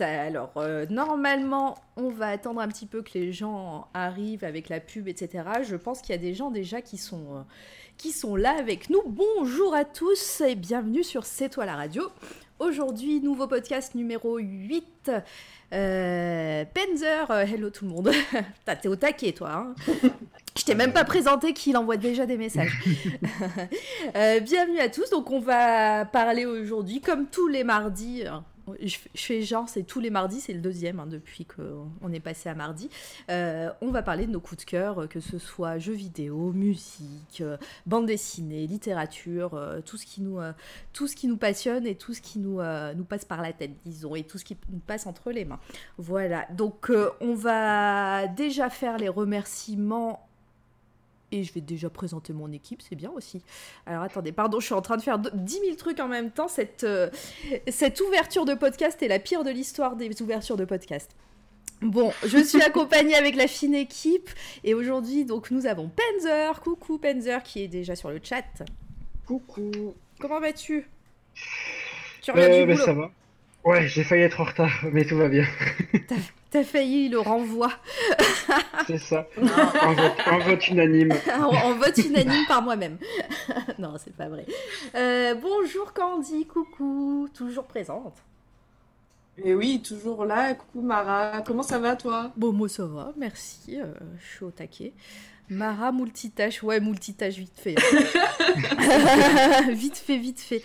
Alors, euh, normalement, on va attendre un petit peu que les gens arrivent avec la pub, etc. Je pense qu'il y a des gens déjà qui sont, euh, qui sont là avec nous. Bonjour à tous et bienvenue sur C'est toi la radio. Aujourd'hui, nouveau podcast numéro 8. Euh, Penzer, euh, hello tout le monde. T'es au taquet, toi. Hein Je t'ai même pas présenté qu'il envoie déjà des messages. Bienvenue à tous. Donc, on va parler aujourd'hui, comme tous les mardis. Je, fais genre, c'est tous les mardis, c'est le deuxième hein, depuis qu'on est passé à mardi. Euh, on va parler de nos coups de cœur, euh, que ce soit jeux vidéo, musique, euh, bande dessinée, littérature, tout, ce qui nous, tout ce qui nous passionne et tout ce qui nous, passe par la tête, disons, et tout ce qui nous passe entre les mains. Voilà, donc on va déjà faire les remerciements. Et je vais déjà présenter mon équipe, c'est bien aussi. Alors attendez, pardon, je suis en train de faire de- 10 000 trucs en même temps. Cette, euh, cette ouverture de podcast est la pire de l'histoire des ouvertures de podcast. Bon, je suis accompagnée avec la fine équipe et aujourd'hui donc nous avons Penzer, coucou Penzer qui est déjà sur le chat. Coucou. Comment vas-tu? Tu reviens Euh, du bah, boulot ça va. Ouais, j'ai failli être en retard, mais tout va bien. T'as failli le renvoi C'est ça. En vote, en vote unanime. en, en vote unanime par moi-même. non, c'est pas vrai. Euh, bonjour Candy, coucou, toujours présente. Et oui, toujours là. Coucou Mara, comment ça va toi? Bon, moi ça va, merci, euh, je suis au taquet. Mara multitâche, ouais, multitâche vite fait. vite fait, vite fait.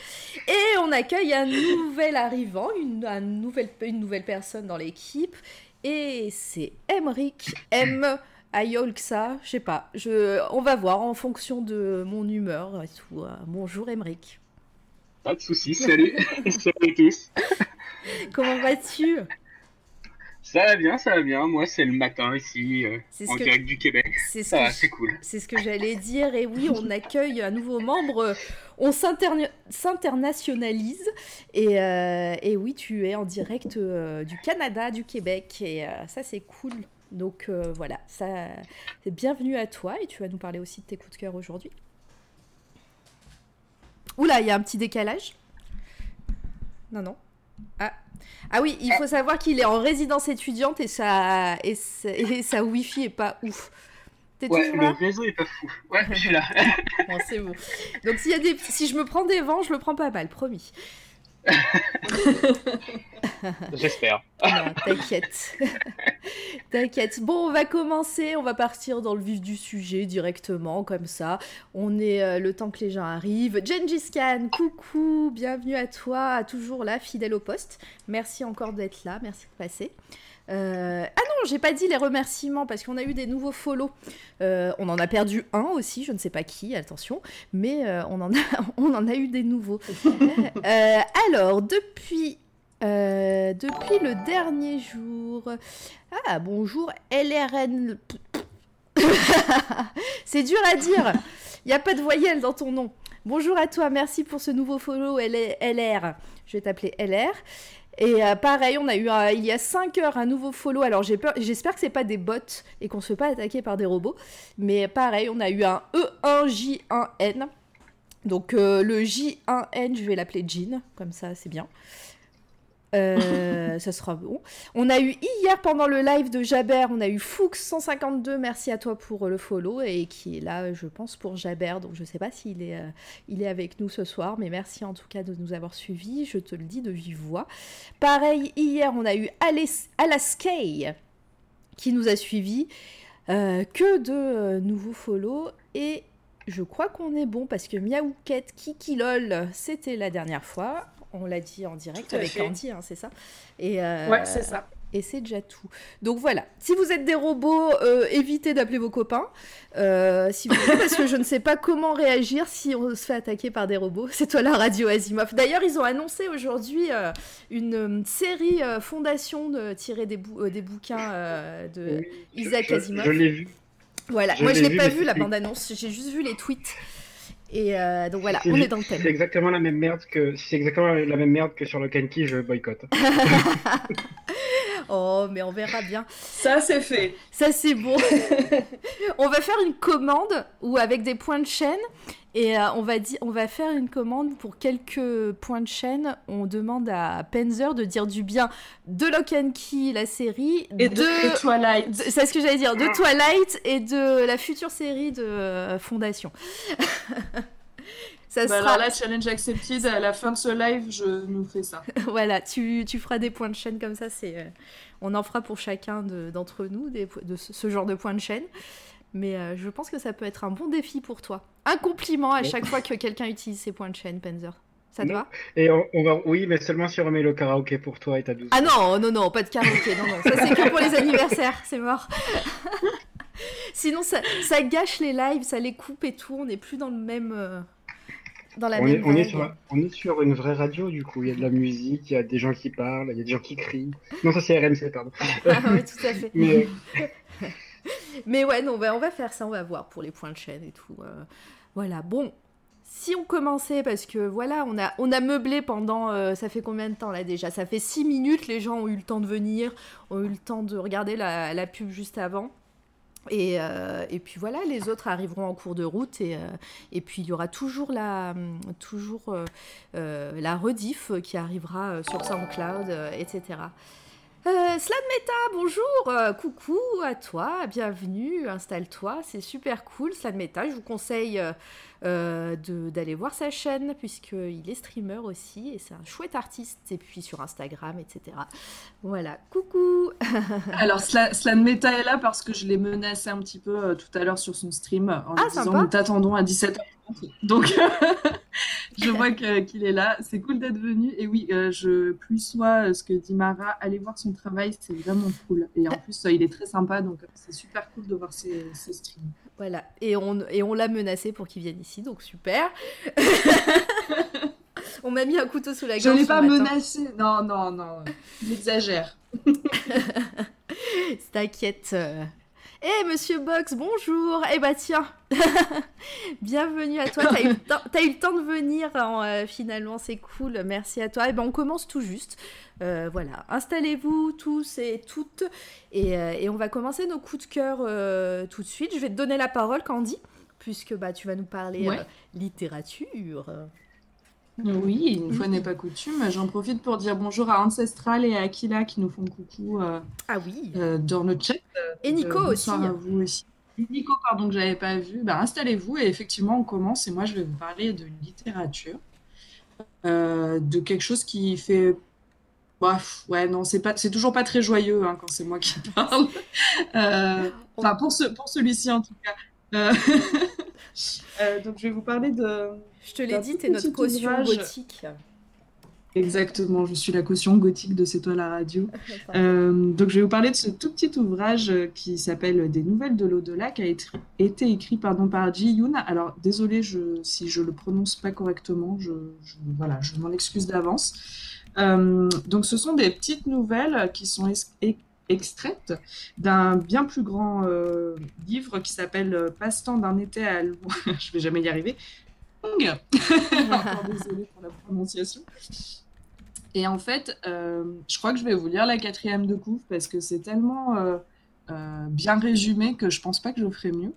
Et on accueille un nouvel arrivant, une, un nouvelle, une nouvelle personne dans l'équipe. Et c'est Emric M. Ayolxa, je sais pas, je, on va voir en fonction de mon humeur et tout. Euh, Bonjour Emric. Pas de soucis, salut. salut tous. Comment vas-tu? Ça va bien, ça va bien. Moi, c'est le matin ici, euh, en que- direct du Québec. C'est ce je- c'est cool. C'est ce que j'allais dire. Et oui, on accueille un nouveau membre. On s'interna- s'internationalise. Et, euh, et oui, tu es en direct euh, du Canada, du Québec. Et euh, ça, c'est cool. Donc voilà, ça, c'est bienvenue à toi. Et tu vas nous parler aussi de tes coups de cœur aujourd'hui. Oula, il y a un petit décalage. Non, non. Ah. Ah oui, il faut savoir qu'il est en résidence étudiante et sa, et sa, et sa Wi-Fi est pas ouf. T'es Ouais, le réseau est pas fou. Ouais, je suis là. Bon, c'est bon. Donc s'il y a des... si je me prends des vents, je le prends pas mal, promis. J'espère. T'inquiète. t'inquiète. Bon, on va commencer, on va partir dans le vif du sujet directement, comme ça. On est euh, le temps que les gens arrivent. Gengis Khan, coucou, bienvenue à toi, toujours là, fidèle au poste. Merci encore d'être là, merci de passer. Euh, Ah non, j'ai pas dit les remerciements parce qu'on a eu des nouveaux follow. Euh, on en a perdu un aussi, je ne sais pas qui, attention, mais euh, on, en a, on en a eu des nouveaux. Alors, depuis, euh, depuis le dernier jour. Ah, bonjour, LRN. C'est dur à dire. Il n'y a pas de voyelle dans ton nom. Bonjour à toi, merci pour ce nouveau follow LR. Je vais t'appeler LR. Et euh, pareil, on a eu un- il y a 5 heures un nouveau follow. Alors j'ai peur, j'espère que c'est pas des bots et qu'on se fait pas attaquer par des robots. Mais pareil, on a eu un E1J1N. Donc euh, le J1N, je vais l'appeler Jean, comme ça c'est bien. Euh, ça sera bon. On a eu hier pendant le live de Jaber, on a eu Foux152, merci à toi pour le follow et qui est là, je pense, pour Jaber. Donc je sais pas s'il est, euh, il est avec nous ce soir, mais merci en tout cas de nous avoir suivis. Je te le dis de vive voix. Pareil, hier on a eu Alaskay qui nous a suivis. Euh, que de euh, nouveaux follow et je crois qu'on est bon parce que Miaouquette, Kiki LOL, c'était la dernière fois. On l'a dit en direct avec fait. Andy, hein, c'est ça et, euh, Ouais, c'est ça. et c'est déjà tout. Donc voilà, si vous êtes des robots, euh, évitez d'appeler vos copains. Euh, si vous parce que je ne sais pas comment réagir si on se fait attaquer par des robots. C'est toi la radio Asimov. D'ailleurs, ils ont annoncé aujourd'hui euh, une série euh, fondation de, tirée des, bou- euh, des bouquins euh, de Oui, Isaac je- Asimov. Je l'ai vu. Voilà, Je moi je l'ai vu, pas vu la bande-annonce, j'ai juste vu les tweets. Et euh, donc voilà, C'est on est dans le C'est thème. exactement la même merde que c'est exactement la même merde que sur le Kenki, je boycotte. Oh, mais on verra bien. Ça, c'est fait. Ça, c'est bon. on va faire une commande ou avec des points de chaîne. Et euh, on, va di- on va faire une commande pour quelques points de chaîne. On demande à Penzer de dire du bien de Lock and Key, la série, Et de, et Twilight. C'est ce que j'allais dire, de Twilight et de la future série de euh, Fondation. ça Bah sera. alors là, challenge accepted. À la fin de ce live, je nous fais ça. voilà, tu, tu feras des points de chaîne comme ça. C'est, euh, on en fera pour chacun de- d'entre nous des, de ce, ce genre de points de chaîne. Mais euh, je pense que ça peut être un bon défi pour toi. Un compliment à chaque fois que quelqu'un utilise ses points de chaîne, Panzer. Ça te Non. va? Et on, on va, oui, mais seulement si on remet le karaoké pour toi et ta douce. Ah non, non, non, pas de karaoké. Non, non, ça c'est que pour les anniversaires, c'est mort. Sinon, ça, ça gâche les lives, ça les coupe et tout. On n'est plus dans le même. euh, dans la on, même est, on, est sur, on est sur une vraie radio du coup. Il y a de la musique, il y a des gens qui parlent, il y a des gens qui crient. Non, ça c'est RMC, pardon. Ah ouais, tout à fait. Mais euh, Mais ouais, non, bah, on va faire ça, on va voir pour les points de chaîne et tout. euh, voilà, bon. Si on commençait, parce que voilà, on a, on a meublé pendant. euh, ça fait combien de temps là déjà? Ça fait 6 minutes, les gens ont eu le temps de venir, ont eu le temps de regarder la, pub juste avant. Et, euh, et puis voilà, les autres arriveront en cours de route. Et, et puis il y aura toujours la, toujours, la rediff qui arrivera sur SoundCloud, etc. Euh, Meta, bonjour, euh, coucou à toi, bienvenue, installe-toi, c'est super cool. Slam Meta, je vous conseille euh, euh, de- d'aller voir sa chaîne puisqu'il est streamer aussi et c'est un chouette artiste. Et puis sur Instagram, etc. Voilà, coucou. Alors, Sla- Slan Meta est là parce que je l'ai menacé un petit peu euh, tout à l'heure sur son stream en Ah, lui disant sympa. nous t'attendons à 17h30. Donc, je vois qu'il est là. C'est cool d'être venu. Et oui, euh, je plus sois ce que dit Mara. Allez voir son travail, c'est vraiment cool. Et en plus, euh, il est très sympa. Donc, euh, c'est super cool de voir ses, ses streams. Voilà, et on, et on l'a menacé pour qu'il vienne ici, donc super. on m'a mis un couteau sous la gorge. Je l'ai pas menacé. Non, non, non. Il exagère. T'inquiète. Eh, monsieur Box, bonjour Eh bah tiens Bienvenue à toi, t'as eu, le temps- t'as eu le temps de venir, hein, euh, finalement, c'est cool, merci à toi. Et ben on commence tout juste. Euh, voilà, installez-vous tous et toutes, et, euh, et on va commencer nos coups de cœur tout de suite. Je vais te donner la parole, Candy, puisque bah, tu vas nous parler Ouais. littérature. Oui, une fois n'est pas coutume, j'en profite pour dire bonjour à Ancestral et à Aquila qui nous font coucou euh, Ah oui euh, dans le chat. Et Nico Euh, aussi à vous aussi. Et Nico, pardon, que j'avais pas vu. Ben, installez-vous et effectivement, on commence. Et moi, je vais vous parler de littérature, Euh, de quelque chose qui fait. Bref, ouais, non, c'est pas, c'est toujours pas très joyeux hein, quand c'est moi qui parle. Euh, Enfin, pour ce, pour celui-ci en tout cas. Euh, euh, donc, je vais vous parler de. Je te l'ai dit, t'es notre caution ouvrage. gothique. Exactement, je suis la caution gothique de C'est toi la radio. Euh, donc, je vais vous parler de ce tout petit ouvrage qui s'appelle Des nouvelles de l'au-delà, qui a été, été écrit pardon, par Ji Yoon. Alors, désolé je, si je le prononce pas correctement, je, je- voilà, je m'en excuse d'avance. Euh, donc, ce sont des petites nouvelles qui sont e- extraites d'un bien plus grand euh, livre qui s'appelle Passe-temps d'un été à Londres. je vais jamais y arriver. Encore désolée pour la prononciation. Et en fait, euh, je crois que je vais vous lire la quatrième de couve parce que c'est tellement euh, euh, bien résumé que je pense pas que je ferai mieux.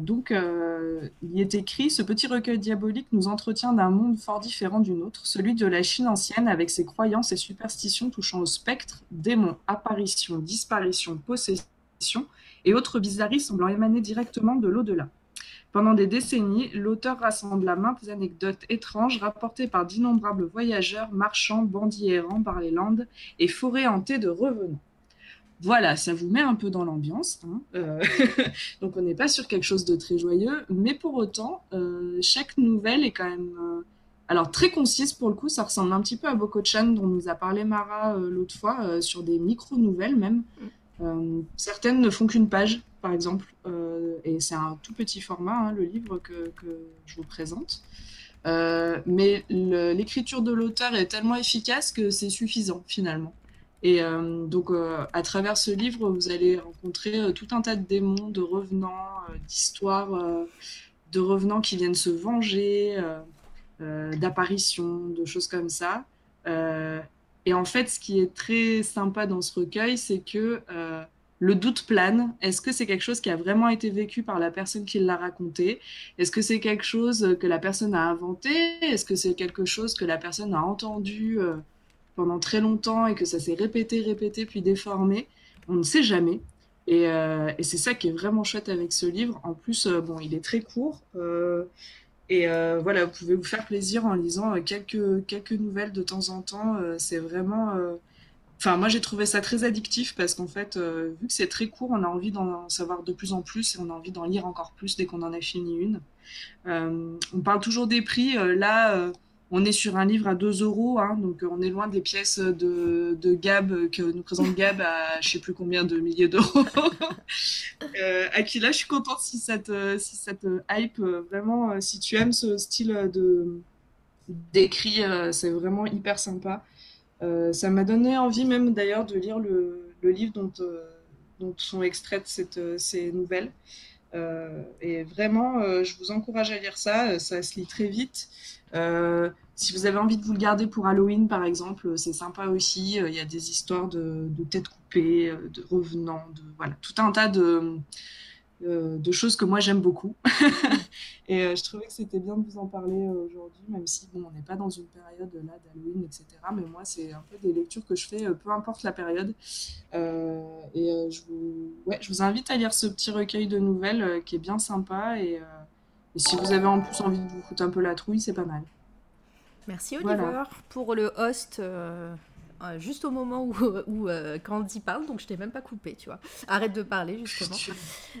Donc, il est écrit Ce petit recueil diabolique nous entretient d'un monde fort différent du nôtre, celui de la Chine ancienne, avec ses croyances et superstitions touchant au spectre, démons, apparitions, disparitions, possessions et autres bizarreries semblant émaner directement de l'au-delà. Pendant des décennies, l'auteur rassemble à maintes anecdotes étranges rapportées par d'innombrables voyageurs, marchands, bandits errants par les landes et forêts hantées de revenants. Voilà, ça vous met un peu dans l'ambiance. hein. Euh, donc on n'est pas sur quelque chose de très joyeux, mais pour autant, euh, chaque nouvelle est quand même... euh, alors très concise pour le coup, ça ressemble un petit peu à Boko-chan dont nous a parlé Mara l'autre fois, sur des micro-nouvelles même. Euh, certaines ne font qu'une page, par exemple, euh, et c'est un tout petit format, hein, le livre que, je vous présente. Euh, mais l'écriture de l'auteur est tellement efficace que c'est suffisant finalement. Et euh, donc, euh, à travers ce livre, vous allez rencontrer euh, tout un tas de démons, de revenants, euh, d'histoires euh, de revenants qui viennent se venger, d'apparitions, de choses comme ça. Et en fait, ce qui est très sympa dans ce recueil, c'est que le doute plane. Est-ce que c'est quelque chose qui a vraiment été vécu par la personne qui l'a raconté? Est-ce que c'est quelque chose que la personne a inventé? Est-ce que c'est quelque chose que la personne a entendu euh, pendant très longtemps et que ça s'est répété, répété, puis déformé? On ne sait jamais. Et, euh, c'est ça qui est vraiment chouette avec ce livre. En plus, euh, bon, il est très court. Et voilà, vous pouvez vous faire plaisir en lisant quelques, quelques nouvelles de temps en temps. c'est vraiment Enfin, moi, j'ai trouvé ça très addictif parce qu'en fait, euh, vu que c'est très court, on a envie d'en savoir de plus en plus et on a envie d'en lire encore plus dès qu'on en a fini une. Euh, on parle toujours des prix. Euh, là, on est sur un livre à 2 euros, hein, donc on est loin des pièces de, de Gab que nous présente Gab à je sais plus combien de milliers d'euros. Aquila, je suis contente si cette, si cette hype, vraiment, si tu aimes ce style de d'écrit, c'est vraiment hyper sympa. Euh, ça m'a donné envie même d'ailleurs de lire le, livre dont, euh, dont, sont extraites euh, ces nouvelles. Et vraiment, je vous encourage à lire ça. Ça se lit très vite. si vous avez envie de vous le garder pour Halloween, par exemple, c'est sympa aussi. Il y a des histoires de, de têtes coupées, de revenants, de voilà, tout un tas de, euh, de choses que moi j'aime beaucoup. et euh, je trouvais que c'était bien de vous en parler euh, aujourd'hui, même si bon, on n'est pas dans une période là d'Halloween, etc. Mais moi, c'est un peu des lectures que je fais, peu importe la période. et je, vous... Ouais, je vous invite à lire ce petit recueil de nouvelles qui est bien sympa. Et, si vous avez en plus envie de vous foutre un peu la trouille, c'est pas mal. Merci Oliver pour le host euh, juste au moment où, où euh, Candy parle, donc je t'ai même pas coupé, tu vois. Arrête de parler, justement.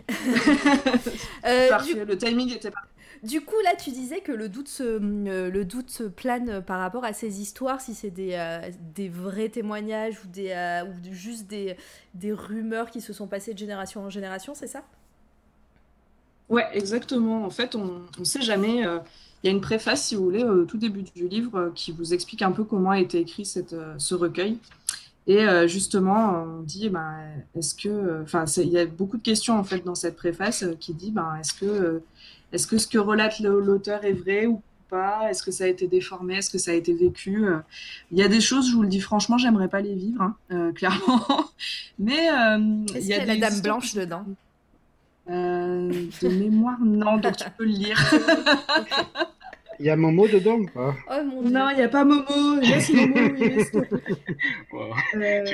euh, Parfait, le timing était parfait. Du coup, là, tu disais que le doute se, euh, le doute se plane par rapport à ces histoires, si c'est des, des vrais témoignages ou, des, ou juste des, des rumeurs qui se sont passées de génération en génération, c'est ça? Ouais, exactement. En fait, on ne sait jamais. Il y a une préface, si vous voulez, au tout début du livre, euh, qui vous explique un peu comment a été écrit cette, euh, ce recueil. Et euh, justement, on dit, ben, est-ce que, enfin, il y a beaucoup de questions en fait dans cette préface qui dit, ben, est-ce que, est-ce que ce que relate l'auteur est vrai ou pas? Est-ce que ça a été déformé? Est-ce que ça a été vécu? Il y a des choses, je vous le dis franchement, j'aimerais pas les vivre, hein, clairement. Mais il y a, la Dame Blanche dedans? De mémoire, non, donc tu peux le lire. Il y a Momo dedans ou pas? Oh, Non, il n'y a pas Momo. Laisse Momo. Laisse... Euh,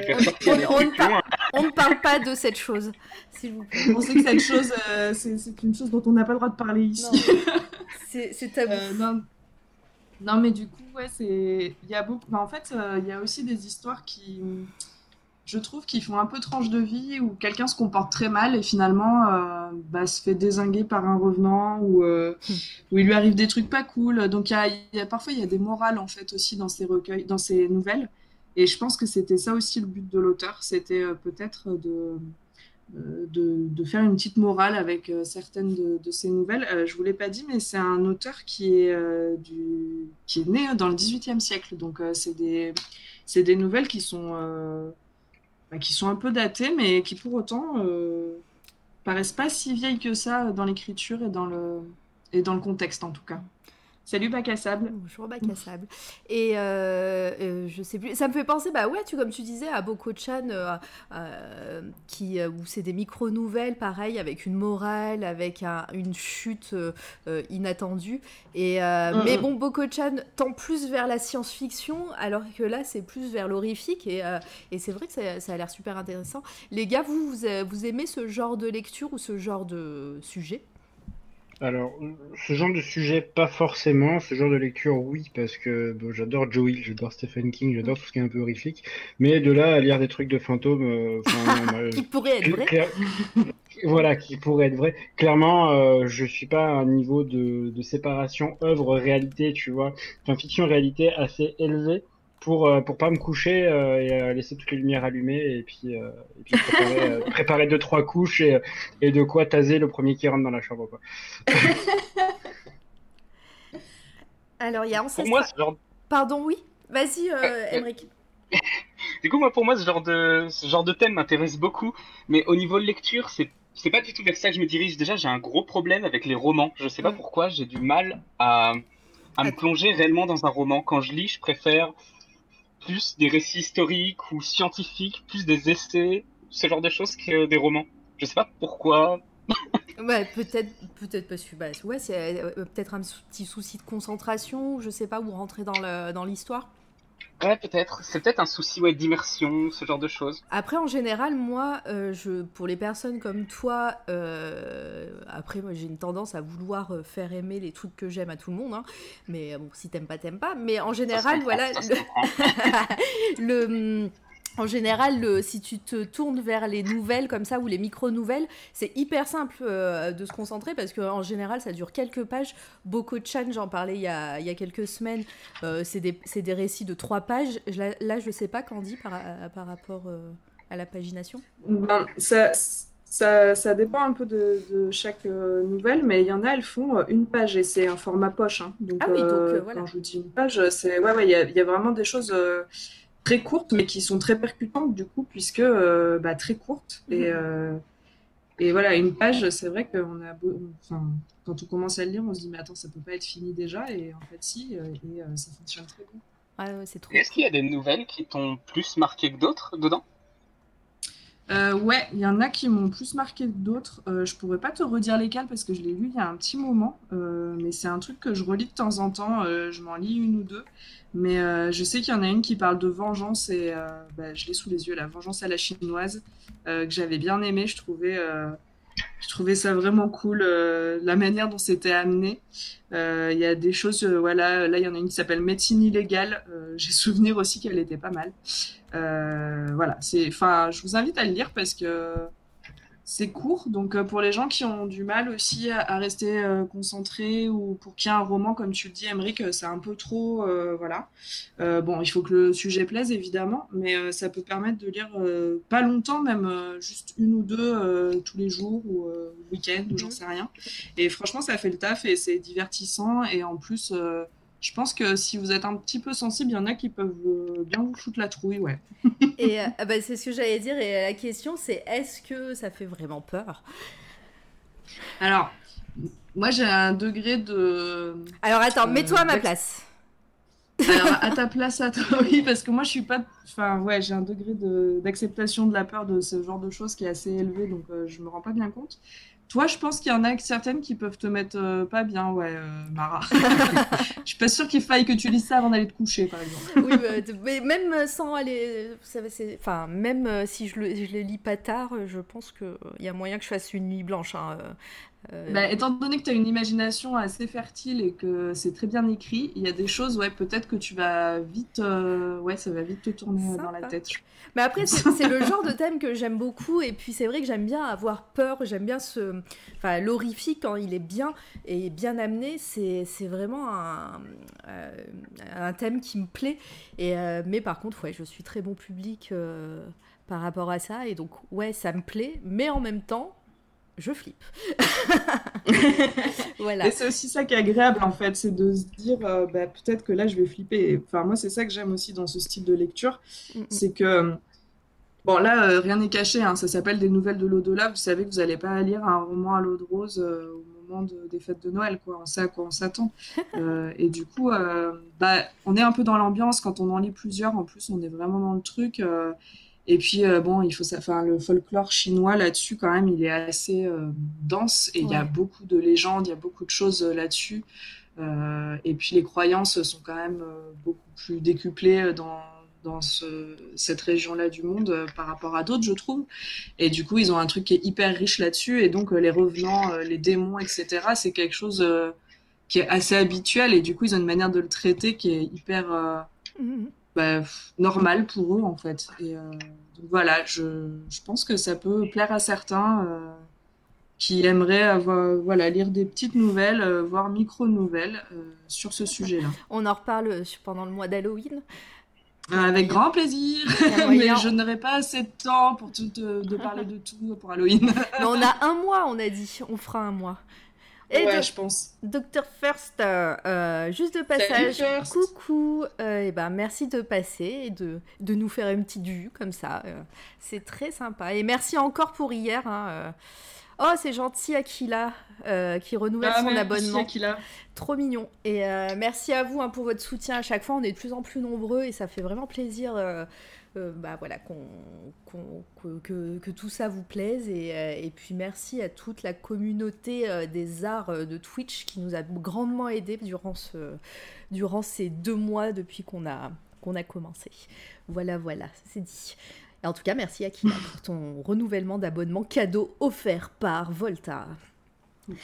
on, ne parle pas de cette chose, s'il vous plaît. On sait que cette chose, euh, c'est une chose dont on n'a pas le droit de parler ici. C'est tabou. Euh, non. non. mais du coup, ouais, c'est. Il y a beaucoup. en fait, il y a aussi des histoires qui je trouve qu'ils font un peu tranche de vie où quelqu'un se comporte très mal et finalement euh, bah, se fait désinguer par un revenant ou euh, hmm. où il lui arrive des trucs pas cool. Donc y a, y a, parfois il y a des morales en fait aussi dans ces recueils, dans ces nouvelles. Et je pense que c'était ça aussi le but de l'auteur, c'était euh, peut-être de, de, de, faire une petite morale avec certaines de, de, ces nouvelles. je vous l'ai pas dit, mais c'est un auteur qui est, du, qui est né dans le XVIIIe siècle. Donc c'est des, des nouvelles qui sont qui sont un peu datées, mais qui pour autant euh, paraissent pas si vieilles que ça dans l'écriture et le et dans le contexte en tout cas. Salut Bac à sable. Bonjour Bac à sable. Et euh, euh, je sais plus, ça me fait penser, bah ouais, tu, comme tu disais, à Boko-chan, euh, qui, où c'est des micro-nouvelles, pareil, avec une morale, avec une chute inattendue. Et, mm, Mais bon, Boko-chan tend plus vers la science-fiction, alors que là, c'est plus vers l'horrifique. Et, et c'est vrai que ça, ça a l'air super intéressant. Les gars, vous, vous, vous aimez ce genre de lecture ou ce genre de sujet? Alors, ce genre de sujet, pas forcément. Ce genre de lecture, oui, parce que j'adore Joe j'adore Stephen King, j'adore tout ce qui est un peu horrifique. Mais de là à lire des trucs de fantômes, euh, qui pourraient être vrais. Voilà, qui pourraient être vrais. Clairement, euh, je suis pas à un niveau de, de séparation œuvre-réalité, tu vois, enfin fiction-réalité assez élevé pour euh, pour pas me coucher euh, et euh, laisser toutes les lumières allumées et puis, et puis préparer, préparer, deux trois couches et, et, de quoi taser le premier qui rentre dans la chambre quoi. Alors il y a Pour moi, ce genre... Pardon, oui. Vas-y, Emric. du coup, moi, pour moi, ce genre de ce genre de thème m'intéresse beaucoup, mais au niveau de lecture, c'est c'est pas du tout vers ça que je me dirige. Déjà, j'ai un gros problème avec les romans. Je sais pas Mm. pourquoi, j'ai du mal à, à me plonger réellement dans un roman. Quand je lis, je préfère plus des récits historiques ou scientifiques, plus des essais, ce genre de choses que des romans. Je sais pas pourquoi. Ouais, peut-être, peut-être parce que bah, ouais, c'est euh, peut-être un petit souci de concentration, ou je sais pas où rentrer dans le dans l'histoire. Ouais, peut-être. C'est peut-être un souci ouais, d'immersion, ce genre de choses. Après, en général, moi, euh, je, pour les personnes comme toi, euh, après, moi, j'ai une tendance à vouloir euh, faire aimer les trucs que j'aime à tout le monde. hein. Mais bon, si t'aimes pas, t'aimes pas. Mais en général, comprend, voilà, le, en général, le, si tu te tournes vers les nouvelles comme ça ou les micro-nouvelles, c'est hyper simple euh, de se concentrer parce qu'en général, ça dure quelques pages. Boko Chan, j'en parlais il y a, il y a quelques semaines, euh, c'est des, des récits de trois pages. Là, là, je sais pas, Candy, par, par rapport euh, à la pagination? Ben, ça, ça, ça dépend un peu de, de chaque euh, nouvelle, mais il y en a, elles font euh, une page et c'est un format poche. hein. Donc, Ah oui, donc, euh, euh, voilà. quand je vous dis une page, c'est ouais, ouais, il y a, y a vraiment des choses euh, très courtes, mais qui sont très percutantes du coup, puisque euh, bah, très courtes. Et, Mhm. euh, et voilà, une page, c'est vrai qu'on a enfin, quand on commence à le lire, on se dit, mais attends, ça peut pas être fini déjà, et en fait, si, euh, et euh, ça fonctionne très bien. Ah ouais, c'est trop. Et Est-ce qu'il y a des nouvelles qui t'ont plus marqué que d'autres dedans? Euh, ouais, il y en a qui m'ont plus marqué que d'autres. Euh, je pourrais pas te redire lesquels parce que je l'ai lu il y a un petit moment, Euh, mais c'est un truc que je relis de temps en temps. Je m'en lis une ou deux, mais je sais qu'il y en a une qui parle de vengeance et bah, je l'ai sous les yeux, la vengeance à la chinoise, que j'avais bien aimé. Je trouvais, je trouvais ça vraiment cool, euh, la manière dont c'était amené. Euh, Il y a des choses, euh, voilà, là il y en a une qui s'appelle Médecine illégale. J'ai souvenir aussi qu'elle était pas mal. Voilà, c'est, enfin, je vous invite à le lire parce que c'est court. Donc euh, pour les gens qui ont du mal aussi à, à rester euh, concentrés ou pour qui un roman, comme tu le dis, Emmerich, euh, c'est un peu trop, euh, voilà. Euh, bon, il faut que le sujet plaise évidemment, mais ça peut permettre de lire pas longtemps, même juste une ou deux tous les jours ou le week-end ou j'en Mhm. sais rien. Et franchement, ça fait le taf et c'est divertissant et en plus. Je pense que si vous êtes un petit peu sensible, il y en a qui peuvent euh, bien vous foutre la trouille, ouais. Et euh, ah bah, c'est ce que j'allais dire. Et la question, c'est est-ce que ça fait vraiment peur? Alors, moi j'ai un degré de. Alors attends, Euh, mets-toi à ma place. Alors, à ta place, à toi, oui, parce que moi je suis pas. Enfin, ouais, j'ai un degré de- d'acceptation de la peur de ce genre de choses qui est assez élevé, donc euh, je me rends pas bien compte. Toi, je pense qu'il y en a certaines qui peuvent te mettre euh, pas bien, ouais, euh, Mara. Je suis pas sûre qu'il faille que tu lises ça avant d'aller te coucher, par exemple. Oui, bah, mais même sans aller, vous savez, c'est- enfin même euh, si je le, je lis pas tard, euh, je pense que il y a moyen que je fasse une nuit blanche. hein, euh, Bah, étant donné que tu as une imagination assez fertile et que c'est très bien écrit, il y a des choses, ouais, peut-être que tu vas vite, euh, ouais, ça va vite te tourner dans la tête. Mais après, c'est le genre de thème que j'aime beaucoup. Et puis, c'est vrai que j'aime bien avoir peur. J'aime bien ce. Enfin, l'horrifique, quand il est bien et bien amené, c'est c'est vraiment un, euh, un thème qui me plaît. Et, mais par contre, ouais, je suis très bon public par rapport à ça. Et donc, ouais, ça me plaît. Mais en même temps, je flippe. voilà. Et c'est aussi ça qui est agréable en fait, c'est de se dire euh, bah, peut-être que là je vais flipper. Et, Enfin, moi c'est ça que j'aime aussi dans ce style de lecture, Mm, c'est que euh, bon là euh, rien n'est caché, hein, ça s'appelle des nouvelles de l'au-delà. Vous savez que vous n'allez pas lire un roman à l'eau de rose euh, au moment de- des fêtes de Noël, quoi. On sait à quoi on s'attend. Euh, et du coup, euh, bah, on est un peu dans l'ambiance quand on en lit plusieurs. En plus, on est vraiment dans le truc. Et puis, euh, bon, il faut enfin, le folklore chinois là-dessus, quand même, il est assez euh, dense et il y a beaucoup de légendes, il y a beaucoup de choses euh, là-dessus. Et puis, les croyances sont quand même beaucoup plus décuplées dans, dans ce- cette région-là du monde par rapport à d'autres, je trouve. Et du coup, ils ont un truc qui est hyper riche là-dessus. Et donc, les revenants, les démons, etc., c'est quelque chose qui est assez habituel. Et du coup, ils ont une manière de le traiter qui est hyper Mhm. Bah, normal pour eux en fait. Et euh, donc voilà, je, je pense que ça peut plaire à certains euh, qui aimeraient avoir, voilà, lire des petites nouvelles, euh, voire micro-nouvelles sur ce sujet-là. On en reparle pendant le mois d'Halloween. Avec grand plaisir, mais je n'aurai pas assez de temps pour tout, de parler de tout pour Halloween. Mais on a un mois, on a dit. On fera un mois. Et ouais, de- je pense. Dr First, euh, euh, juste de passage, First. coucou, euh, et ben merci de passer et de, de nous faire une petite vue comme ça, euh, c'est très sympa. Et merci encore pour hier. hein. Oh, c'est gentil Aquila euh, qui renouvelle Ah, son abonnement. Akila. Trop mignon. Et euh, merci à vous hein, pour votre soutien à chaque fois. On est de plus en plus nombreux et ça fait vraiment plaisir euh, euh, bah, voilà, que, que- que tout ça vous plaise. Et, et puis merci à toute la communauté des arts de Twitch qui nous a grandement aidés durant, ce, durant ces deux mois depuis qu'on a, qu'on a commencé. Voilà, voilà, c'est dit. Et en tout cas, merci Akila pour ton renouvellement d'abonnement cadeau offert par Volta.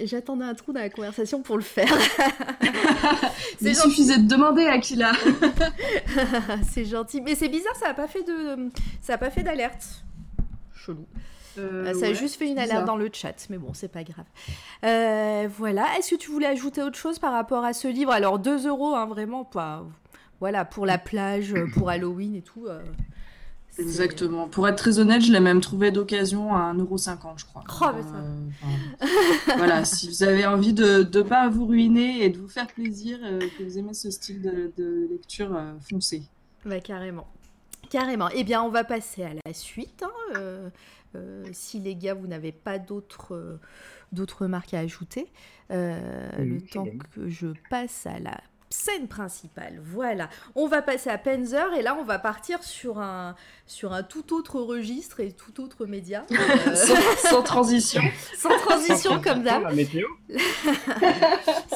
J'attendais un trou dans la conversation pour le faire. Il c'est gentil. suffisait de demander, Akila. c'est gentil. Mais c'est bizarre, ça a pas fait de, ça a pas fait d'alerte. Chelou. Euh, ça a juste fait une bizarre. alerte dans le chat, mais bon, c'est pas grave. Euh, voilà. Est-ce que tu voulais ajouter autre chose par rapport à ce livre? Alors 2 euros, hein, vraiment, pas. Voilà, pour la plage, pour Halloween et tout. euh, c'est- Exactement. Pour être très honnête, je l'ai même trouvé d'occasion à 1,50€, je crois. Oh, mais ça- Euh, enfin, voilà, si vous avez envie de ne pas vous ruiner et de vous faire plaisir, euh, que vous aimez ce style de, de lecture, euh, foncez. Bah, carrément. Carrément. Eh bien, on va passer à la suite. hein, euh, euh, si les gars, vous n'avez pas d'autres euh, d'autres remarques à ajouter, euh, Oui, le temps que je passe à la scène principale. Voilà. On va passer à Penzer et là, on va partir sur un, sur un tout autre registre et tout autre média. Euh, sans, sans transition. sans transition, comme d'hab. La météo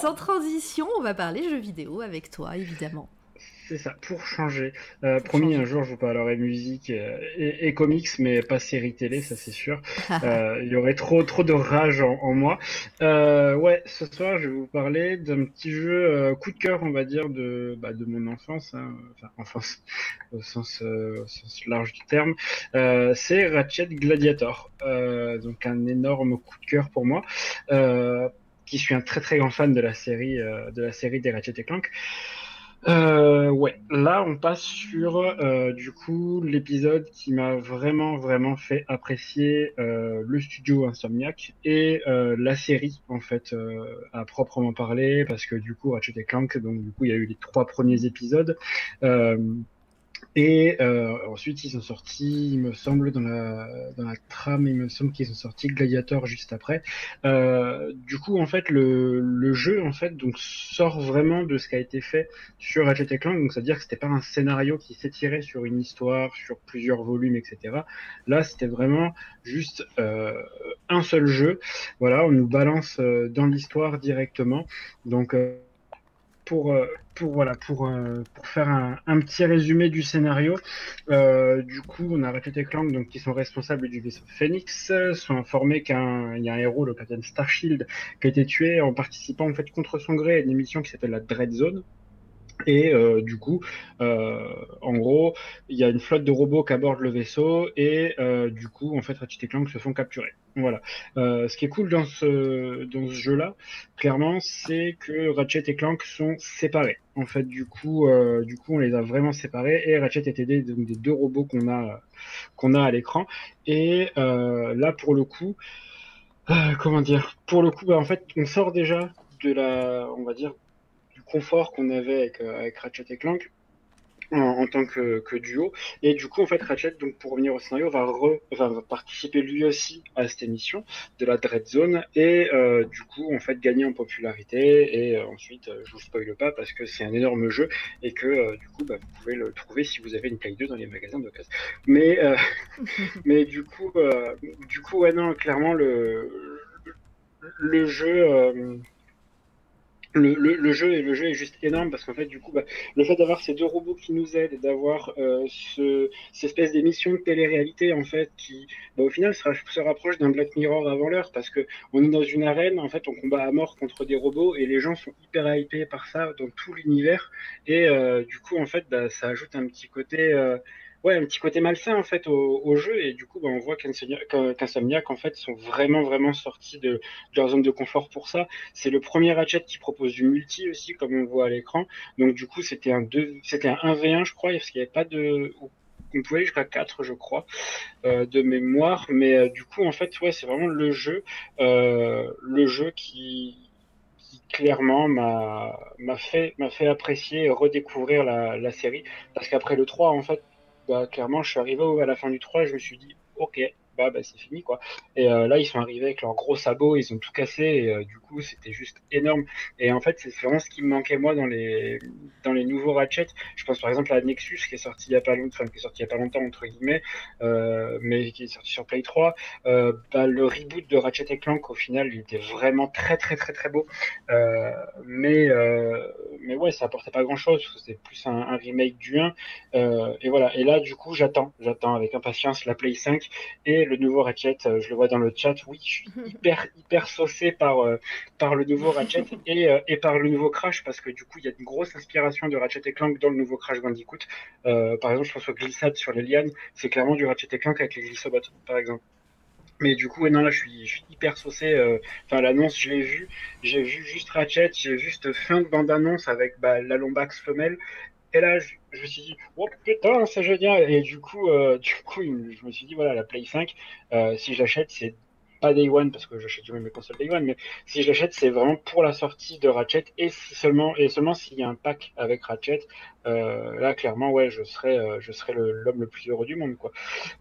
Sans transition, on va parler jeux vidéo avec toi, évidemment. C'est ça, pour changer. Euh, promis, un jour, je vous parlerai musique euh, et, et comics, mais pas série télé, ça c'est sûr. Euh, Il y aurait trop, trop de rage en, en moi. Euh, ouais, ce soir, je vais vous parler d'un petit jeu coup de cœur, on va dire, de, bah, de mon enfance. Hein. Enfin, enfance, au sens, au sens large du terme. C'est Ratchet Gladiator. Donc, un énorme coup de cœur pour moi. Qui suis un très très grand fan de la série, de la série des Ratchet et Clank. Euh, ouais, là on passe sur euh, du coup l'épisode qui m'a vraiment vraiment fait apprécier euh, le studio Insomniac et euh, la série en fait à proprement parler parce que du coup Ratchet et Clank donc du coup il y a eu les trois premiers épisodes et euh, ensuite ils ont sorti il me semble dans la dans la trame il me semble qu'ils ont sorti Gladiator juste après euh, du coup en fait le, le jeu en fait donc sort vraiment de ce qui a été fait sur Ratchet et Clank, donc c'est-à-dire que c'était pas un scénario qui s'étirait sur une histoire, sur plusieurs volumes, etc. Là, c'était vraiment juste euh, un seul jeu. Voilà, on nous balance euh, dans l'histoire directement. Donc euh, pour euh, euh, pour faire un, petit résumé du scénario, euh, du coup, on a Ratchet et Clank donc qui sont responsables du vaisseau Phoenix, sont informés qu'un il y a un héros, le capitaine Starshield, qui a été tué en participant en fait contre son gré à une émission qui s'appelle la Dread Zone. Et euh, du coup, euh, en gros, il y a une flotte de robots qui abordent le vaisseau et euh, du coup, en fait, Ratchet et Clank se font capturer. Voilà. Euh, ce qui est cool dans ce dans ce jeu-là, clairement, c'est que Ratchet et Clank sont séparés. En fait, du coup, euh, du coup, on les a vraiment séparés et Ratchet est aidé des deux robots qu'on a qu'on a à l'écran. Et euh, là, pour le coup, comment dire? Pour le coup, bah, en fait, on sort déjà de la, on va dire, confort qu'on avait avec, euh, avec Ratchet et Clank en, en tant que, que duo. Et du coup, en fait, Ratchet, donc pour revenir au scénario, va, re, va, va participer lui aussi à cette émission de la Dread Zone et euh, du coup, en fait, gagner en popularité. Et euh, ensuite, euh, je vous spoile pas parce que c'est un énorme jeu et que du coup, bah, vous pouvez le trouver si vous avez une Play 2 dans les magasins d'occasion. Mais euh, mais du coup, du coup, ouais, non, clairement, le, le jeu, le, le, le jeu, le jeu est juste énorme parce qu'en fait, du coup, bah, le fait d'avoir ces deux robots qui nous aident d'avoir euh, ce, cette espèce d'émission de télé-réalité, en fait, qui, bah, au final, se, ra- se rapproche d'un Black Mirror avant l'heure parce que on est dans une arène, en fait, on combat à mort contre des robots et les gens sont hyper hypés par ça dans tout l'univers et euh, du coup, en fait, bah, ça ajoute un petit côté. euh, ouais, un petit côté malsain en fait au, jeu et du coup bah, on voit qu'Insomniac qu'In- qu'Insomniac, en fait sont vraiment vraiment sortis de, leur zone de confort pour ça. C'est le premier Ratchet qui propose du multi aussi comme on voit à l'écran. Donc du coup c'était un c'était un 1v1 je crois parce qu'il n'y avait pas de on pouvait jusqu'à 4, je crois, euh, de mémoire. Mais euh, du coup, en fait, ouais, c'est vraiment le jeu, euh, le jeu qui, clairement m'a fait fait apprécier et redécouvrir la, la série. Parce qu'après le 3, en fait, bah, clairement, je suis arrivé à la fin du 3 et je me suis dit, ok. Bah, bah c'est fini quoi. Et euh, là ils sont arrivés avec leurs gros sabots, ils ont tout cassé et euh, du coup c'était juste énorme. Et en fait c'est vraiment ce qui me manquait moi dans les dans les nouveaux Ratchet. Je pense par exemple à Nexus qui est sorti il y a pas longtemps, qui est sorti il y a pas longtemps entre guillemets, euh, mais qui est sorti sur Play 3. Euh, bah, le reboot de Ratchet et Clank au final il était vraiment très très très très beau. Mais mais ouais ça apportait pas grand chose. C'était plus un, un remake du 1. Euh, et voilà. Et là du coup j'attends, j'attends avec impatience la Play 5 et le nouveau Ratchet. Euh, je le vois dans le chat. Oui, je suis hyper hyper saucé par euh, par le nouveau Ratchet et, euh, et par le nouveau Crash parce que du coup il y a une grosse inspiration de Ratchet et Clank dans le nouveau Crash Bandicoot. Euh, par exemple, je pense au glissade sur les lianes, c'est clairement du Ratchet et Clank avec les glissobots, par exemple. Mais du coup, non, là, je suis, je suis hyper saucé. euh, Enfin, l'annonce, je l'ai vu. J'ai vu juste Ratchet, j'ai vu cette fin de bande-annonce avec bah, la Lombax femelle. Et là, je, me suis dit, oh putain, c'est génial. Et du coup, euh, du coup, je me suis dit, voilà, la Play 5, euh, si je l'achète, c'est pas Day One parce que j'achète jamais mes consoles Day One, mais si je l'achète, c'est vraiment pour la sortie de Ratchet et seulement et seulement s'il y a un pack avec Ratchet. Euh, là, clairement, ouais, je serais, euh, je serais l'homme le, plus heureux du monde, quoi.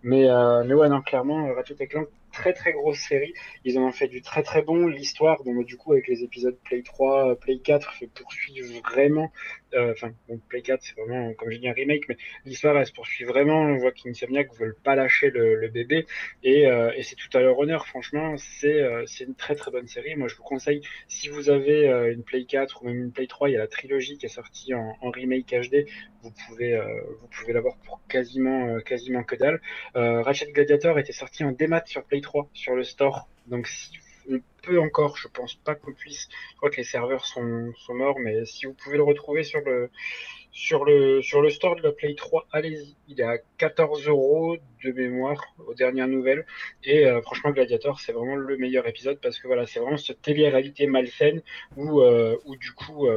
Mais, euh, mais ouais, non, clairement, Ratchet et Clank, très très grosse série. Ils en ont fait du très très bon. L'histoire, bon, du coup, avec les épisodes Play 3, Play 4, se poursuit vraiment. Enfin, Play 4, c'est vraiment, comme j'ai dit, un remake, mais l'histoire, elle se poursuit vraiment. On voit qu'Insomniac veulent pas lâcher le, bébé. Et, c'est tout à leur honneur, franchement, c'est une très très bonne série. Moi, je vous conseille, si vous avez une Play 4 ou même une Play 3, il y a la trilogie qui est sortie en, en remake HD. Vous pouvez, euh, pouvez l'avoir pour quasiment, euh, quasiment que dalle. Euh, Ratchet Gladiator était sorti en démat sur Play 3, sur le store. Donc, si on peut encore, je pense pas qu'on puisse. Je crois que les serveurs sont, sont morts, mais si vous pouvez le retrouver sur le, sur le, sur le store de la Play 3, allez-y. Il est à 14 euros de mémoire aux dernières nouvelles. Et franchement, Gladiator, c'est vraiment le meilleur épisode parce que voilà, c'est vraiment cette télé-réalité malsaine où, où du coup,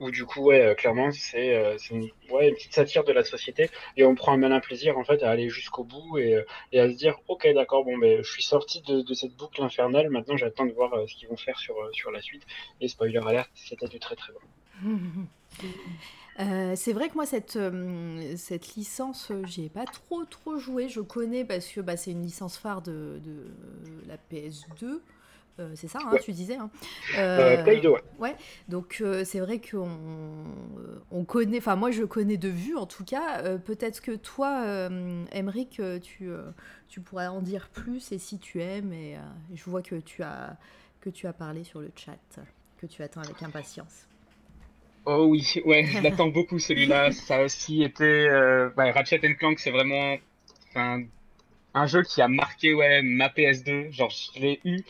où du coup, ouais, euh, clairement, c'est euh, une, petite satire de la société et on prend un malin plaisir en fait à aller jusqu'au bout et, euh, à se dire, ok, d'accord, bon, ben, je suis sorti de, cette boucle infernale. Maintenant, j'attends de voir ce qu'ils vont faire sur, sur la suite. Et spoiler alert, c'était du très très bon. C'est vrai que moi, cette, cette licence, j'y ai pas trop trop joué. Je connais parce que bah, c'est une licence phare de, de la PS2. Euh, c'est ça, hein, Ouais. tu disais. hein. Euh, Euh, Play 2, ouais. donc c'est vrai qu'on on connaît, enfin moi je connais de vue en tout cas. Peut-être que toi, Emeric, tu, tu pourrais en dire plus et si tu aimes. Et je vois que tu as que tu as parlé sur le chat, que tu attends avec impatience. Oh oui, ouais, je l'attends beaucoup celui-là. Ça a aussi été. ouais, Ratchet Clank, c'est vraiment un jeu qui a marqué ouais, ma PS2. Genre, je l'ai eu.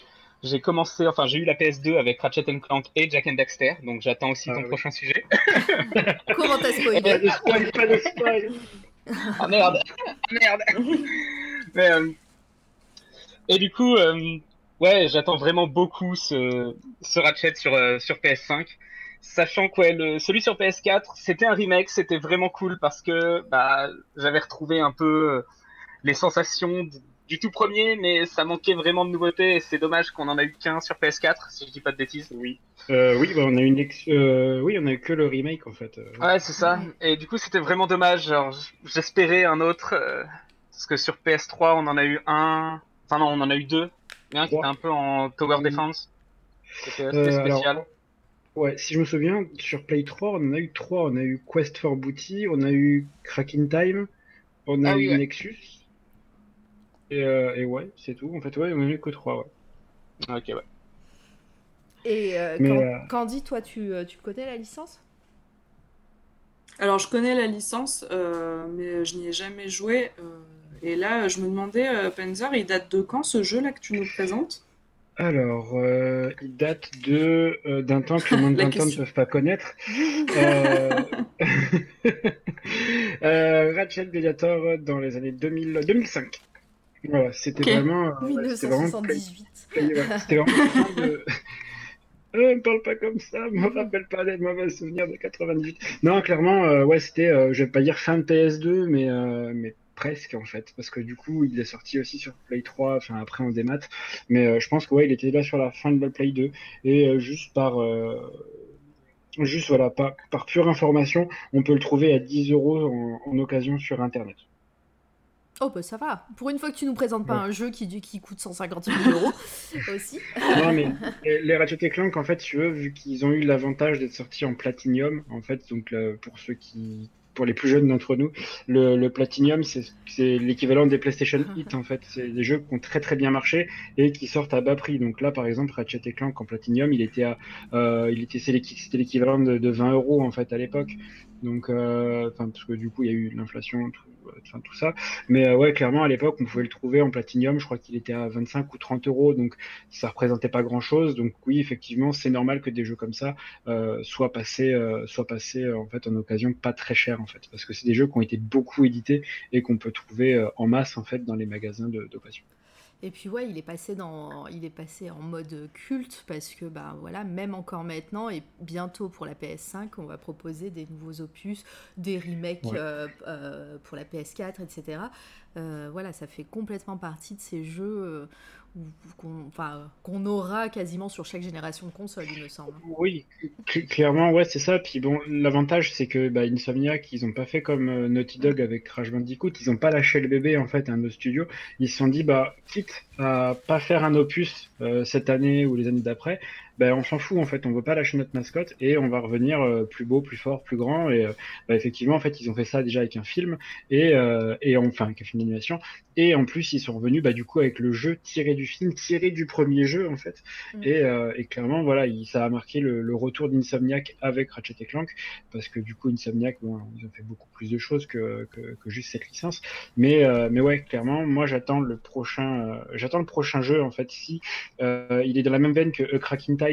J'ai commencé, enfin, j'ai eu la PS2 avec Ratchet Clank et Jack and Daxter, donc j'attends aussi Ah ton oui. prochain sujet. Comment t'as Pas spoilé de spoil, pas de spoil. Ah merde, Ah, merde. Mais, euh, et du coup, euh, ouais, j'attends vraiment beaucoup ce, ce Ratchet sur, euh, sur PS5. Sachant que ouais, le, celui sur PS4, c'était un remake, c'était vraiment cool parce que bah, j'avais retrouvé un peu les sensations du, tout premier, mais ça manquait vraiment de nouveautés et c'est dommage qu'on en a eu qu'un sur PS4, si je dis pas de bêtises. Oui. Euh, oui, bah, on a une ex- euh, oui, on a eu que le remake en fait. Euh, Ouais, c'est ça. Et du coup, c'était vraiment dommage. J'espérais un autre. euh, parce que sur PS3, on en a eu un. Enfin, non, on en a eu deux. Il y en a un qui était un peu en Tower Mhm. Defense. C'était Euh, alors, spécial. Ouais, si je me souviens, sur Play 3, on en a eu trois. On a eu Quest for Booty, on a eu Crack in Time, on a Ah oui, eu ouais. Nexus. Et, euh, et ouais, c'est tout. En fait, ouais, on en a eu que trois. Ouais. Ok, ouais. Et euh, Mais, euh, Candy, toi, tu, tu connais la licence? Alors, je connais la licence, euh, mais je n'y ai jamais joué. euh, et là, je me demandais, euh, Panzer, il date de quand ce jeu-là que tu nous présentes? Alors, euh, il date de euh, d'un temps que les moins de La 20 ans ne peuvent pas connaître. Euh... euh, Ratchet Gladiator dans les années 2000, 2005. Voilà, c'était vraiment, euh, c'était vraiment Play- 1978. Play- ouais, c'était vraiment de, Euh, me parle pas comme ça, me rappelle pas les mauvais souvenirs de 98. Non, clairement, euh, ouais, c'était, euh, je vais pas dire fin de PS2, mais, euh, mais presque en fait, parce que du coup, il est sorti aussi sur Play 3, enfin après en démat, mais euh, je pense que ouais, il était là sur la fin de la Play 2, et euh, juste par, euh, juste voilà, par, par pure information, on peut le trouver à 10 euros en, en occasion sur Internet. Oh bah ça va. Pour une fois que tu nous présentes pas Ouais. un jeu qui, qui coûte 150 000 euros aussi. Non, mais les- Ratchet et Clank, en fait, tu veux, vu qu'ils ont eu l'avantage d'être sortis en Platinum, en fait, donc pour ceux qui, pour les plus jeunes d'entre nous, le, le Platinum, c'est l'équivalent des PlayStation Hit, en fait. C'est des jeux qui ont très très bien marché et qui sortent à bas prix. Donc là, par exemple, Ratchet et Clank en Platinum, il était à, euh, il était, c'était l'équivalent de, de 20 euros, en fait, à l'époque. Donc, euh, enfin, parce que du coup, il y a eu l'inflation, tout, tout ça. Mais euh, ouais, clairement, à l'époque, on pouvait le trouver en Platinum. Je crois qu'il était à 25 ou 30 euros. Donc, ça représentait pas grand chose. Donc oui, effectivement, c'est normal que des jeux comme ça euh, soient passés, soient passés en fait en occasion pas très cher en fait, parce que c'est des jeux qui ont été beaucoup édités et qu'on peut trouver en masse en fait dans les magasins de- d'occasion. Et puis ouais, il est passé dans, il est passé en mode culte parce que bah voilà, même encore maintenant et bientôt pour la PS5, on va proposer des nouveaux opus, des remakes Ouais. euh, euh, pour la PS4, etc. Euh, voilà, ça fait complètement partie de ces jeux qu'on, aura quasiment sur chaque génération de console, il me semble. Oui, cl- clairement, ouais, c'est ça. Puis bon, l'avantage, c'est que bah, Insomniac, ils ont pas fait comme euh, Naughty Dog avec Crash Bandicoot. Ils ont pas lâché le bébé en fait à nos studios. Ils se sont dit, bah, quitte à pas faire un opus euh, cette année ou les années d'après, ben on s'en fout en fait. On veut pas lâcher notre mascotte et on va revenir euh, plus beau, plus fort, plus grand. Et euh, bah, effectivement, en fait, ils ont fait ça déjà avec un film et euh, et enfin avec un film d'animation. Et en plus, ils sont revenus bah, du coup avec le jeu tiré du film, tiré du premier jeu en fait. Mm. Et, euh, et clairement, voilà, il, ça a marqué le, le retour d'Insomniac avec Ratchet et Clank, parce que du coup, Insomniac, bon, ils ont fait beaucoup plus de choses que, que, que juste cette licence. Mais, euh, mais ouais, clairement, moi, j'attends le prochain, euh, j'attends le prochain jeu en fait. Si euh, il est dans la même veine que A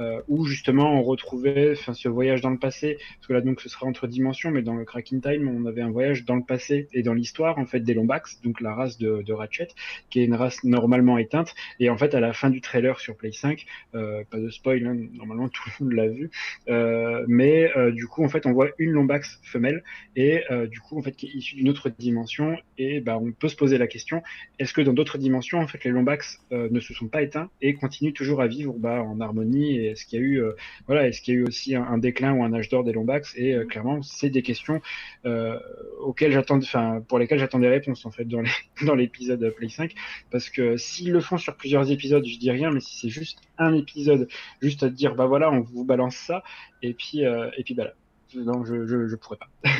Euh, où justement on retrouvait, ce voyage dans le passé, parce que là donc ce sera entre dimensions, mais dans le Crack in Time, on avait un voyage dans le passé et dans l'histoire en fait des Lombax, donc la race de, Ratchet, qui est une race normalement éteinte. Et en fait, à la fin du trailer sur Play 5, euh, pas de spoil, hein, normalement tout le monde l'a vu, euh, mais du coup, en fait, on voit une Lombax femelle et du coup, en fait, qui est issue d'une autre dimension. Et bah, on peut se poser la question est-ce que dans d'autres dimensions, en fait, les Lombax ne se sont pas éteints et continuent toujours à vivre bah, en harmonie Et est-ce qu'il y a eu, euh, voilà, est-ce qu'il y a eu aussi un, un déclin ou un âge d'or des Lombax Et euh, clairement, c'est des questions euh, auxquelles j'attends, enfin, pour lesquelles j'attends des réponses en fait dans les dans l'épisode Play 5 parce que s'ils le font sur plusieurs épisodes, je dis rien, mais si c'est juste un épisode, juste à te dire bah voilà, on vous balance ça, et puis et puis bah là. Non, je, je, je pourrais pas.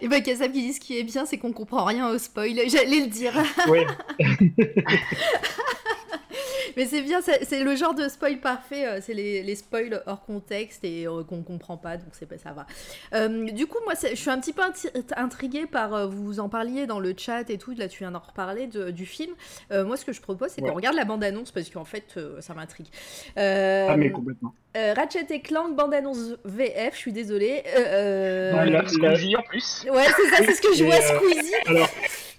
Et bah Kassab qui dit ce qui est bien, c'est qu'on comprend rien au spoil. J'allais le dire. Ouais, Mais c'est bien, c'est le genre de spoil parfait, euh, c'est les, les spoils hors contexte et euh, qu'on comprend pas, donc c'est pas ça va. Euh, du coup, moi, je suis un petit peu intriguée par, euh, vous en parliez dans le chat et tout, là tu viens d'en reparler de- du film. Euh, moi, ce que je propose, c'est Ouais. qu'on regarde la bande-annonce parce qu'en fait, ça m'intrigue. Ah mais complètement. Euh, Ratchet et Clank, bande-annonce VF, je suis désolée. Euh, Ouais, la- Squeezie en plus. Ouais, c'est ça, c'est ce que je vois, euh, Squeezie. Alors,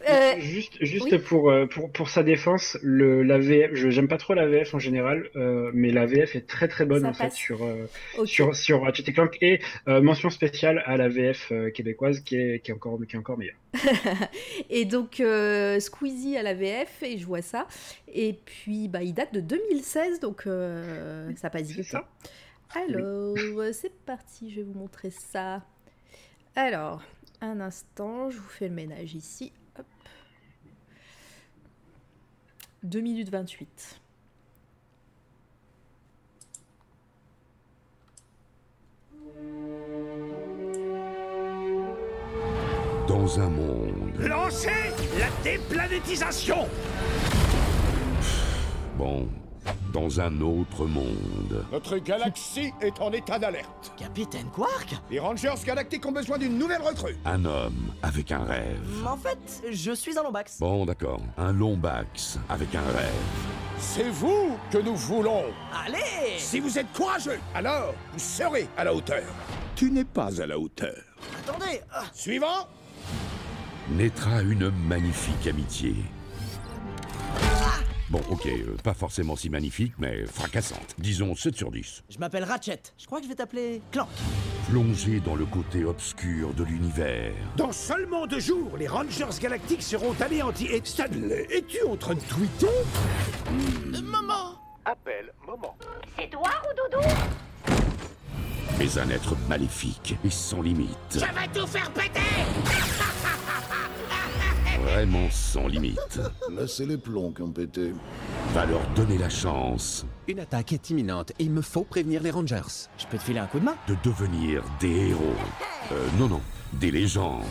Euh, juste, juste oui. pour, euh, pour, pour sa défense, le, la VF, je j'aime pas trop la VF en général, euh, mais la VF est très très bonne Ça en fait sur, euh, sur, sur Ratchet et Clank et euh, mention spéciale à la VF euh, québécoise qui est, qui est encore, qui est encore meilleure. Et donc euh, Squeezie à la VF, et je vois ça. Et puis bah, il date de 2016, donc euh, ça passe vite. ça. Alors, euh, c'est parti, je vais vous montrer ça. Alors, un instant, je vous fais le ménage ici. Hop. 2 minutes 28. Dans un monde, Lancez la déplanétisation bon, dans un autre monde, Notre galaxie est en état d'alerte. Capitaine Quark? Les Rangers galactiques ont besoin d'une nouvelle recrue. un homme avec un rêve. En fait, je suis un lombax. Bon, d'accord, un Lombax avec un rêve. C'est vous que nous voulons. Allez Si vous êtes courageux, alors vous serez à la hauteur. Tu n'es pas à la hauteur. Attendez ah, Suivant Naîtra une magnifique amitié. Bon, ok, euh, pas forcément si magnifique, mais fracassante. Disons 7 sur 10. Je m'appelle Ratchet. Je crois que je vais t'appeler Clank. Plongé dans le côté obscur de l'univers. Dans seulement deux jours, les Rangers Galactiques seront anéantis. Et Stanley, es-tu en train de tweeter? Maman Appel moment. C'est toi ou Doudou Mais un être maléfique et sans limite. Je vais tout faire péter Vraiment sans limite. Là, c'est les plombs qui ont pété. Va leur donner la chance Une attaque est imminente et il me faut prévenir les Rangers. Je peux te filer un coup de main? De devenir des héros. Euh, non, non, des légendes.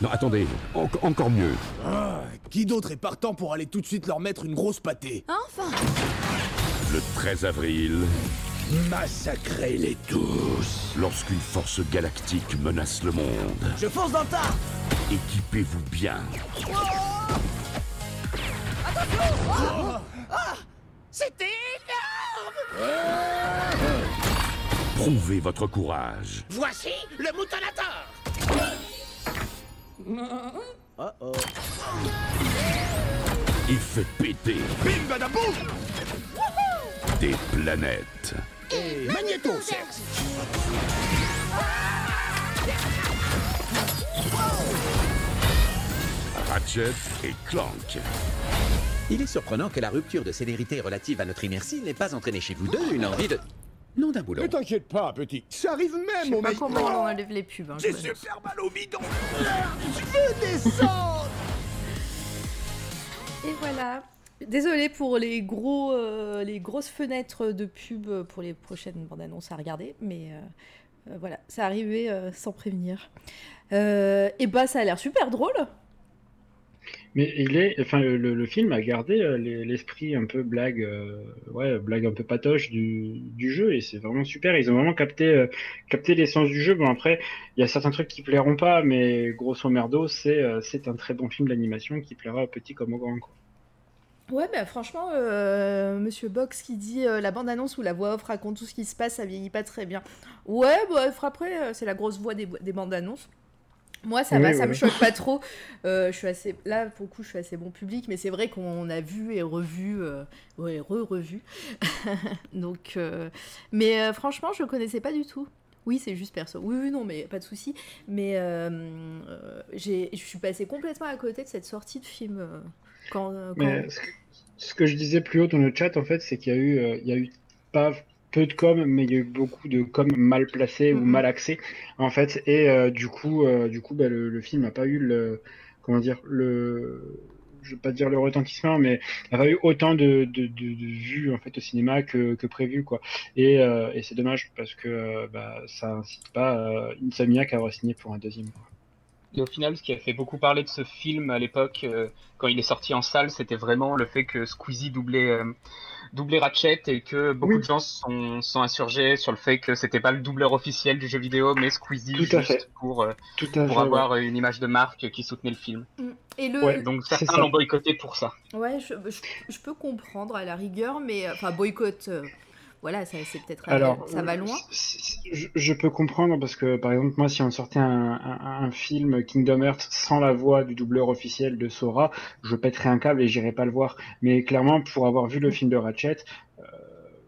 Non, attendez, en- encore mieux. Ah, Qui d'autre est partant pour aller tout de suite leur mettre une grosse pâtée? Enfin Le 13 avril, Massacrez-les tous lorsqu'une force galactique menace le monde, Je fonce dans le tas équipez-vous bien. C'était énorme Prouvez votre courage. Voici le moutonator Oh oh. Et fait péter Bim badaboum des planètes. Et magnéto, sexe Ratchet et Clank. Il est surprenant que la rupture de célérité relative à notre inertie n'ait pas entraîné chez vous deux une envie de... Non d'un boulot. Ne t'inquiète pas, petit. Ça arrive même au pas mec. comment on enlève les pubs. hein, J'ai super mal au bidon Je veux descendre Et voilà. Désolée pour les, gros, euh, les grosses fenêtres de pub pour les prochaines bandes annonces à regarder, mais euh, euh, voilà, ça arrivait sans prévenir. Et bah, ça a l'air super drôle. Mais il est, enfin, le, film a gardé les- l'esprit un peu blague, ouais, blague un peu patoche du, jeu et c'est vraiment super. Ils ont vraiment capté, capté l'essence du jeu. Bon après, il y a certains trucs qui plairont pas, mais grosso merdo, c'est, c'est un très bon film d'animation qui plaira au petit comme au grand. Quoi. Ouais, bah franchement, euh, Monsieur Box qui dit euh, la bande-annonce où la voix off raconte tout ce qui se passe, ça vieillit pas très bien. Ouais, bah après, euh, c'est la grosse voix des, des bandes-annonces. Moi, ça Oui, va, ça oui. me choque pas trop. Je suis assez, là, pour le coup, je suis assez bon public, mais c'est vrai qu'on a vu et revu, ouais, re-revu. Donc, mais franchement, je connaissais pas du tout. Oui, c'est juste perso. Oui, oui, non, mais pas de souci. Mais je suis passée complètement à côté de cette sortie de film. quand, quand- Mais ce que, ce que je disais plus haut dans le chat, en fait, c'est qu'il y a eu, euh, il y a eu pas peu de com, mais il y a eu beaucoup de com mal placé ou Mhm. mal axé, en fait. Et euh, du coup, euh, du coup, bah, le, le film n'a pas eu le, comment dire, le, je vais pas dire le retentissement, mais n'a pas eu autant de, de, de, de vues en fait au cinéma que, que prévu, quoi. Et, et c'est dommage parce que bah, ça incite pas Insomniac à re-signer pour un deuxième. quoi. Et au final, ce qui a fait beaucoup parler de ce film à l'époque, euh, quand il est sorti en salle, c'était vraiment le fait que Squeezie doublait, euh, doublait Ratchet et que beaucoup Oui. de gens sont, sont insurgés sur le fait que c'était pas le doubleur officiel du jeu vidéo, mais Squeezie Tout à juste fait. pour, euh, Tout à pour fait. avoir une image de marque qui soutenait le film. Et le, Ouais. Donc certains l'ont boycotté pour ça. Ouais, je, je, je peux comprendre à la rigueur, mais enfin boycott, euh, voilà, ça c'est peut-être euh, Alors, ça va loin. Je, je peux comprendre parce que, par exemple, moi, si on sortait un, un, un film Kingdom Hearts sans la voix du doubleur officiel de Sora, je pèterais un câble et j'irais pas le voir. Mais clairement, pour avoir vu le film de Ratchet, euh,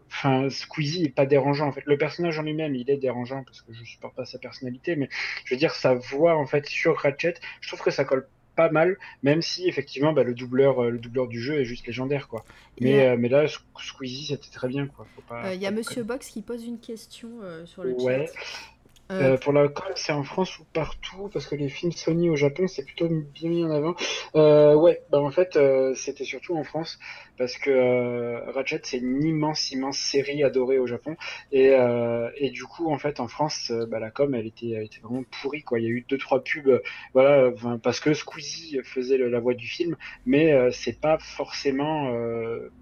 enfin, Squeezie est pas dérangeant. En fait, le personnage en lui-même, il est dérangeant parce que je supporte pas sa personnalité, mais je veux dire, sa voix en fait sur Ratchet, je trouve que ça colle pas mal, même si effectivement, bah, le doubleur, euh, le doubleur du jeu est juste légendaire, quoi. Mais, euh, mais là, Sque- Squeezie, c'était très bien, quoi. Euh, Il y a Monsieur Box qui pose une question euh, sur le Ouais. chat. Pour la com, c'est en France ou partout? Parce que les films Sony au Japon, c'est plutôt bien mis en avant. Ouais, bah en fait, c'était surtout en France parce que euh, Ratchet, c'est une immense, immense série adorée au Japon. Et, euh, et du coup, en fait, en France, euh, bah, la com, elle était, elle était vraiment pourrie. Quoi. Il y a eu deux, trois pubs, euh, voilà, parce que Squeezie faisait le- la voix du film, mais euh, c'est pas forcément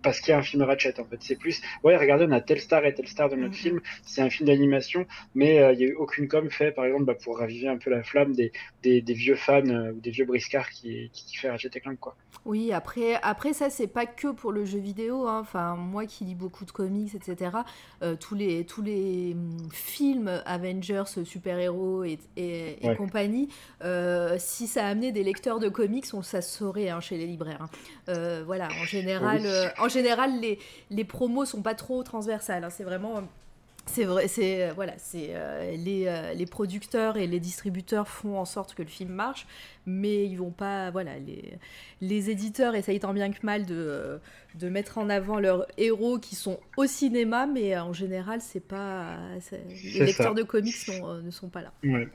parce qu'il y a un film Ratchet. En fait, c'est plus, ouais, regardez, on a telle star et telle star dans notre Mhm. film. C'est un film d'animation, mais il y a eu aucune com fait, par exemple, bah, pour raviver un peu la flamme des, des, des vieux fans ou des vieux briscards qui, qui kiffaient Ratchet Clank, quoi. Oui, après, après ça, c'est pas que pour le jeu vidéo. hein. Enfin, moi qui lis beaucoup de comics, etc., euh, tous les, tous les hum, films Avengers, super-héros et, et, et Ouais. compagnie, euh, si ça a amené des lecteurs de comics, on ça se saurait hein, chez les libraires. hein. Euh, voilà, en général, Oui. en général les, les promos sont pas trop transversales. C'est vraiment. C'est vrai, c'est euh, voilà, c'est euh, les, euh, les producteurs et les distributeurs font en sorte que le film marche, mais ils vont pas, voilà, les, les éditeurs essayent tant bien que mal de, de mettre en avant leurs héros qui sont au cinéma, mais en général, c'est pas, les lecteurs ça. de comics sont, euh, ne sont pas là. Ouais.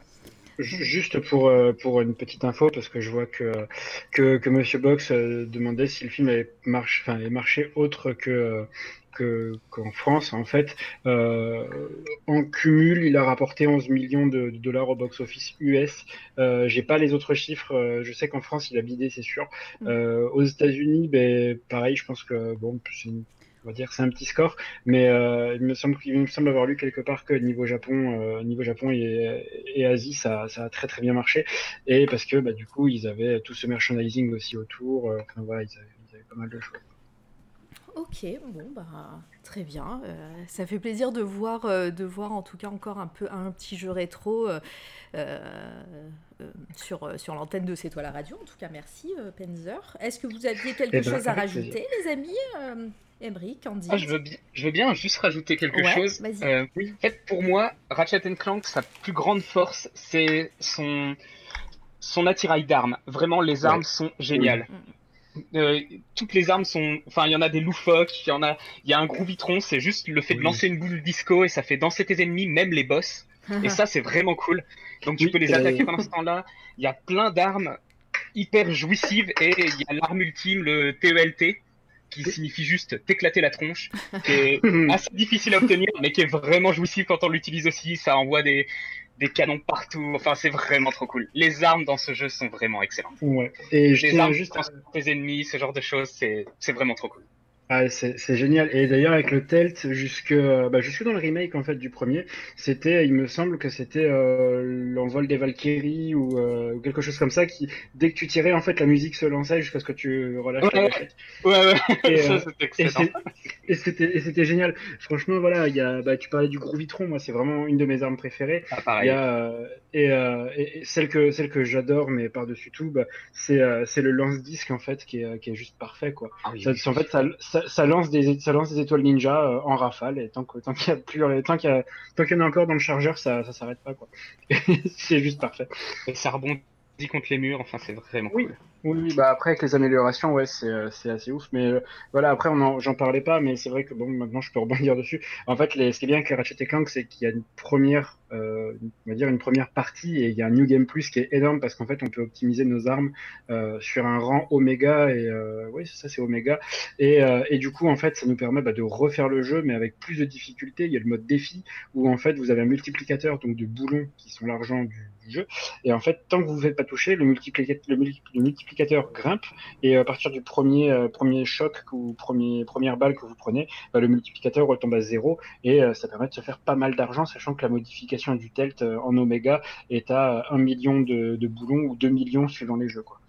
Juste pour, pour une petite info, parce que je vois que, que, que Monsieur Box demandait si le film avait marché, enfin, avait marché autre que, qu'en France. En fait, euh, en cumul, il a rapporté 11 millions de, de dollars au box-office US. Euh, j'ai pas les autres chiffres. euh, Je sais qu'en France, il a bidé, c'est sûr. Mm. Aux États-Unis, ben, pareil, je pense que bon, c'est une- on va dire c'est un petit score, mais euh, il me semble il me semble avoir lu quelque part que niveau Japon, euh, niveau Japon et, et Asie, ça, ça a très très bien marché, et parce que bah, du coup ils avaient tout ce merchandising aussi autour, euh, enfin voilà, ils avaient, ils avaient pas mal de choses. Ok, bon bah très bien. Euh, ça fait plaisir de voir, euh, de voir en tout cas encore un peu un petit jeu rétro euh, sur, sur l'antenne de C'est toi la radio. En tout cas, merci euh, Penzer. Est-ce que vous aviez quelque Eh ben, chose à rajouter, plaisir. les amis euh, Emric, Candy? Ah, je, veux bien, je veux bien juste rajouter quelque Ouais, chose. En fait, pour moi, Ratchet Clank, sa plus grande force, c'est son, son attirail d'armes. Vraiment, les armes sont géniales. Euh, toutes les armes sont, enfin, il y en a des loufoques, il y en a, il y a un gros vitron, c'est juste le fait de lancer une boule disco et ça fait danser tes ennemis, même les boss. Et ça, c'est vraiment cool. Donc, tu Oui, peux les attaquer pendant ce temps-là. Il y a plein d'armes hyper jouissives et il y a l'arme ultime, le TELT, qui signifie juste t'éclater la tronche, qui est assez difficile à obtenir, mais qui est vraiment jouissif quand on l'utilise aussi. Ça envoie des, des canons partout. Enfin, c'est vraiment trop cool. Les armes dans ce jeu sont vraiment excellentes. Ouais. Et Les armes juste tes ennemis, ce genre de choses, c'est c'est vraiment trop cool. Ah, c'est génial. Et d'ailleurs, avec le Telt, jusque, bah, jusque dans le remake en fait du premier, c'était, il me semble que c'était euh, l'envol des Valkyries ou euh, ou quelque chose comme ça qui, dès que tu tirais, en fait, la musique se lançait jusqu'à ce que tu relâches Ouais, ouais. Ouais, Et, ça euh, excellent. c'était et c'était génial. Franchement, voilà, il y a, bah, tu parlais du gros vitron, moi, c'est vraiment une de mes armes préférées. Ah, Il pareil. y a, euh, et, euh, celle que, celle que j'adore, mais par-dessus tout, bah, c'est euh, c'est le lance-disque, en fait, qui est, qui est juste parfait, quoi. Ah oui, Ça, oui. en fait, ça, ça, ça lance des, ça lance des étoiles ninja euh, en rafale, et tant que- tant qu'il y a plus, tant qu'il y a, tant qu'il y en a encore dans le chargeur, ça, ça s'arrête pas, quoi. c'est juste parfait. Et ça rebondit contre les murs, enfin c'est vraiment Oui. cool. Oui, bah après avec les améliorations, ouais, c'est euh, c'est assez ouf. Mais euh, voilà, après on en- j'en parlais pas, mais c'est vrai que bon, maintenant je peux rebondir dessus. En fait, les, ce qui est bien avec les Ratchet et Clank, c'est qu'il y a une première, euh, on va dire une première partie et il y a un New Game Plus qui est énorme parce qu'en fait on peut optimiser nos armes euh, sur un rang Oméga et euh, oui, ça, c'est Oméga. Et, euh, et du coup, en fait, ça nous permet bah, de refaire le jeu, mais avec plus de difficulté. Il y a le mode défi où en fait vous avez un multiplicateur donc de boulons qui sont l'argent du, jeu. Et en fait, tant que vous ne vous faites pas toucher, le, multiplica- le, multi- le multiplicateur grimpe. Et à partir du premier, premier choc ou premier, première balle que vous prenez, bah, le multiplicateur retombe à zéro. Et ça permet de se faire pas mal d'argent, sachant que la modification du Telt euh, en Oméga est à 1 million de, de boulons ou 2 millions suivant les jeux. Quoi.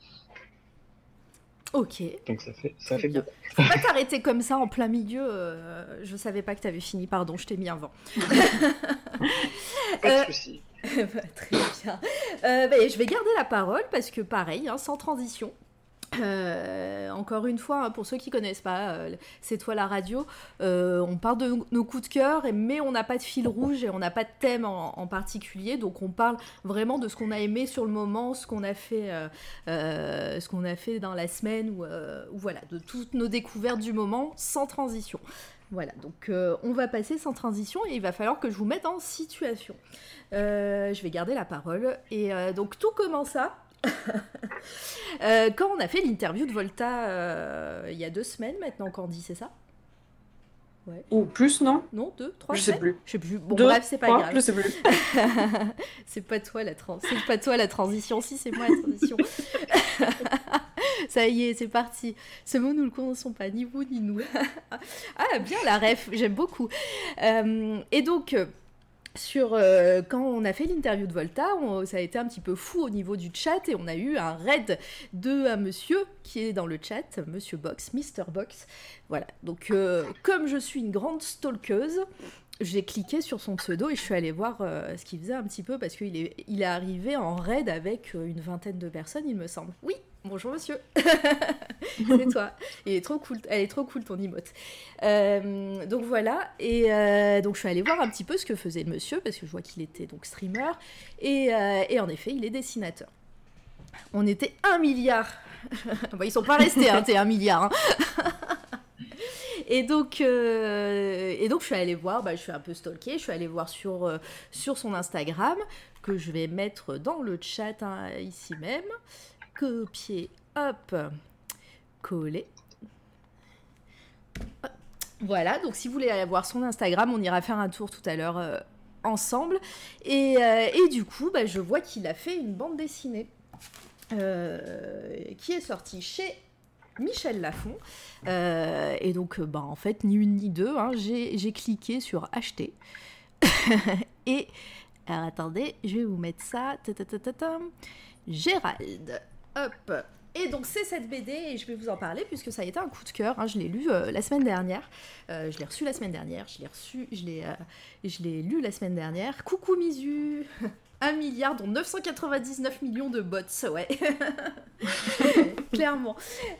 Ok. Donc ça fait, ça fait bien. Faut pas t'arrêter comme ça en plein milieu. euh, je savais pas que t'avais fini, pardon, je t'ai mis un vent. Pas Euh, de soucis. Bah, Très bien. Euh, bah, je vais garder la parole parce que pareil, hein, sans transition. Euh, encore une fois, hein, pour ceux qui connaissent pas, euh, c'est toi la radio. euh, on parle de nos coups de cœur, mais on n'a pas de fil rouge et on n'a pas de thème en, particulier. Donc on parle vraiment de ce qu'on a aimé sur le moment, ce qu'on a fait, ce qu'on a fait dans la semaine voilà, de toutes nos découvertes du moment, sans transition. Voilà, donc on va passer sans transition et il va falloir que je vous mette en situation. Je vais garder la parole. Et donc tout commença euh, quand on a fait l'interview de Volta euh, il y a deux semaines maintenant, Candy, c'est ça? Ouais. Ou plus, non? Non, deux, trois Je sais semaines plus. Je sais plus. Bon, Deux, bref, c'est pas trois, grave. je sais plus. c'est pas toi la trans, c'est pas toi la transition, si c'est moi la transition. Ça y est, c'est parti. Ce mot nous le connaissons pas, ni vous ni nous. ah bien la ref, j'aime beaucoup. Euh, et donc. Sur euh, quand on a fait l'interview de Volta, ça a été un petit peu fou au niveau du chat et on a eu un raid de un monsieur qui est dans le chat, Monsieur Box, Mr Box. Voilà. Donc euh, comme je suis une grande stalkeuse, j'ai cliqué sur son pseudo et je suis allée voir euh, ce qu'il faisait un petit peu parce qu'il est, il est arrivé en raid avec une vingtaine de personnes, il me semble. Oui, bonjour monsieur. C'est toi. Est trop cool. Elle est trop cool ton emote. Euh, donc voilà. Et euh, donc je suis allée voir un petit peu ce que faisait le monsieur parce que je vois qu'il était donc streamer et, euh, en effet il est dessinateur. On était un milliard. bon, ils sont pas restés, hein, t'es un milliard. hein. Et donc, et donc, je suis allée voir, bah, je suis un peu stalkée, je suis allée voir sur, sur son Instagram, que je vais mettre dans le chat hein, ici même. Copier, hop, coller. Voilà, donc si vous voulez aller voir son Instagram, on ira faire un tour tout à l'heure euh, ensemble. Et, euh, et du coup, bah, je vois qu'il a fait une bande dessinée euh, qui est sortie chez Michel Lafon. Et donc, bah, en fait, ni une ni deux, hein, j'ai cliqué sur acheter. et, alors attendez, je vais vous mettre ça. Gérald. Et donc c'est cette BD et je vais vous en parler puisque ça a été un coup de cœur. hein. Je l'ai lu euh, la semaine dernière. Euh, je l'ai reçu la semaine dernière. Je l'ai reçu, je l'ai, euh, lu la semaine dernière. Coucou Misu. 1 milliard dont 999 millions de bots, ouais. Clairement.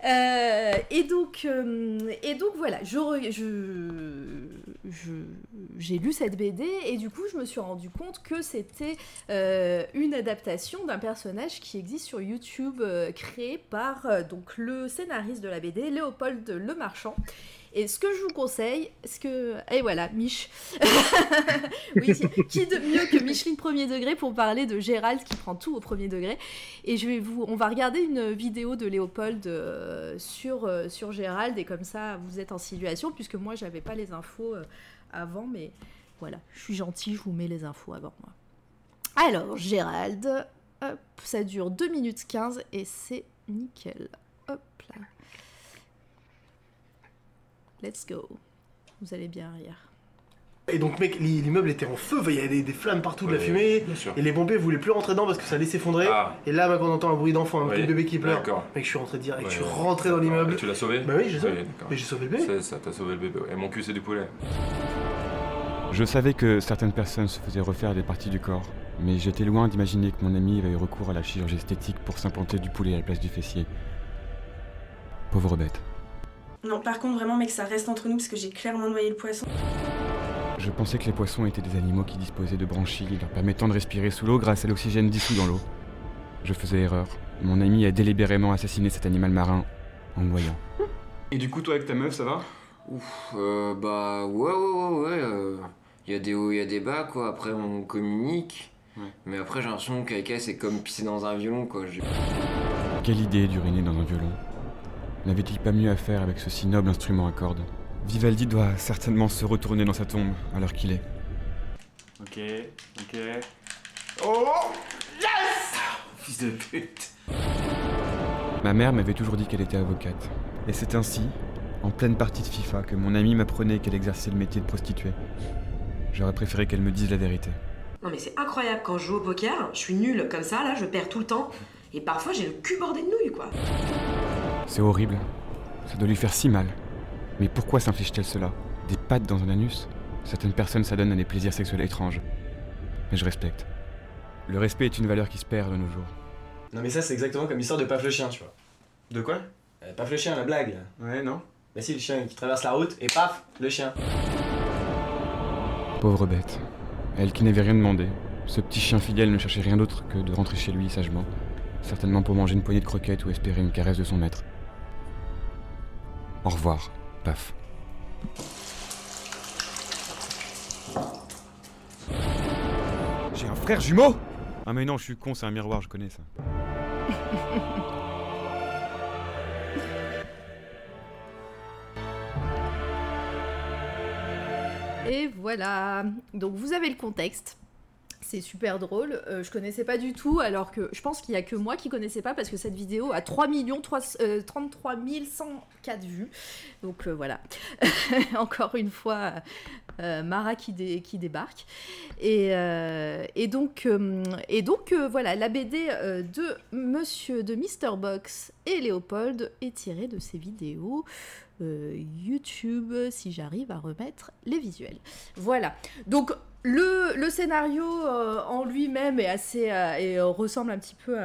Euh, et, donc, euh, et donc voilà, je, re- je, je- j'ai lu cette BD et du coup je me suis rendu compte que c'était euh, une adaptation d'un personnage qui existe sur YouTube créé par donc, le scénariste de la BD, Léopold Lemarchand. Et ce que je vous conseille, ce que... Et voilà, Mich. oui, qui de mieux que Micheline premier degré pour parler de Gérald qui prend tout au premier degré. Et je vais vous... On va regarder une vidéo de Léopold euh, sur, euh, sur Gérald et comme ça vous êtes en situation puisque moi j'avais pas les infos euh, avant mais voilà, je suis gentille, je vous mets les infos avant moi. Alors, Gérald, hop, ça dure 2 minutes 15 et c'est nickel. Hop là. Let's go. Vous allez bien rire. Et donc, mec, l'i- l'immeuble était en feu, il y avait des, des flammes partout, de la Ouais, fumée. bien sûr. Et les pompiers voulaient plus rentrer dedans parce que ça allait s'effondrer. Ah. Et là, bah, quand on entend un bruit d'enfant, un Oui, petit bébé qui pleure, d'accord. mec, je suis rentré direct, je suis ouais. rentré dans l'immeuble. Et tu l'as sauvé Bah oui, j'ai sauvé. d'accord. Mais j'ai sauvé le bébé. C'est ça, t'as sauvé le bébé. ouais. Et mon cul, c'est du poulet. Je savais que certaines personnes se faisaient refaire des parties du corps, mais j'étais loin d'imaginer que mon ami avait eu recours à la chirurgie esthétique pour s'implanter du poulet à la place du fessier. Pauvre bête. Non, par contre, vraiment, mec, ça reste entre nous parce que j'ai clairement noyé le poisson. Je pensais que les poissons étaient des animaux qui disposaient de branchies leur permettant de respirer sous l'eau grâce à l'oxygène dissous dans l'eau. Je faisais erreur. Mon ami a délibérément assassiné cet animal marin en le noyant. Et du coup, toi, avec ta meuf, ça va? Ouf, euh, bah ouais, ouais, ouais, ouais. euh, Il y a des hauts, il y a des bas, quoi. Après, on communique. Mais après, j'ai l'impression qu'avec elle, c'est comme pisser dans un violon, quoi. J'ai- Quelle idée d'uriner dans un violon? N'avait-il pas mieux à faire avec ce si noble instrument à cordes Vivaldi doit certainement se retourner dans sa tombe à l'heure qu'il est. Ok, ok. Oh Yes Fils de pute Ma mère m'avait toujours dit qu'elle était avocate. Et c'est ainsi, en pleine partie de FIFA, que mon amie m'apprenait qu'elle exerçait le métier de prostituée. J'aurais préféré qu'elle me dise la vérité. Non mais c'est incroyable, quand je joue au poker, je suis nul comme ça, là, je perds tout le temps. Et parfois j'ai le cul bordé de nouilles, quoi. C'est horrible. Ça doit lui faire si mal. Mais pourquoi s'inflige-t-elle cela? Des pattes dans un anus? Certaines personnes s'adonnent à des plaisirs sexuels étranges. Mais je respecte. Le respect est une valeur qui se perd de nos jours. Non mais ça c'est exactement comme l'histoire de Paf le chien, tu vois. De quoi? Euh, Paf le chien, la blague. là. Ouais, non Bah si, le chien qui traverse la route et paf, le chien. Pauvre bête. Elle qui n'avait rien demandé. Ce petit chien fidèle ne cherchait rien d'autre que de rentrer chez lui sagement. Certainement pour manger une poignée de croquettes ou espérer une caresse de son maître. Au revoir, paf. J'ai un frère jumeau? Ah mais non, je suis con, c'est un miroir, je connais ça. Et voilà. Donc vous avez le contexte. C'est super drôle. Euh, je connaissais pas du tout, alors que je pense qu'il y a que moi qui connaissais pas parce que cette vidéo a 3 millions 3, euh, 33 104 vues. Donc euh, voilà. Encore une fois, euh, Mara qui, dé- qui débarque. Et, euh, donc, euh, et donc euh, voilà, la BD euh, de Monsieur de Mr. Box et Léopold est tirée de ces vidéos. euh, YouTube, si j'arrive à remettre les visuels. Voilà. Donc le, scénario euh, en lui-même est assez euh, et euh, ressemble un petit peu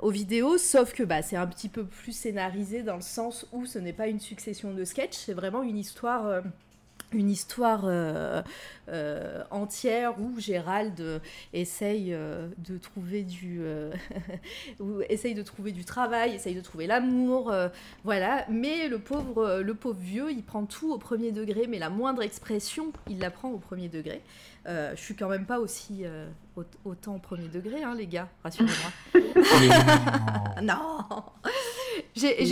aux vidéos, sauf que bah, c'est un petit peu plus scénarisé dans le sens où ce n'est pas une succession de sketchs, c'est vraiment une histoire. Une histoire euh, euh, entière où Gérald euh, essaye de trouver du essaye de trouver du travail, essaye de trouver l'amour, voilà. Mais le pauvre le pauvre vieux, il prend tout au premier degré, mais la moindre expression, il la prend au premier degré. Je suis quand même pas aussi au- autant au premier degré, hein, les gars, rassurez-moi. non.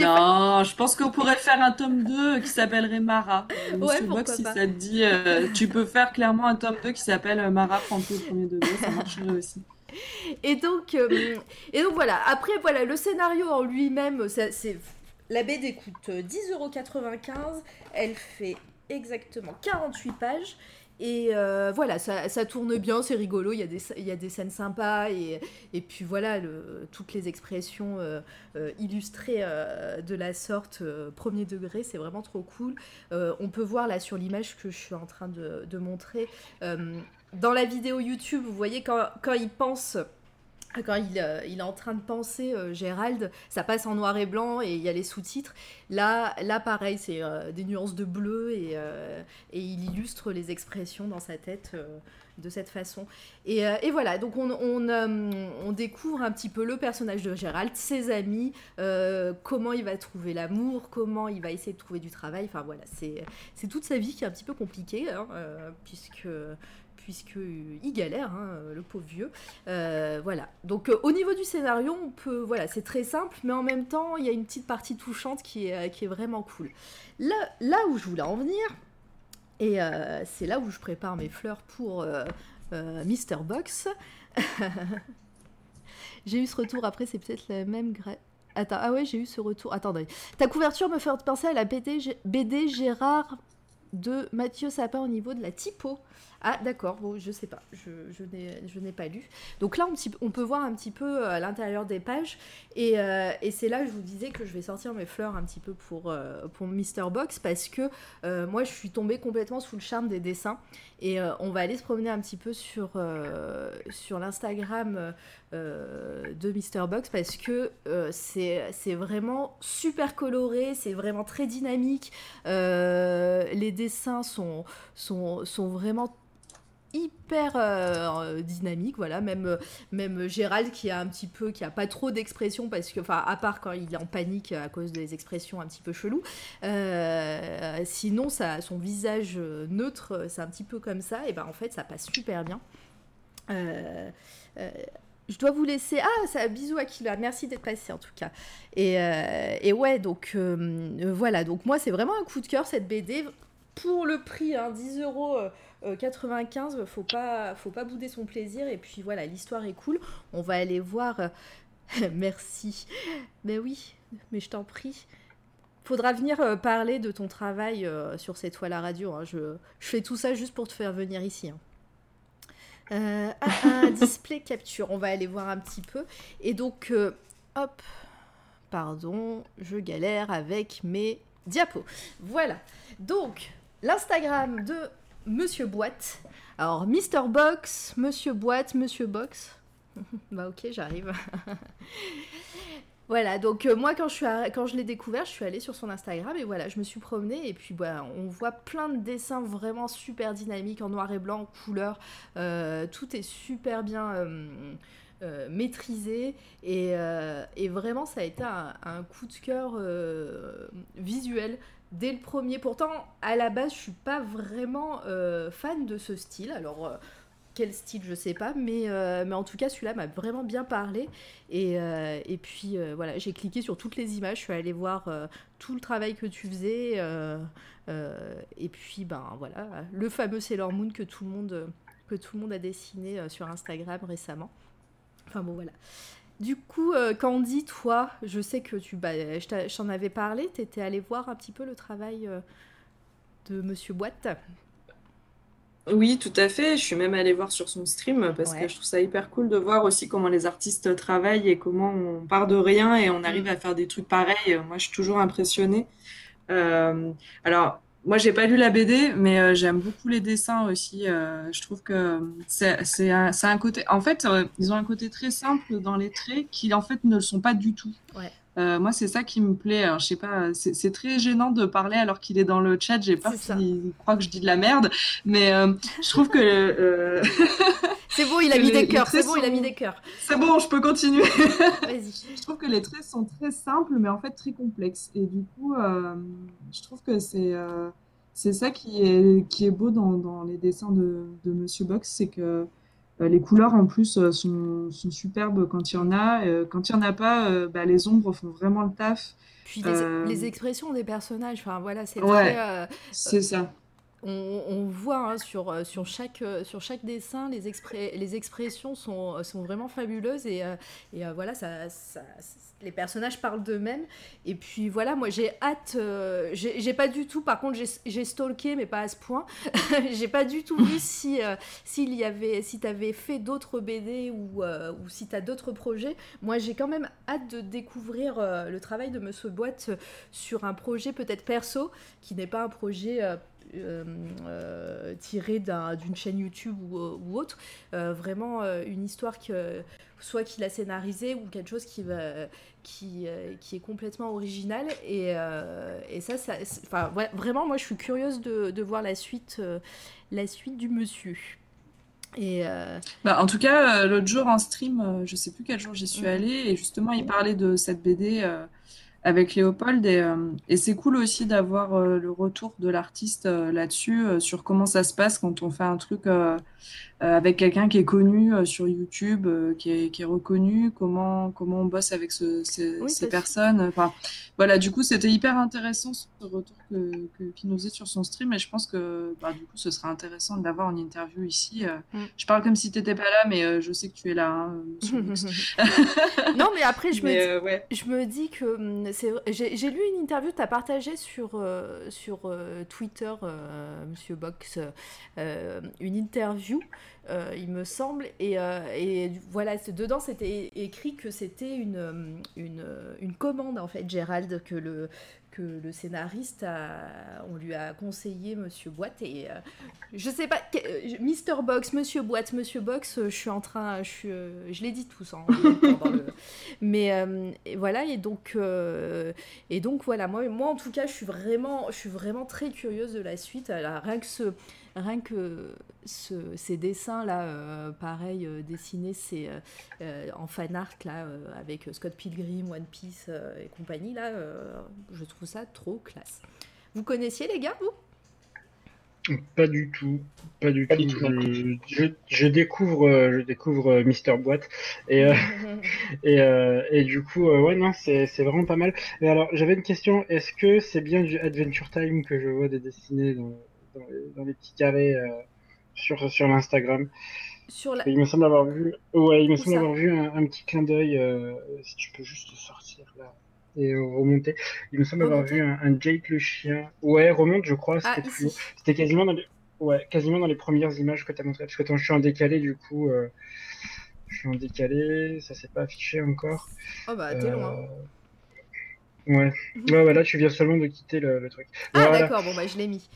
Non, je pense qu'on pourrait faire un tome 2 qui s'appellerait Mara. Ouais, Box, si pas. ça te dit, euh, tu peux faire clairement un tome 2 qui s'appelle euh, Mara tout au premier degré, ça marcherait aussi. Et donc, euh, et donc voilà. Après, voilà, le scénario en lui-même, c'est la BD coûte 10,95€. Elle fait exactement 48 pages. Et euh, voilà, ça, tourne bien, c'est rigolo, il y, a des, scènes sympas, et, puis voilà, toutes les expressions euh, euh, illustrées de la sorte, premier degré, c'est vraiment trop cool. On peut voir là sur l'image que je suis en train de, montrer, dans la vidéo YouTube, vous voyez quand, quand il pense quand il, euh, il est en train de penser euh, Gérald, ça passe en noir et blanc et il y a les sous-titres. Là, là pareil, c'est euh, des nuances de bleu et, il illustre les expressions dans sa tête de cette façon. Et, voilà, donc on, découvre un petit peu le personnage de Gérald, ses amis, comment il va trouver l'amour, comment il va essayer de trouver du travail. Enfin voilà, c'est toute sa vie qui est un petit peu compliquée, hein, puisque puisque euh, galère, hein, euh, le pauvre vieux. Euh, voilà. Donc au niveau du scénario, on peut, voilà, c'est très simple, mais en même temps, il y a une petite partie touchante qui est, vraiment cool. Là, là où je voulais en venir, et c'est là où je prépare mes fleurs pour Mr. Box. j'ai eu ce retour après, c'est peut-être la même gra... Attends, ah ouais, j'ai eu ce retour. Attendez. Ta couverture me fait penser à la BD Gérard de Mathieu Sapin au niveau de la typo. Ah d'accord, bon, je sais pas, je, n'ai- pas lu. Donc là, on, peut voir un petit peu euh, à l'intérieur des pages, et, euh, et c'est là je vous disais que je vais sortir mes fleurs un petit peu pour, euh, pour Mr. Box, parce que moi, je suis tombée complètement sous le charme des dessins, et on va aller se promener un petit peu sur, l'Instagram de Mr. Box, parce que c'est vraiment super coloré, c'est vraiment très dynamique, les dessins sont, sont, sont vraiment hyper euh, dynamique voilà même euh, même Gérald qui a un petit peu qui a pas trop d'expression parce que enfin à part quand il est en panique à cause des expressions un petit peu chelou euh, sinon ça son visage euh, neutre euh, c'est un petit peu comme ça et ben en fait ça passe super bien Euh, euh, je dois vous laisser. Ah, ça, bisous Aquila. Merci d'être passé en tout cas. Et, euh, et ouais, donc euh, euh, voilà. Donc moi, c'est vraiment un coup de cœur cette BD pour le prix, hein, 10 euros. euh, 95, faut pas, faut pas bouder son plaisir. Et puis voilà, l'histoire est cool. On va aller voir. euh, Merci. Mais oui, mais je t'en prie. Faudra venir euh, parler de ton travail euh, sur cette toile à radio. hein. Je, je fais tout ça juste pour te faire venir ici. hein. Euh, ah, un display capture, on va aller voir un petit peu. Et donc, euh, hop, pardon, je galère avec mes diapos. Voilà. Donc, l'Instagram de Monsieur Boîte. Alors, Mr. Box, Monsieur Boîte, Monsieur Box. bah ok, j'arrive. Voilà, donc euh, moi quand je, l'ai découvert, je suis allée sur son Instagram et voilà, je me suis promenée et puis bah, on voit plein de dessins vraiment super dynamiques en noir et blanc, en couleur, Euh, tout est super bien euh, maîtrisé et, vraiment ça a été un, coup de cœur visuel dès le premier. Pourtant, à la base, je suis pas vraiment euh, fan de ce style. Alors, euh, quel style, je sais pas, mais, euh, mais en tout cas, celui-là m'a vraiment bien parlé. Et, et puis voilà, j'ai cliqué sur toutes les images, je suis allée voir tout le travail que tu faisais. et puis, ben voilà, le fameux Sailor Moon que tout le monde, que tout le monde a dessiné sur Instagram récemment. Enfin bon, voilà. Du coup, euh, Candy, toi, je sais que tu, bah, je t'en avais parlé, tu étais allé voir un petit peu le travail euh, de Monsieur Boîte. Oui, tout à fait. Je suis même allée voir sur son stream parce Ouais. que je trouve ça hyper cool de voir aussi comment les artistes travaillent et comment on part de rien et on arrive à faire des trucs pareils. Moi, je suis toujours impressionnée. Euh, alors, moi, j'ai pas lu la BD, mais euh, j'aime beaucoup les dessins aussi. Euh, je trouve que c'est c'est un, côté. En fait, euh, ils ont un côté très simple dans les traits qui, en fait, ne le sont pas du tout. Ouais. Euh, moi, c'est ça qui me plaît. Alors, je sais pas, c'est très gênant de parler alors qu'il est dans le chat. J'ai peur qu'il croit que je dis de la merde, mais euh, je trouve que. C'est bon, il a mis les- des cœurs, c'est bon, il a mis des cœurs. C'est bon, je peux continuer. Vas-y. Je trouve que les traits sont très simples, mais en fait très complexes. Et du coup, euh, je trouve que c'est euh, c'est ça qui est, qui est beau dans, dans les dessins de, de Monsieur Box, c'est que euh, les couleurs en plus sont, sont superbes quand il y en a. Quand il n'y en a pas, bah, les ombres font vraiment le taf. Puis les, les expressions des personnages, enfin voilà, c'est Ouais, très, c'est ça. On, on voit hein, sur, euh, sur, chaque, euh, sur chaque dessin, les, expré- les expressions sont, sont vraiment fabuleuses et, euh, et euh, voilà, ça, ça- les personnages parlent d'eux-mêmes. Et puis voilà, moi j'ai hâte, euh, j'ai pas du tout, par contre j'ai stalké, mais pas à ce point, j'ai pas du tout vu si euh, s'il y avait, si t'avais fait d'autres BD ou, euh, ou si t'as d'autres projets. Moi j'ai quand même hâte de découvrir euh, le travail de Monsieur Boîte euh, sur un projet peut-être perso, qui n'est pas un projet euh, euh, euh, tiré d'un- d'une chaîne YouTube ou, ou autre. Euh, vraiment euh, une histoire que soit qu'il a scénarisé ou quelque chose qui, va, qui, euh, qui est complètement original. Et, euh, et ça, ça c'est- enfin, ouais, vraiment, moi je suis curieuse de, de voir la suite, euh, la suite du monsieur. Et euh, Bah, en tout cas, euh, l'autre jour en stream, euh, je sais plus quel jour j'y suis Mhm. allée, et justement, il parlait de cette BD euh, avec Léopold, et, euh, et c'est cool aussi d'avoir euh, le retour de l'artiste euh, là-dessus, sur comment ça se passe quand on fait un truc avec quelqu'un qui est connu sur YouTube, qui est, qui est reconnu, comment, comment on bosse avec ce- ces, Oui, ces parce- personnes. Enfin, voilà, du coup, c'était hyper intéressant ce retour que, que- qu'il nous faisait sur son stream, et je pense que bah, du coup, ce sera intéressant de l'avoir en interview ici. Mm. Je parle comme si tu n'étais pas là, mais je sais que tu es là. hein, non, mais après, je me, dis, ouais. je me dis que hum, j'ai lu une interview que tu as partagée sur, euh, sur euh, Twitter, euh, Monsieur Box, une interview, il me semble, et, et voilà, dedans c'était écrit que c'était une, une, une commande, en fait, Gérald, que le, que le scénariste, a, on lui a conseillé Monsieur Boîte, et euh, je sais pas, euh, Mister Box, Monsieur Boîte, Monsieur Box, euh, je suis en train, je, suis, je l'ai dit tous le- Mais voilà, et donc, et donc voilà, moi, moi en tout cas, je suis vraiment, je suis vraiment très curieuse de la suite. Alors, rien que ce, rien que ce- ces dessins là, euh, pareil, euh, dessinés, c'est euh, euh, en fan art là, euh, avec Scott Pilgrim, One Piece euh, et compagnie là, euh, je trouve ça trop classe. Vous connaissiez les gars, vous? Pas du tout, pas du Pas tout. du tout non Je, je, je découvre, euh, je découvre euh, Mister Boîte et euh, et, euh, et du coup, euh, ouais non, c'est c'est vraiment pas mal. Et alors, j'avais une question. Est-ce que c'est bien du Adventure Time que je vois des dessinés dans, dans, les, dans les petits carrés euh, sur sur l'Instagram? La... Il me semble avoir vu, ouais, il me Où semble avoir vu un, un petit clin d'œil. euh, si tu peux juste sortir là et remonter. Il me semble avoir vu un, un Jake le chien. Ouais, remonte, je crois. Ah, C'était. C'était quasiment dans les, ouais, quasiment dans les premières images que tu as montrées. Parce que attends, je suis en décalé du coup. euh, je suis en décalé, ça s'est pas affiché encore. Oh bah t'es Euh, loin. Ouais. Ouais, ouais, là tu viens seulement de quitter le, le truc. Ah Voilà. d'accord, bon bah je l'ai mis.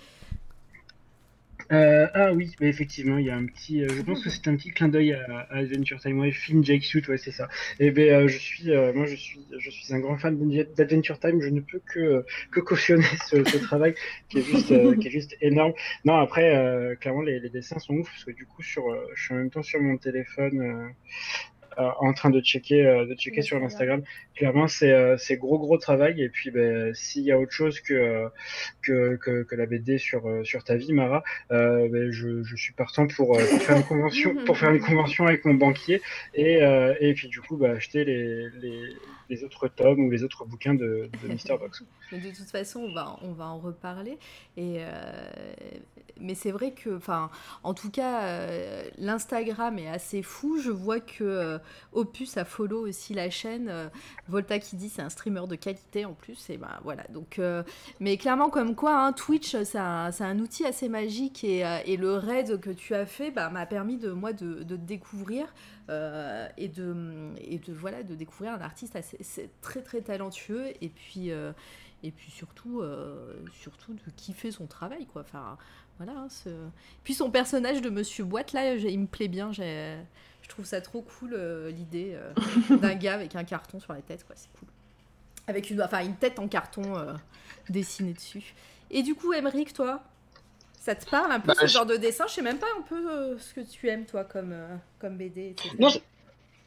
Euh, ah oui, mais effectivement, il y a un petit. euh, je pense que c'est un petit clin d'œil à, Adventure Time. Ouais, Finn Jake Suit, ouais, c'est ça. Et ben, euh, je suis, moi, je suis, je suis un grand fan d'Adventure Time. Je ne peux que que cautionner ce, travail qui est juste, qui est juste énorme. Non, après, clairement, les, dessins sont ouf parce que du coup, sur, je suis en même temps sur mon téléphone. Euh, en train de checker, euh, de checker sur Instagram. Clairement, c'est euh, c'est gros gros travail. Et puis, ben, s'il y a autre chose que, que, que, que la BD sur, sur ta vie, Mara, ben, je, je suis partant pour, pour faire une convention, pour faire une convention avec mon banquier et, et puis du coup, bah, acheter les, les, les autres tomes ou les autres bouquins de, de Mister Box. Mais de toute façon, on va, on va en reparler. Et euh, mais c'est vrai que, enfin, en tout cas, euh, l'Instagram est assez fou. Je vois que Opus a follow aussi la chaîne. euh, Volta qui dit c'est un streamer de qualité en plus. Et ben voilà. Donc, euh, mais clairement, comme quoi, hein, Twitch, c'est un, outil assez magique. Et, euh, et le raid que tu as fait bah, m'a permis de moi de, découvrir euh, et de et de voilà de découvrir un artiste assez, très très talentueux. Et puis euh, et puis surtout euh, surtout de kiffer son travail quoi enfin voilà hein, ce- puis son personnage de Monsieur Boîte là il me plaît bien j'ai je trouve ça trop cool euh, l'idée euh, d'un gars avec un carton sur la tête quoi c'est cool avec une enfin une tête en carton euh, dessinée dessus et du coup Emeric toi ça te parle un peu Bah, ce je- genre de dessin? Je sais même pas un peu euh, ce que tu aimes toi comme euh, comme BD etc. Non,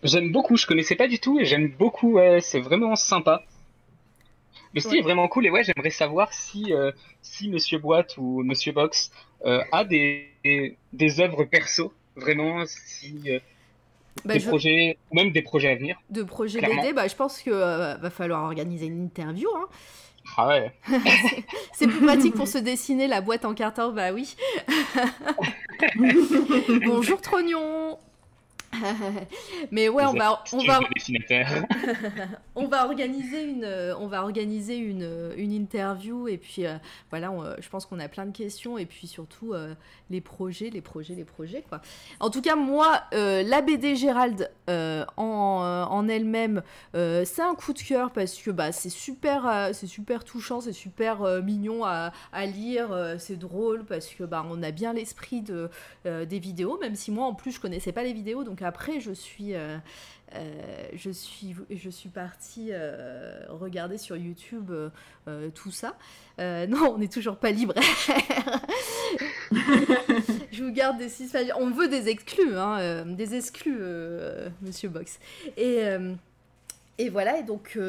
j'aime beaucoup, je connaissais pas du tout et j'aime beaucoup, ouais, c'est vraiment sympa. Le style Ouais. est vraiment cool et ouais, j'aimerais savoir si, euh, si Monsieur Boîte ou Monsieur Box a des, des, des œuvres perso, vraiment, si Bah, des je- projets, ou même des projets à venir. de projet Clairement. BD bah je pense que euh, va falloir organiser une interview hein. Ah ouais. C'est plus pratique pour se dessiner la boîte en carton, bah oui. Bonjour Trognon. Mais ouais, on va, on va, on va organiser une, euh, on va organiser une, euh, une interview et puis euh, voilà, on, je pense qu'on a plein de questions et puis surtout euh, les projets, les projets, les projets quoi. En tout cas, moi, euh, la BD Gérald en, en elle-même, c'est un coup de cœur parce que bah c'est super, c'est super touchant, c'est super mignon à, à lire, c'est drôle parce que bah on a bien l'esprit de des vidéos, même si moi en plus je connaissais pas les vidéos, donc après je suis euh, euh, je suis je suis partie euh, regarder sur YouTube tout ça. Non, on n'est toujours pas libraire. je vous garde des six pages. On veut des exclus, hein, des exclus, Monsieur Box. Et et voilà, et donc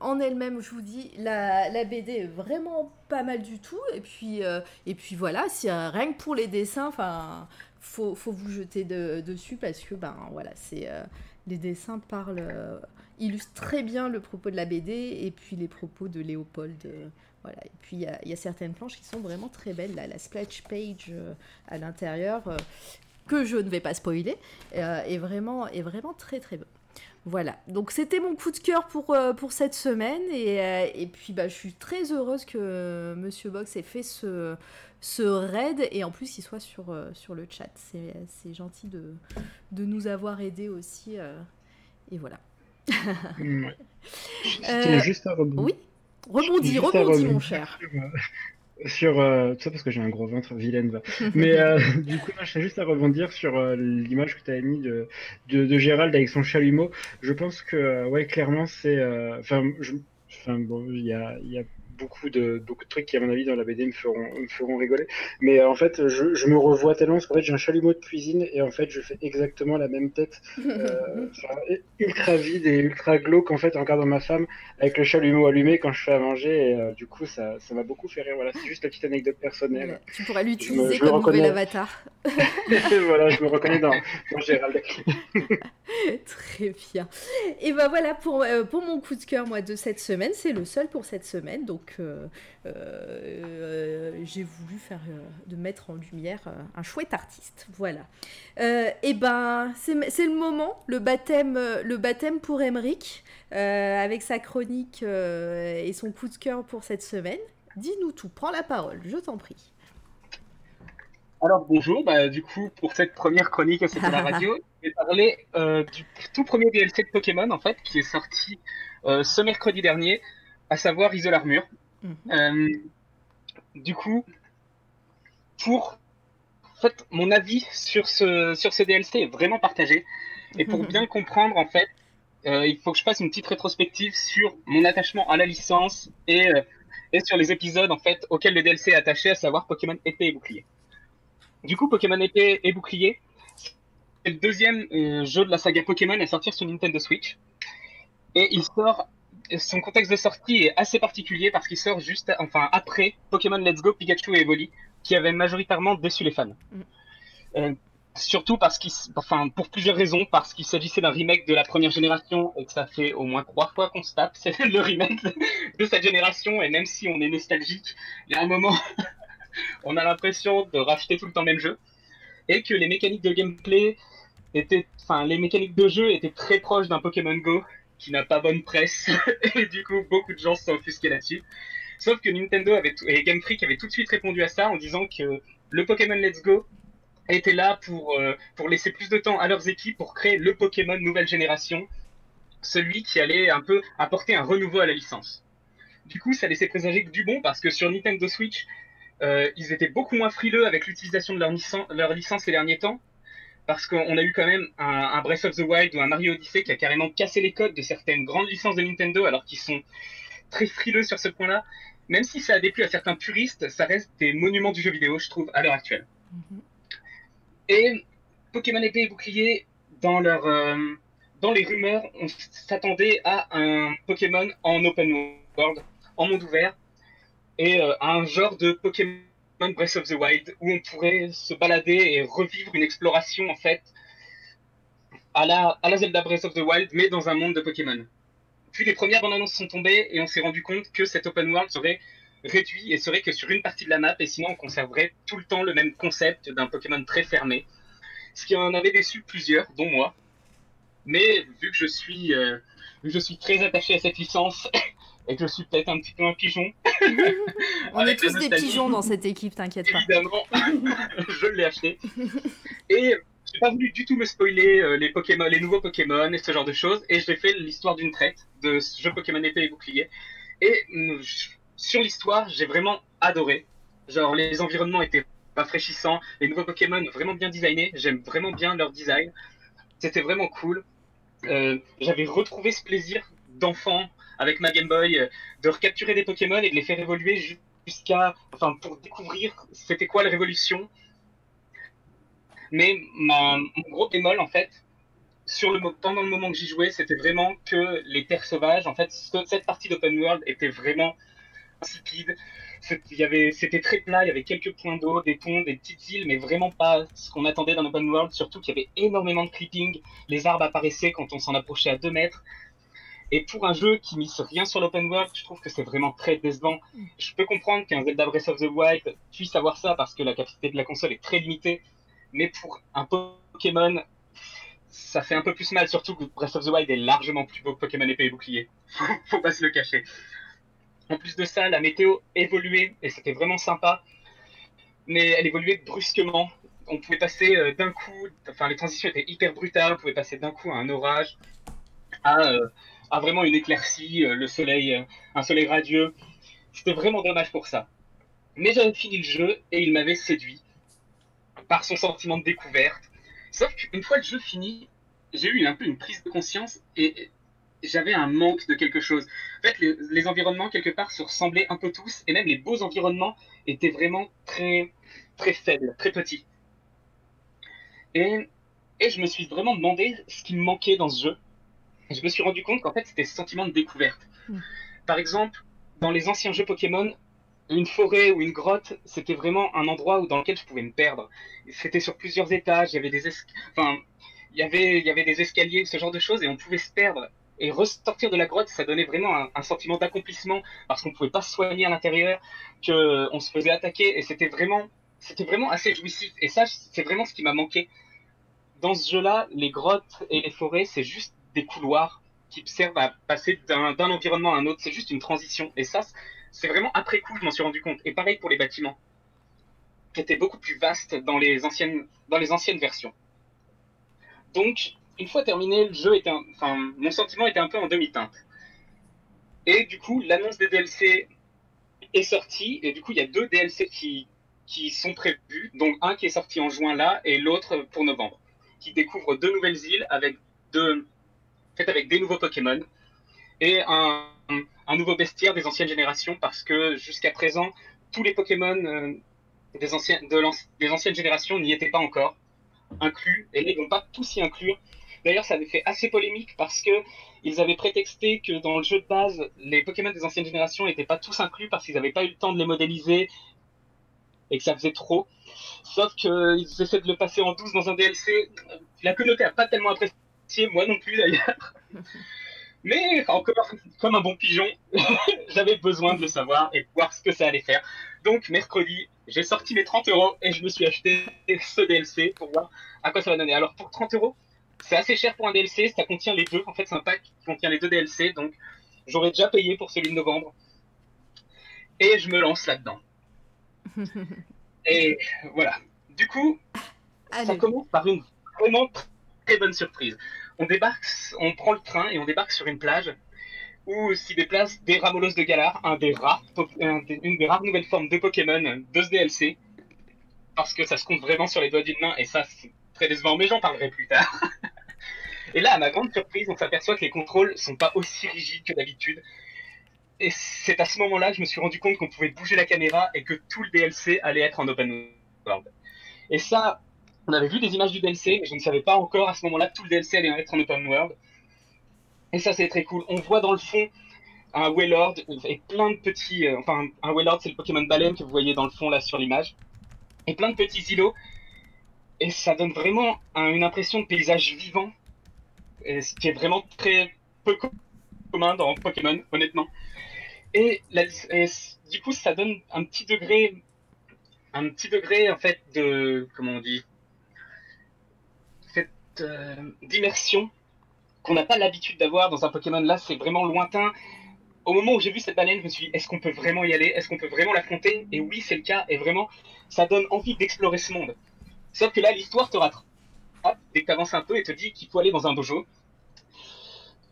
en elle-même, je vous dis, la, la BD est vraiment pas mal du tout. Et puis, et puis voilà, si, rien que pour les dessins, enfin, faut, faut vous jeter de- dessus parce que ben voilà, c'est euh, les dessins parlent, euh, illustrent très bien le propos de la BD et puis les propos de Léopold. euh, voilà. Et puis il y, a- certaines planches qui sont vraiment très belles, la splash page à l'intérieur. que je ne vais pas spoiler, est, vraiment, est vraiment très très bonne. Voilà, donc c'était mon coup de cœur pour, euh, pour cette semaine et, euh, et puis bah, je suis très heureuse que euh, Monsieur Box ait fait ce, ce raid et en plus il soit sur, sur le chat. C'est gentil de, de nous avoir aidés aussi et voilà. Ouais. Tenais juste à rebondir. oui, rebondis, rebondis mon cher. Sur, euh, tout ça parce que j'ai un gros ventre, vilaine va. Mais euh, du coup, là, je tiens juste à rebondir sur euh, l'image que tu avais mis de, de, de Gérald avec son chalumeau. Je pense que, euh, ouais, clairement, c'est. euh, Enfin, enfin, bon, il y a, il y a beaucoup de, beaucoup de trucs qui, à mon avis, dans la BD me feront, me feront rigoler. Mais euh, en fait, je, je me revois tellement parce qu'en fait, j'ai un chalumeau de cuisine et en fait, je fais exactement la même tête. euh, ultra vide et ultra glauque en fait en regardant ma femme avec le chalumeau allumé quand je fais à manger et euh, du coup ça ça m'a beaucoup fait rire voilà c'est juste la petite anecdote personnelle Tu pourras l'utiliser comme nouvel reconnais. avatar. voilà je me reconnais dans, dans Gérald Très bien. Et ben voilà pour, pour mon coup de cœur moi de cette semaine. C'est le seul pour cette semaine. Donc euh, euh, j'ai voulu faire euh, de mettre en lumière un chouette artiste. Voilà. Et ben c'est le moment, le baptême, le baptême pour Emeric avec sa chronique et son coup de cœur pour cette semaine. Dis-nous tout. Prends la parole. Je t'en prie. Alors bonjour, bah, du coup pour cette première chronique à la radio, je vais parler euh, du tout premier DLC de Pokémon en fait qui est sorti euh, ce mercredi dernier, à savoir Isole Armure. Euh, du coup, pour en fait mon avis sur ce sur ce DLC est vraiment partagé et pour bien comprendre en fait, euh, il faut que je fasse une petite rétrospective sur mon attachement à la licence et euh, et sur les épisodes en fait auxquels le DLC est attaché, à savoir Pokémon épée et bouclier. Du coup, Pokémon épée et bouclier, le deuxième euh, jeu de la saga Pokémon à sortir sur Nintendo Switch. Et il sort. Son contexte de sortie est assez particulier parce qu'il sort juste, enfin après Pokémon Let's Go, Pikachu et Evoli, qui avaient majoritairement déçu les fans. Euh, surtout parce qu'il, enfin pour plusieurs raisons, parce qu'il s'agissait d'un remake de la première génération et que ça fait au moins trois fois qu'on se tape, c'est le remake de cette génération. Et même si on est nostalgique, il y a un moment, on a l'impression de racheter tout le temps le même jeu. Et que les mécaniques de gameplay étaient, enfin les mécaniques de jeu étaient très proches d'un Pokémon Go qui n'a pas bonne presse et du coup beaucoup de gens se sont offusqués là-dessus. Sauf que Nintendo et Game Freak avaient tout de suite répondu à ça en disant que le Pokémon Let's Go était là pour, euh, pour laisser plus de temps à leurs équipes pour créer le Pokémon nouvelle génération, celui qui allait un peu apporter un renouveau à la licence. Du coup, ça laissait présager que du bon parce que sur Nintendo Switch, euh, ils étaient beaucoup moins frileux avec l'utilisation de leur licence ces derniers temps. Parce qu'on a eu quand même un, un Breath of the Wild ou un Mario Odyssey qui a carrément cassé les codes de certaines grandes licences de Nintendo alors qu'ils sont très frileux sur ce point-là. Même si ça a déplu à certains puristes, ça reste des monuments du jeu vidéo, je trouve, à l'heure actuelle. Et Pokémon épée et bouclier, dans, leur, euh, dans les rumeurs, on s'attendait à un Pokémon en open world, en monde ouvert, et euh, à un genre de Pokémon Breath of the Wild, où on pourrait se balader et revivre une exploration, en fait, à la, à la Zelda Breath of the Wild, mais dans un monde de Pokémon. Puis les premières bandes annonces sont tombées, et on s'est rendu compte que cet open world serait réduit et serait que sur une partie de la map, et sinon on conserverait tout le temps le même concept d'un Pokémon très fermé. Ce qui en avait déçu plusieurs, dont moi. Mais vu que je suis, euh, très attaché à cette licence et que je suis peut-être un petit peu un pigeon, On est tous des pigeons dans cette équipe, t'inquiète pas. évidemment, je l'ai acheté. Et j'ai pas voulu du tout me spoiler euh, les Pokémon, les nouveaux Pokémon et ce genre de choses. Et j'ai fait l'histoire d'une traite de ce jeu Pokémon épée et bouclier. Et euh, sur l'histoire, j'ai vraiment adoré. Genre les environnements étaient rafraîchissants, les nouveaux Pokémon vraiment bien designés. J'aime vraiment bien leur design. C'était vraiment cool. Euh, J'avais retrouvé ce plaisir d'enfant avec ma Game Boy euh, de recapturer des Pokémon et de les faire évoluer ju- jusqu'à, enfin, pour découvrir c'était quoi la révolution. Mais ma, mon gros bémol, en fait, pendant le moment que j'y jouais, c'était vraiment que les terres sauvages, en fait, ce- cette partie d'open world était vraiment insipide. C'était très plat, il y avait quelques points d'eau, des ponts, des petites îles, mais vraiment pas ce qu'on attendait d'un open world, surtout qu'il y avait énormément de clipping, les arbres apparaissaient quand on s'en approchait à 2 mètres. Et pour un jeu qui mise rien sur l'open world, je trouve que c'est vraiment très décevant. Je peux comprendre qu'un Zelda Breath of the Wild puisse avoir ça parce que la capacité de la console est très limitée, mais pour un Pokémon, ça fait un peu plus mal, surtout que Breath of the Wild est largement plus beau que Pokémon épée et bouclier. Faut pas se le cacher. En plus de ça, la météo évoluait et c'était vraiment sympa, mais elle évoluait brusquement. On pouvait passer euh, d'un coup, enfin les transitions étaient hyper brutales, on pouvait passer d'un coup à un orage, à, euh, à vraiment une éclaircie, euh, le soleil, euh, un soleil radieux. C'était vraiment dommage pour ça. Mais j'avais fini le jeu et il m'avait séduit par son sentiment de découverte. Sauf qu'une fois le jeu fini, j'ai eu un peu une prise de conscience et j'avais un manque de quelque chose. En fait, les, les environnements, quelque part, se ressemblaient un peu tous, et même les beaux environnements étaient vraiment très, très faibles, très petits. Et, et je me suis vraiment demandé ce qui me manquait dans ce jeu. Je me suis rendu compte qu'en fait, c'était ce sentiment de découverte. Par exemple, dans les anciens jeux Pokémon, une forêt ou une grotte, c'était vraiment un endroit où, dans lequel je pouvais me perdre. C'était sur plusieurs étages, il y avait des, es- enfin, il y avait, il y avait des escaliers, ce genre de choses, et on pouvait se perdre. Et ressortir de la grotte, ça donnait vraiment un, un sentiment d'accomplissement, parce qu'on pouvait pas se soigner à l'intérieur, que on se faisait attaquer, et c'était vraiment, c'était vraiment assez jouissif. Et ça, c'est vraiment ce qui m'a manqué. Dans ce jeu-là, les grottes et les forêts, c'est juste des couloirs qui servent à passer d'un environnement à un autre. C'est juste une transition. Et ça, c'est vraiment après coup, je m'en suis rendu compte. Et pareil pour les bâtiments, qui étaient beaucoup plus vastes dans les anciennes, dans les anciennes versions. Donc, une fois terminé, le jeu était, un- enfin, mon sentiment était un peu en demi-teinte. Et du coup, l'annonce des DLC est sortie, et du coup, il y a deux DLC qui, qui sont prévus, donc un qui est sorti en juin là, et l'autre pour novembre, qui découvre deux nouvelles îles avec deux, faites avec des nouveaux Pokémon, et un, nouveau bestiaire des anciennes générations, parce que jusqu'à présent, tous les Pokémon euh, des, l'anci- des anciennes générations n'y étaient pas encore. inclus, et ils vont pas tous y inclure. D'ailleurs, ça avait fait assez polémique parce que ils avaient prétexté que dans le jeu de base, les Pokémon des anciennes générations n'étaient pas tous inclus parce qu'ils n'avaient pas eu le temps de les modéliser et que ça faisait trop. Sauf qu'ils essaient de le passer en 12 dans un DLC. La communauté a pas tellement apprécié, moi non plus d'ailleurs. Mais encore, comme un bon pigeon, j'avais besoin de le savoir et de voir ce que ça allait faire. Donc mercredi, j'ai sorti mes 30 euros et je me suis acheté ce DLC pour voir à quoi ça va donner. Alors pour 30 euros, c'est assez cher pour un DLC, ça contient les deux. En fait, c'est un pack qui contient les deux DLC, donc j'aurais déjà payé pour celui de novembre. Et je me lance là-dedans. Et voilà. Du coup, ça commence par une vraiment très bonne surprise. On débarque, on prend le train et on débarque sur une plage où s'y déplace des Ramolos de Galar, des- une des rares nouvelles formes de Pokémon de ce DLC. Parce que ça se compte vraiment sur les doigts d'une main et ça, c'est très décevant, mais j'en parlerai plus tard. et là, à ma grande surprise, on s'aperçoit que les contrôles sont pas aussi rigides que d'habitude. Et c'est à ce moment-là que je me suis rendu compte qu'on pouvait bouger la caméra et que tout le DLC allait être en open world. Et ça, on avait vu des images du DLC, mais je ne savais pas encore à ce moment-là que tout le DLC allait être en open world. Et ça, c'est très cool. On voit dans le fond un Wailord et plein de petits. euh, enfin, un Wailord, c'est le Pokémon baleine que vous voyez dans le fond là sur l'image. Et plein de petits îlots. Et ça donne vraiment un- une impression de paysage vivant. Ce qui est vraiment très peu co- commun dans Pokémon, honnêtement. Et, et du coup, ça donne un petit degré. Un petit degré, en fait, de. Comment on dit Cette euh, d'immersion qu'on n'a pas l'habitude d'avoir dans un Pokémon. Là, c'est vraiment lointain. Au moment où j'ai vu cette baleine, je me suis dit, est-ce qu'on peut vraiment y aller? Est-ce qu'on peut vraiment l'affronter? Et oui, c'est le cas. Et vraiment, ça donne envie d'explorer ce monde. Sauf que là, l'histoire te rattrape dès que tu avances un peu et te dit qu'il faut aller dans un dojo.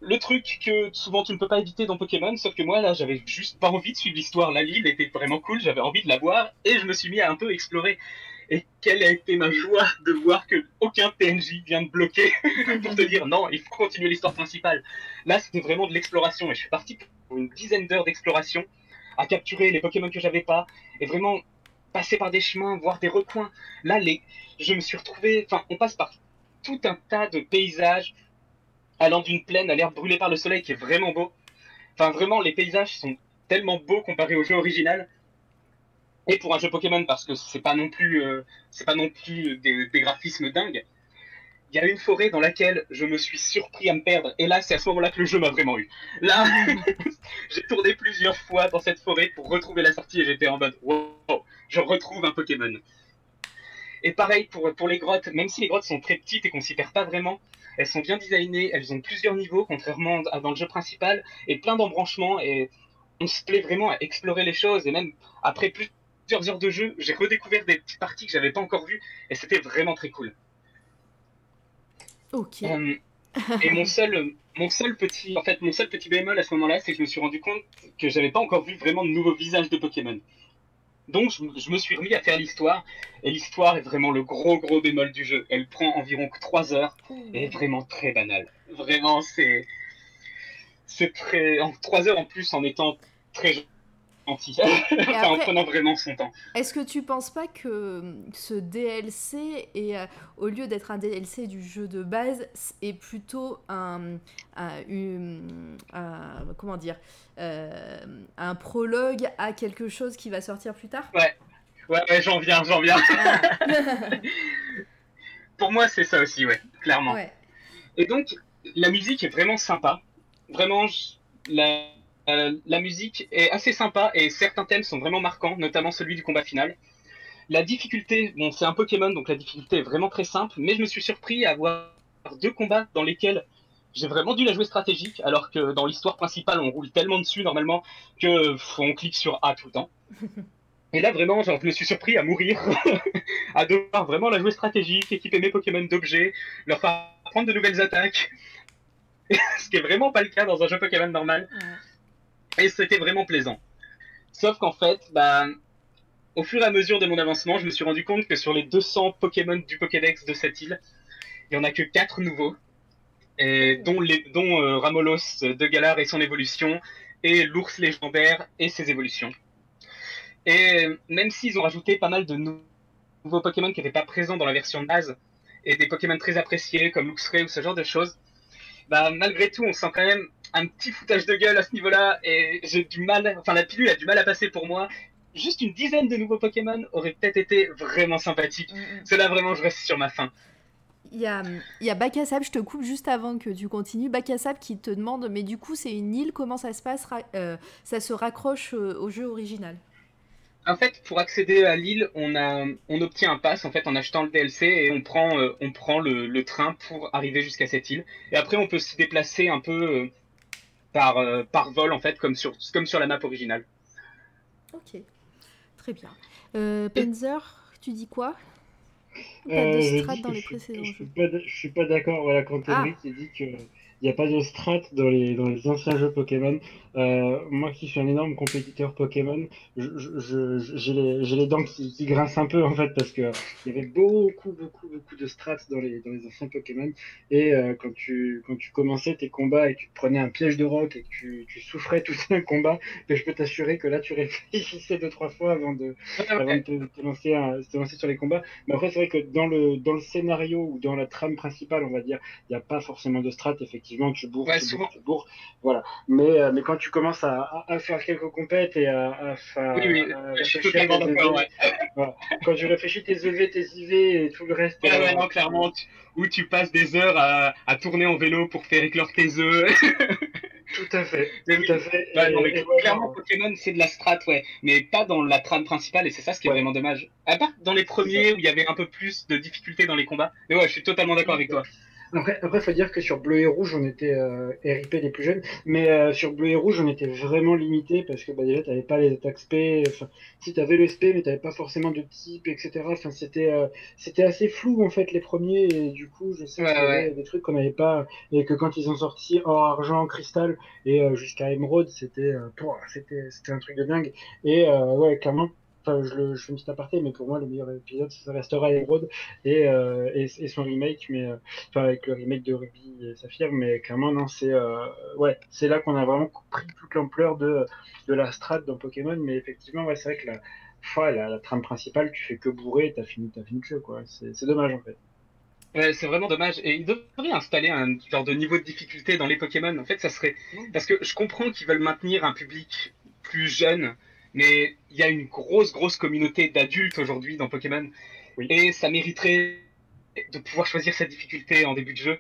Le truc que souvent tu ne peux pas éviter dans Pokémon, sauf que moi là j'avais juste pas envie de suivre l'histoire. La l'île était vraiment cool, j'avais envie de la voir et je me suis mis à un peu explorer. Et quelle a été ma joie de voir que aucun PNJ vient de bloquer pour te dire non, il faut continuer l'histoire principale. Là c'était vraiment de l'exploration et je suis parti pour une dizaine d'heures d'exploration à capturer les Pokémon que j'avais pas et vraiment passer par des chemins, voir des recoins. Là, les... je me suis retrouvé, enfin, on passe par tout un tas de paysages allant d'une plaine à l'air brûlé par le soleil qui est vraiment beau. Enfin, vraiment, les paysages sont tellement beaux comparés au jeu original. Et pour un jeu Pokémon, parce que c'est pas non plus, euh, c'est pas non plus des, graphismes dingues. Il y a une forêt dans laquelle je me suis surpris à me perdre. Et là, c'est à ce moment-là que le jeu m'a vraiment eu. Là, j'ai tourné plusieurs fois dans cette forêt pour retrouver la sortie et j'étais en mode wow, je retrouve un Pokémon. Et pareil pour, pour les grottes, même si les grottes sont très petites et qu'on s'y perd pas vraiment, elles sont bien designées, elles ont plusieurs niveaux, contrairement à dans le jeu principal, et plein d'embranchements, et on se plaît vraiment à explorer les choses, et même après plusieurs heures de jeu, j'ai redécouvert des petites parties que j'avais pas encore vues, et c'était vraiment très cool. Ok. Euh, et mon seul, mon seul petit, en fait, mon seul petit bémol à ce moment-là, c'est que je me suis rendu compte que j'avais pas encore vu vraiment de nouveaux visages de Pokémon. Donc, je, je me suis remis à faire l'histoire, et l'histoire est vraiment le gros gros bémol du jeu. Elle prend environ 3 heures, et est vraiment très banale. Vraiment, c'est, c'est très, en 3 heures en plus, en étant très enfin, en prenant vraiment son temps. Est-ce que tu penses pas que euh, ce DLC, est, euh, au lieu d'être un DLC du jeu de base, est plutôt un, un- une- un- comment dire, euh, un prologue à quelque chose qui va sortir plus tard? Ouais, ouais, ouais, j'en viens, j'en viens. Pour moi, c'est ça aussi, ouais, clairement. Ouais. Et donc, la musique est vraiment sympa. Vraiment, la, euh, la musique est assez sympa et certains thèmes sont vraiment marquants, notamment celui du combat final. La difficulté, bon, c'est un Pokémon, donc la difficulté est vraiment très simple, mais je me suis surpris à avoir deux combats dans lesquels j'ai vraiment dû la jouer stratégique, alors que dans l'histoire principale, on roule tellement dessus normalement que on clique sur A tout le temps. Et là, vraiment, genre, je me suis surpris à mourir, à devoir vraiment la jouer stratégique, équiper mes Pokémon d'objets, leur faire apprendre de nouvelles attaques. Ce qui est vraiment pas le cas dans un jeu Pokémon normal. Et c'était vraiment plaisant. Sauf qu'en fait, bah, au fur et à mesure de mon avancement, je me suis rendu compte que sur les 200 Pokémon du Pokédex de cette île, il y en a que 4 nouveaux, dont, euh, Ramolos de Galar et son évolution, et l'ours légendaire et ses évolutions. Et même s'ils ont rajouté pas mal de nou- nouveaux Pokémon qui n'étaient pas présents dans la version de base, et des Pokémon très appréciés comme Luxray ou ce genre de choses, bah malgré tout, on sent quand même un petit foutage de gueule à ce niveau-là et j'ai du mal, enfin la pilule a du mal à passer pour moi. Juste une dizaine de nouveaux Pokémon aurait peut-être été vraiment sympathique. Cela vraiment, je reste sur ma fin. Il y a, y a Bakassab, je te coupe juste avant que tu continues. Bakassab qui te demande, mais du coup, c'est une île, comment ça se passe Ra- euh, Ça se raccroche euh, au jeu original? En fait, pour accéder à l'île, on, a, on obtient un pass en fait en achetant le DLC et on prend, euh, on prend le, le train pour arriver jusqu'à cette île. Et après, on peut se déplacer un peu euh, par, euh, par vol en fait, comme sur, comme sur la map originale. Ok, très bien. Euh, Panzer, tu dis quoi? Pas de je strat dans les je précédents je jeux. suis pas d- Je suis pas d'accord. Voilà, quand Ah. Henrik il dit que il n'y a pas de strat dans les, dans les anciens jeux Pokémon. Euh, moi qui suis un énorme compétiteur Pokémon, je- je- je- j'ai les, j'ai les dents qui, qui grincent un peu en fait parce que il y avait beaucoup, beaucoup, beaucoup de strats dans les, dans les anciens Pokémon. Et euh, quand, tu, quand tu commençais tes combats et que tu prenais un piège de rock et que tu, tu souffrais tout un combat, ben, je peux t'assurer que là tu réfléchissais deux, trois fois avant de, avant de te, te lancer, un- te lancer sur les combats. Mais après, c'est vrai que dans le, dans le scénario ou dans la trame principale, on va dire, il n'y a pas forcément de strat. Effectivement, tu bourres, Ouais, tu souvent. bourres, tu bourres. Voilà. Mais, euh, mais quand tu commences à, à, à faire quelques compètes et à, à faire. Oui, oui, à je suis réfléchir totalement tes d'accord, EV, voilà. Quand tu réfléchis tes EV, tes IV et tout le reste. Ouais, euh, ouais, non, clairement, tu- où tu passes des heures à, à tourner en vélo pour faire éclore tes œufs. Tout à fait, tout à fait. Ouais, non, Et- mais et ouais, clairement, Pokémon, c'est de la strat, ouais. Mais pas dans la trame principale, et c'est ça ce qui est vraiment dommage. À part dans les premiers où il y avait un peu plus de difficultés dans les combats. Mais ouais, je suis totalement d'accord avec toi. Après, après, faut dire que sur Bleu et Rouge, on était euh, RIP les plus jeunes, mais euh, sur Bleu et Rouge, on était vraiment limité parce que bah, déjà, t'avais pas les attaques SP. Enfin, si t'avais le SP, mais t'avais pas forcément de type, etc. Enfin, c'était euh, c'était assez flou en fait les premiers, et du coup, je sais Ouais, qu'il y avait ouais. des trucs qu'on n'avait pas et que quand ils ont sorti or, argent, cristal et euh, jusqu'à émeraude, c'était c'était c'était un truc de dingue. Et ouais, clairement. Enfin, je, le, je fais une petite aparté, mais pour moi, le meilleur épisode, ça restera Emerald et, euh, et, et son remake, mais euh, enfin avec le remake de Ruby et Saphir, mais clairement non, c'est euh, ouais, c'est là qu'on a vraiment pris toute l'ampleur de de la strat dans Pokémon, mais effectivement ouais, c'est vrai que la, fois, la la trame principale, tu fais que bourrer, et t'as fini t'as fini le jeu quoi, c'est c'est dommage en fait. Ouais, c'est vraiment dommage. Et ils devraient installer un genre de niveau de difficulté dans les Pokémon. En fait, ça serait. Parce que je comprends qu'ils veulent maintenir un public plus jeune, mais il y a une grosse, grosse communauté d'adultes aujourd'hui dans Pokémon. Et ça mériterait de pouvoir choisir cette difficulté en début de jeu.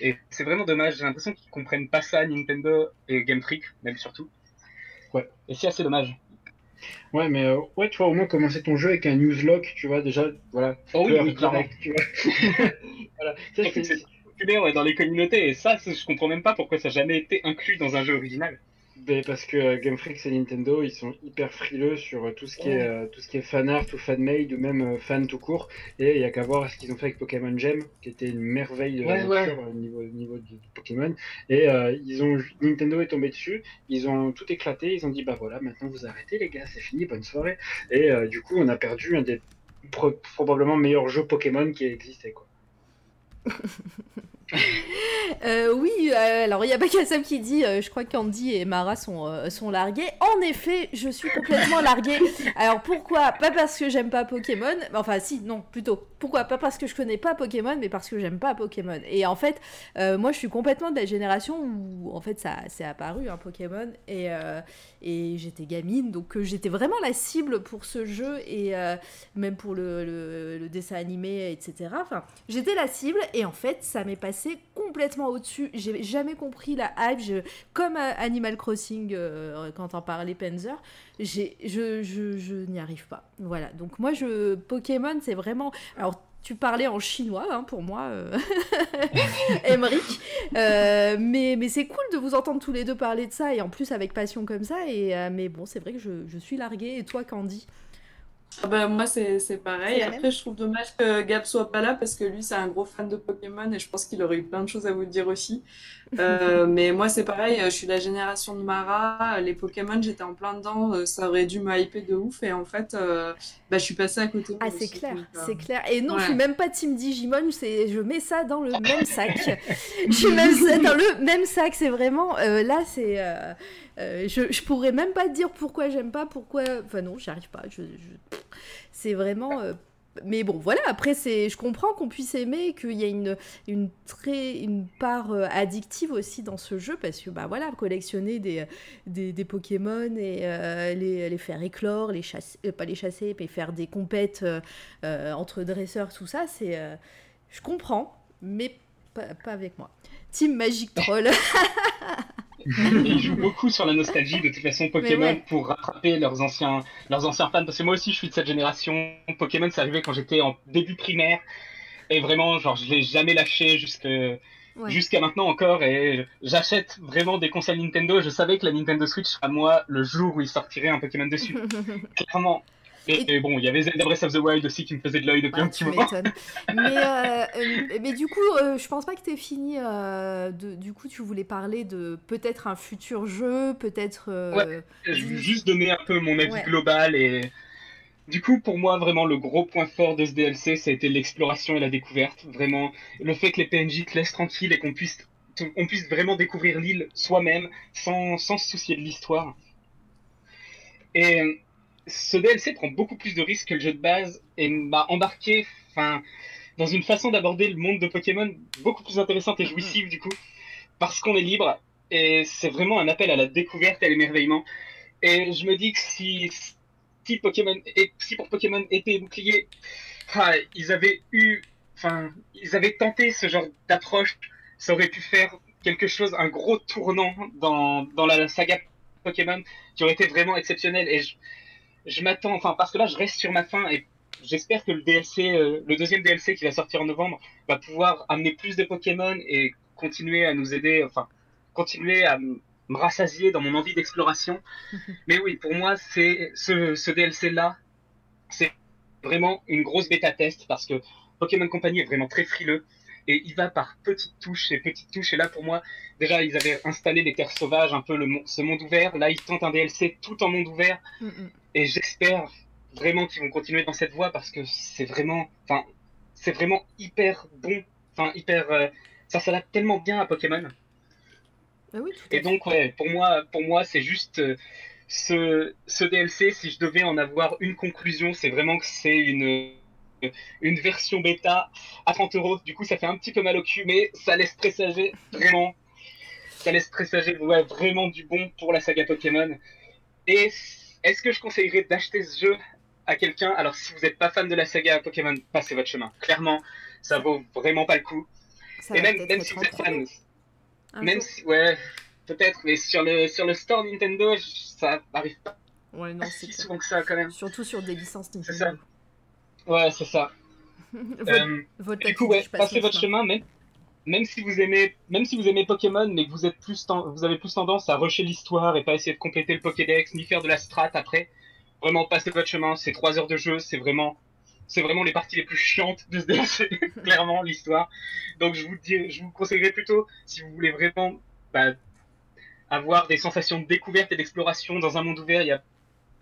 Et c'est vraiment dommage. J'ai l'impression qu'ils comprennent pas ça, Nintendo et Game Freak, même surtout. Ouais. Et c'est assez dommage. Ouais, mais euh, ouais, tu vois, au moins commencer ton jeu avec un newslock, tu vois, déjà, voilà. Oh oui, oui, clairement. direct, tu vois. voilà. Ça, c'est- populaire ouais, dans les communautés. Et ça, je comprends même pas pourquoi ça n'a jamais été inclus dans un jeu original. Ben, parce que euh, Game Freak et Nintendo, ils sont hyper frileux sur euh, tout ce qui est Ouais. euh, tout ce qui est fan art ou fan made ou même euh, fan tout court. Et il y a qu'à voir ce qu'ils ont fait avec Pokémon Gem, qui était une merveille de Ouais, nature au niveau niveau de, de Pokémon. Et euh, ils ont Nintendo est tombé dessus, ils ont tout éclaté, ils ont dit bah voilà maintenant vous arrêtez les gars, c'est fini, bonne soirée. Et du coup on a perdu un des pro- probablement meilleurs jeux Pokémon qui existait quoi. Euh, oui, euh, alors il y a Bakassam qui dit euh, Je crois qu'Andy et Mara sont, sont largués. En effet, je suis complètement larguée. Alors pourquoi? Pas parce que j'aime pas Pokémon. Enfin, si, non, plutôt. Pourquoi? Pas parce que je connais pas Pokémon, mais parce que j'aime pas Pokémon. Et en fait, moi je suis complètement de la génération où en fait ça c'est apparu un Pokémon et, et j'étais gamine, donc j'étais vraiment la cible pour ce jeu et euh, même pour le, le- le dessin animé, etc. Enfin, j'étais la cible et en fait ça m'est passé complètement au-dessus. J'ai jamais compris la hype. Je- comme euh, Animal Crossing euh, quand on parlait Panzer, j'ai- je, je, n'y arrive pas. Voilà, donc moi je Pokémon c'est vraiment... Alors tu parlais en chinois hein, pour moi. Emmerich. Euh, mais c'est cool de vous entendre tous les deux parler de ça et en plus avec passion comme ça. Et, mais bon, c'est vrai que je, suis larguée. Et toi, Candy? Bah, moi, c'est c'est pareil. Après, je trouve dommage que Gab soit pas là parce que lui, c'est un gros fan de Pokémon et je pense qu'il aurait eu plein de choses à vous dire aussi. Euh, mais moi, c'est pareil. Je suis la génération de Mara. Les Pokémon, j'étais en plein dedans. euh, Ça aurait dû me hyper de ouf. Et en fait, euh, bah, je suis passée à côté. Ah, c'est clair, euh, c'est clair. Et non, je ouais. suis même pas Team Digimon, je mets ça dans le même sac. je suis même ça dans le même sac, c'est vraiment. euh, là, c'est. euh, euh, je, je pourrais même pas te dire pourquoi j'aime pas, pourquoi. Enfin, non, j'y arrive pas. Je, je- C'est vraiment. Mais bon, voilà, après, c'est, je comprends qu'on puisse aimer, qu'il y a une, une, très, une part euh, addictive aussi dans ce jeu, parce que, bah voilà, collectionner des, des, Pokémon et euh, les, les faire éclore, les chasser, euh, pas les chasser, mais faire des compètes entre dresseurs, tout ça, c'est. je comprends, mais pas, pas avec moi. Team Magic Troll. Ils jouent beaucoup sur la nostalgie de toute façon Pokémon ouais. pour rattraper leurs anciens, leurs anciens fans. Parce que moi aussi je suis de cette génération. Pokémon c'est arrivé quand j'étais en début primaire. Et vraiment, genre, je l'ai jamais lâché jusque, jusqu'à maintenant encore. Et j'achète vraiment des consoles Nintendo. Je savais que la Nintendo Switch à moi le jour où il sortirait un Pokémon dessus. Clairement. Et, et bon, il y avait Zelda Breath of the Wild aussi qui me faisait de l'œil depuis un petit moment. mais, euh, euh, mais du coup, euh, je pense pas que t'aies fini. euh, de, du coup, tu voulais parler de peut-être un futur jeu, peut-être. Ouais, je vais juste donner un peu mon avis Ouais. global et du coup pour moi vraiment le gros point fort de ce DLC ça a été l'exploration et la découverte vraiment le fait que les PNJ te laissent tranquille et qu'on puisse on puisse vraiment découvrir l'île soi-même sans, sans se soucier de l'histoire et ce DLC prend beaucoup plus de risques que le jeu de base et m'a embarqué enfin dans une façon d'aborder le monde de Pokémon beaucoup plus intéressante et jouissive du coup parce qu'on est libre et c'est vraiment un appel à la découverte et à l'émerveillement. Et je me dis que si, Pokémon et si pour Pokémon épée et bouclier, ah, ils avaient eu, enfin, ils avaient tenté ce genre d'approche, ça aurait pu faire quelque chose, un gros tournant dans, dans la saga Pokémon qui aurait été vraiment exceptionnel. Je m'attends, enfin, parce que là, je reste sur ma fin et j'espère que le DLC, euh, le deuxième DLC qui va sortir en novembre, va pouvoir amener plus de Pokémon et continuer à nous aider, enfin, continuer à me rassasier dans mon envie d'exploration. Mais oui, pour moi, c'est ce, ce DLC-là, c'est vraiment une grosse bêta test parce que Pokémon Company est vraiment très frileux et il va par petites touches et petites touches. Et là, pour moi, déjà, ils avaient installé les terres sauvages, un peu le, ce monde ouvert. Là, ils tentent un DLC tout en monde ouvert. Mm, mm. Et j'espère vraiment qu'ils vont continuer dans cette voie parce que c'est vraiment, enfin, c'est vraiment hyper bon, enfin hyper, euh, ça s'adapte tellement bien à Pokémon. Bah oui, tout Et donc ouais, pour moi, pour moi, c'est juste euh, ce, ce DLC. Si je devais en avoir une conclusion, c'est vraiment que c'est une une version bêta à 30 euros. Du coup, ça fait un petit peu mal au cul, mais ça laisse présager vraiment, ça laisse présager ouais, vraiment du bon pour la saga Pokémon. Et est-ce que je conseillerais d'acheter ce jeu à quelqu'un? Alors, si vous n'êtes pas fan de la saga Pokémon, passez votre chemin. Clairement, ça vaut vraiment pas le coup. Ça Et même, même si vous êtes fan, même si, ouais, peut-être, mais sur le, sur le store Nintendo, ça arrive pas Ouais, non, c'est si souvent que ça quand même. Surtout sur des licences C'est ça. Nintendo. Ouais, c'est ça. Votre- Euh, votre du coup, ouais, passez votre chemin, même, même si vous aimez, même si vous aimez Pokémon, mais que vous êtes plus, vous avez plus tendance à rusher l'histoire et pas essayer de compléter le Pokédex, ni faire de la strat après. Vraiment, passez votre chemin. C'est trois heures de jeu, c'est vraiment, c'est vraiment les parties les plus chiantes de ce DLC, clairement, l'histoire. Donc, je vous dis, je vous conseillerais plutôt, si vous voulez vraiment, bah, avoir des sensations de découverte et d'exploration dans un monde ouvert, il y a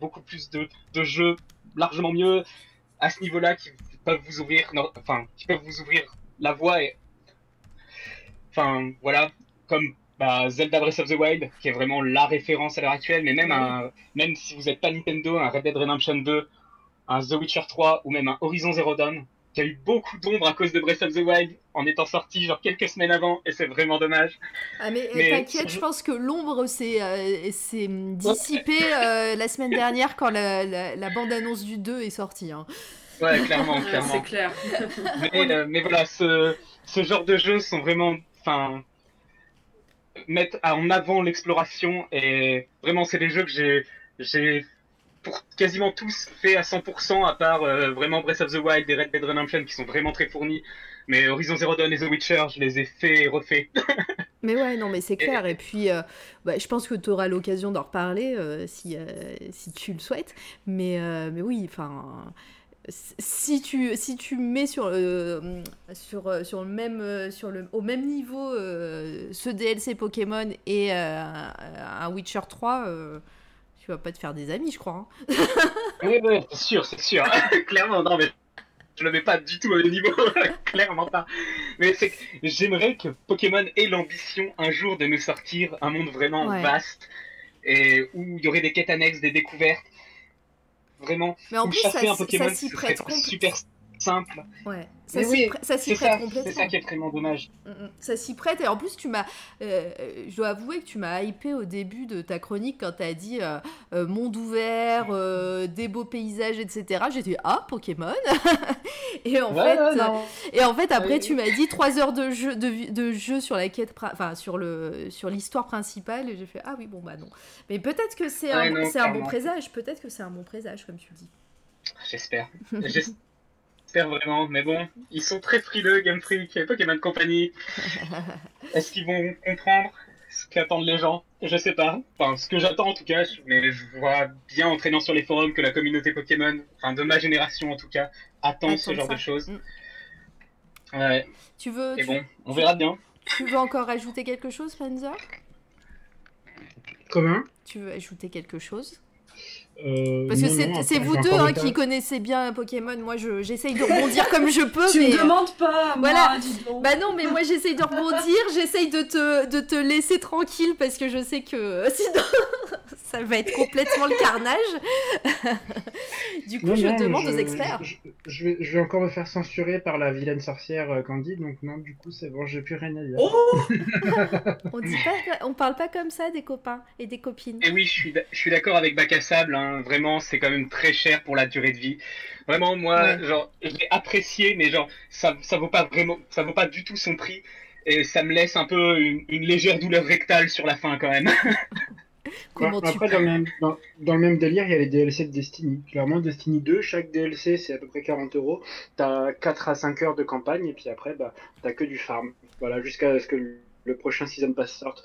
beaucoup plus de, de jeux largement mieux à ce niveau-là qui peuvent vous ouvrir, enfin, qui peuvent vous ouvrir la voie et, enfin, voilà, comme bah, Zelda Breath of the Wild, qui est vraiment la référence à l'heure actuelle, mais même un, même si vous n'êtes pas Nintendo, un Red Dead Redemption 2, un The Witcher 3 ou même un Horizon Zero Dawn, qui a eu beaucoup d'ombre à cause de Breath of the Wild en étant sorti genre quelques semaines avant, et c'est vraiment dommage. Ah mais, euh, Mais- t'inquiète, je pense que l'ombre s'est euh, dissipée euh, la semaine dernière quand la, la- la bande-annonce du 2 est sortie. hein. Ouais, clairement, clairement. C'est clair. mais, euh, mais voilà, ce, ce genre de jeux sont vraiment, enfin, mettent en avant l'exploration et vraiment, c'est des jeux que j'ai, j'ai pour quasiment tous fait à 100%, à part euh, vraiment Breath of the Wild et Red Dead Redemption qui sont vraiment très fournis. Mais Horizon Zero Dawn et The Witcher, je les ai fait et refait. Mais ouais, non, mais c'est clair. Et puis, euh, bah, je pense que tu auras l'occasion d'en reparler euh, si, si tu le souhaites. Mais, mais oui, enfin. Si tu, si tu mets sur, le sur, euh, sur le même, euh, sur le, au même niveau euh, ce DLC Pokémon et euh, un Witcher 3, euh, tu vas pas te faire des amis, je crois. hein. Oui, oui, c'est sûr, c'est sûr. Clairement, non, mais je le mets pas du tout au même niveau. Clairement pas. Mais c'est j'aimerais que Pokémon ait l'ambition un jour de nous sortir un monde vraiment Ouais. vaste et où il y aurait des quêtes annexes, des découvertes. Vraiment. Mais en plus, ça- ça s'y prête super. Simple. Ouais. Ça s'y oui, prête- ça s'y c'est prête ça, complètement. c'est ça qui est vraiment dommage. Mm, mm. Ça s'y prête et en plus tu m'as, euh, je dois avouer que tu m'as hypé au début de ta chronique quand tu as dit euh, euh, monde ouvert, des beaux paysages, etc. J'étais ah Pokémon et en Ouais, fait non. et en fait après tu m'as dit trois heures de jeu de, jeu sur la quête, enfin sur le sur l'histoire principale et j'ai fait ah oui bon bah non mais peut-être que c'est un, non, un bon présage peut-être que c'est un bon présage comme tu le dis. J'espère. J'espère vraiment. Mais bon, ils sont très frileux, Game Freak et Pokémon Company. Est-ce qu'ils vont comprendre ce qu'attendent les gens? Je sais pas. Enfin, ce que j'attends en tout cas, mais je vois bien en traînant sur les forums que la communauté Pokémon, enfin de ma génération en tout cas, attend ce genre ça. de choses. Mm. Ouais. Tu veux Et tu- bon, on verra bien. Tu veux encore ajouter quelque chose, Spencer Comment? Tu veux ajouter quelque chose? Euh, Parce que non, c'est vous deux hein, qui connaissez bien Pokémon. Moi, je- j'essaye de rebondir comme je peux. Tu mais... me demandes pas, moi, Voilà. dis donc. Bah non, mais moi j'essaye de rebondir. J'essaye de te, de te laisser tranquille parce que je sais que sinon ça va être complètement le carnage. du coup, Non, je non, demande je- aux experts. Je, je vais, je vais encore me faire censurer par la vilaine sorcière euh, Candy, donc non, du coup, c'est bon, j'ai plus rien à dire. On dit pas, on parle pas comme ça des copains et des copines. Et oui, je suis, je suis d'accord avec Bac à Sable. hein. Vraiment, c'est quand même très cher pour la durée de vie. Vraiment, moi, Ouais. genre, je l'ai apprécié, mais genre, ça, ça vaut pas vraiment, ça vaut pas du tout son prix. Et ça me laisse un peu une, une légère douleur rectale sur la fin, quand même. Comment Après, dans le, même, dans, dans le même délire, il y a les DLC de Destiny. Clairement, Destiny 2, chaque DLC, c'est à peu près 40 euros. T'as 4 à 5 heures de campagne, et puis après, bah, t'as que du farm. Voilà, jusqu'à ce que le, prochain season pass sorte.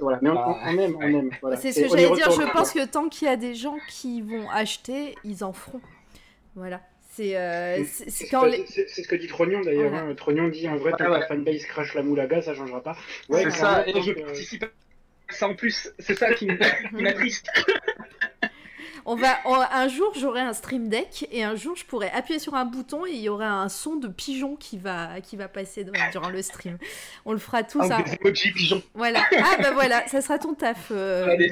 Voilà. Mais on, Ah, on- on aime, on aime. Voilà. C'est ce que j'allais dire. Je pense que tant qu'il y a des gens qui vont acheter, ils en feront. Voilà. C'est euh, quand ce les. que- ce que dit Trognon d'ailleurs. Voilà. hein. Trognon dit en vrai, Ouais, tant que ouais. la fanbase crache la moulaga, ça changera pas. c'est ça, et je que- participe à ça en plus. C'est ça qui m'attriste. On va, on- un jour, j'aurai un stream deck et un jour, je pourrai appuyer sur un bouton et il y aura un son de pigeon qui va, qui va passer dans- durant le stream. On le fera tous. Ah, emojis pigeons. Voilà. Ah bah voilà, ça sera ton taf, euh, Allez.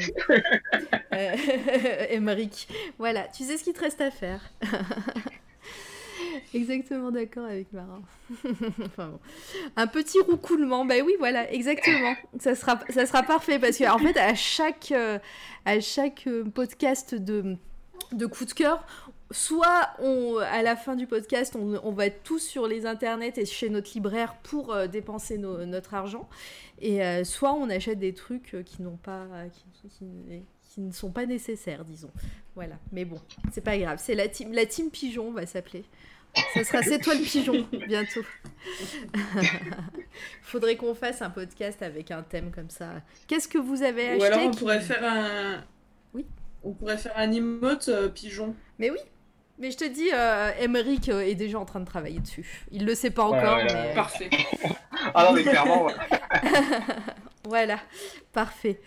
euh, Émeric. Voilà, tu sais ce qu'il te reste à faire. Exactement d'accord avec Marin. Enfin bon. Un petit roucoulement, bah oui, voilà, exactement. Ça sera, ça sera parfait parce que en fait, à chaque, euh, à chaque euh, podcast de, de coup de cœur, soit à la fin du podcast, on, on va tous sur les internets et chez notre libraire pour euh, dépenser notre argent, et soit on achète des trucs qui n'ont pas, qui ne sont pas nécessaires, disons. Voilà. Mais bon, c'est pas grave. C'est la team, la team pigeon on va s'appeler. Ça sera C'est toi le pigeon bientôt. Faudrait qu'on fasse un podcast avec un thème comme ça. Qu'est-ce que vous avez acheté Ou alors on qui- pourrait faire un. Oui. On pourrait faire un emote euh, pigeon. Mais oui. Mais je te dis, euh, Emmerich euh, est déjà en train de travailler dessus. Il le sait pas Ouais, encore, ouais, mais. Parfait. Ah non, mais clairement, ouais. voilà, parfait.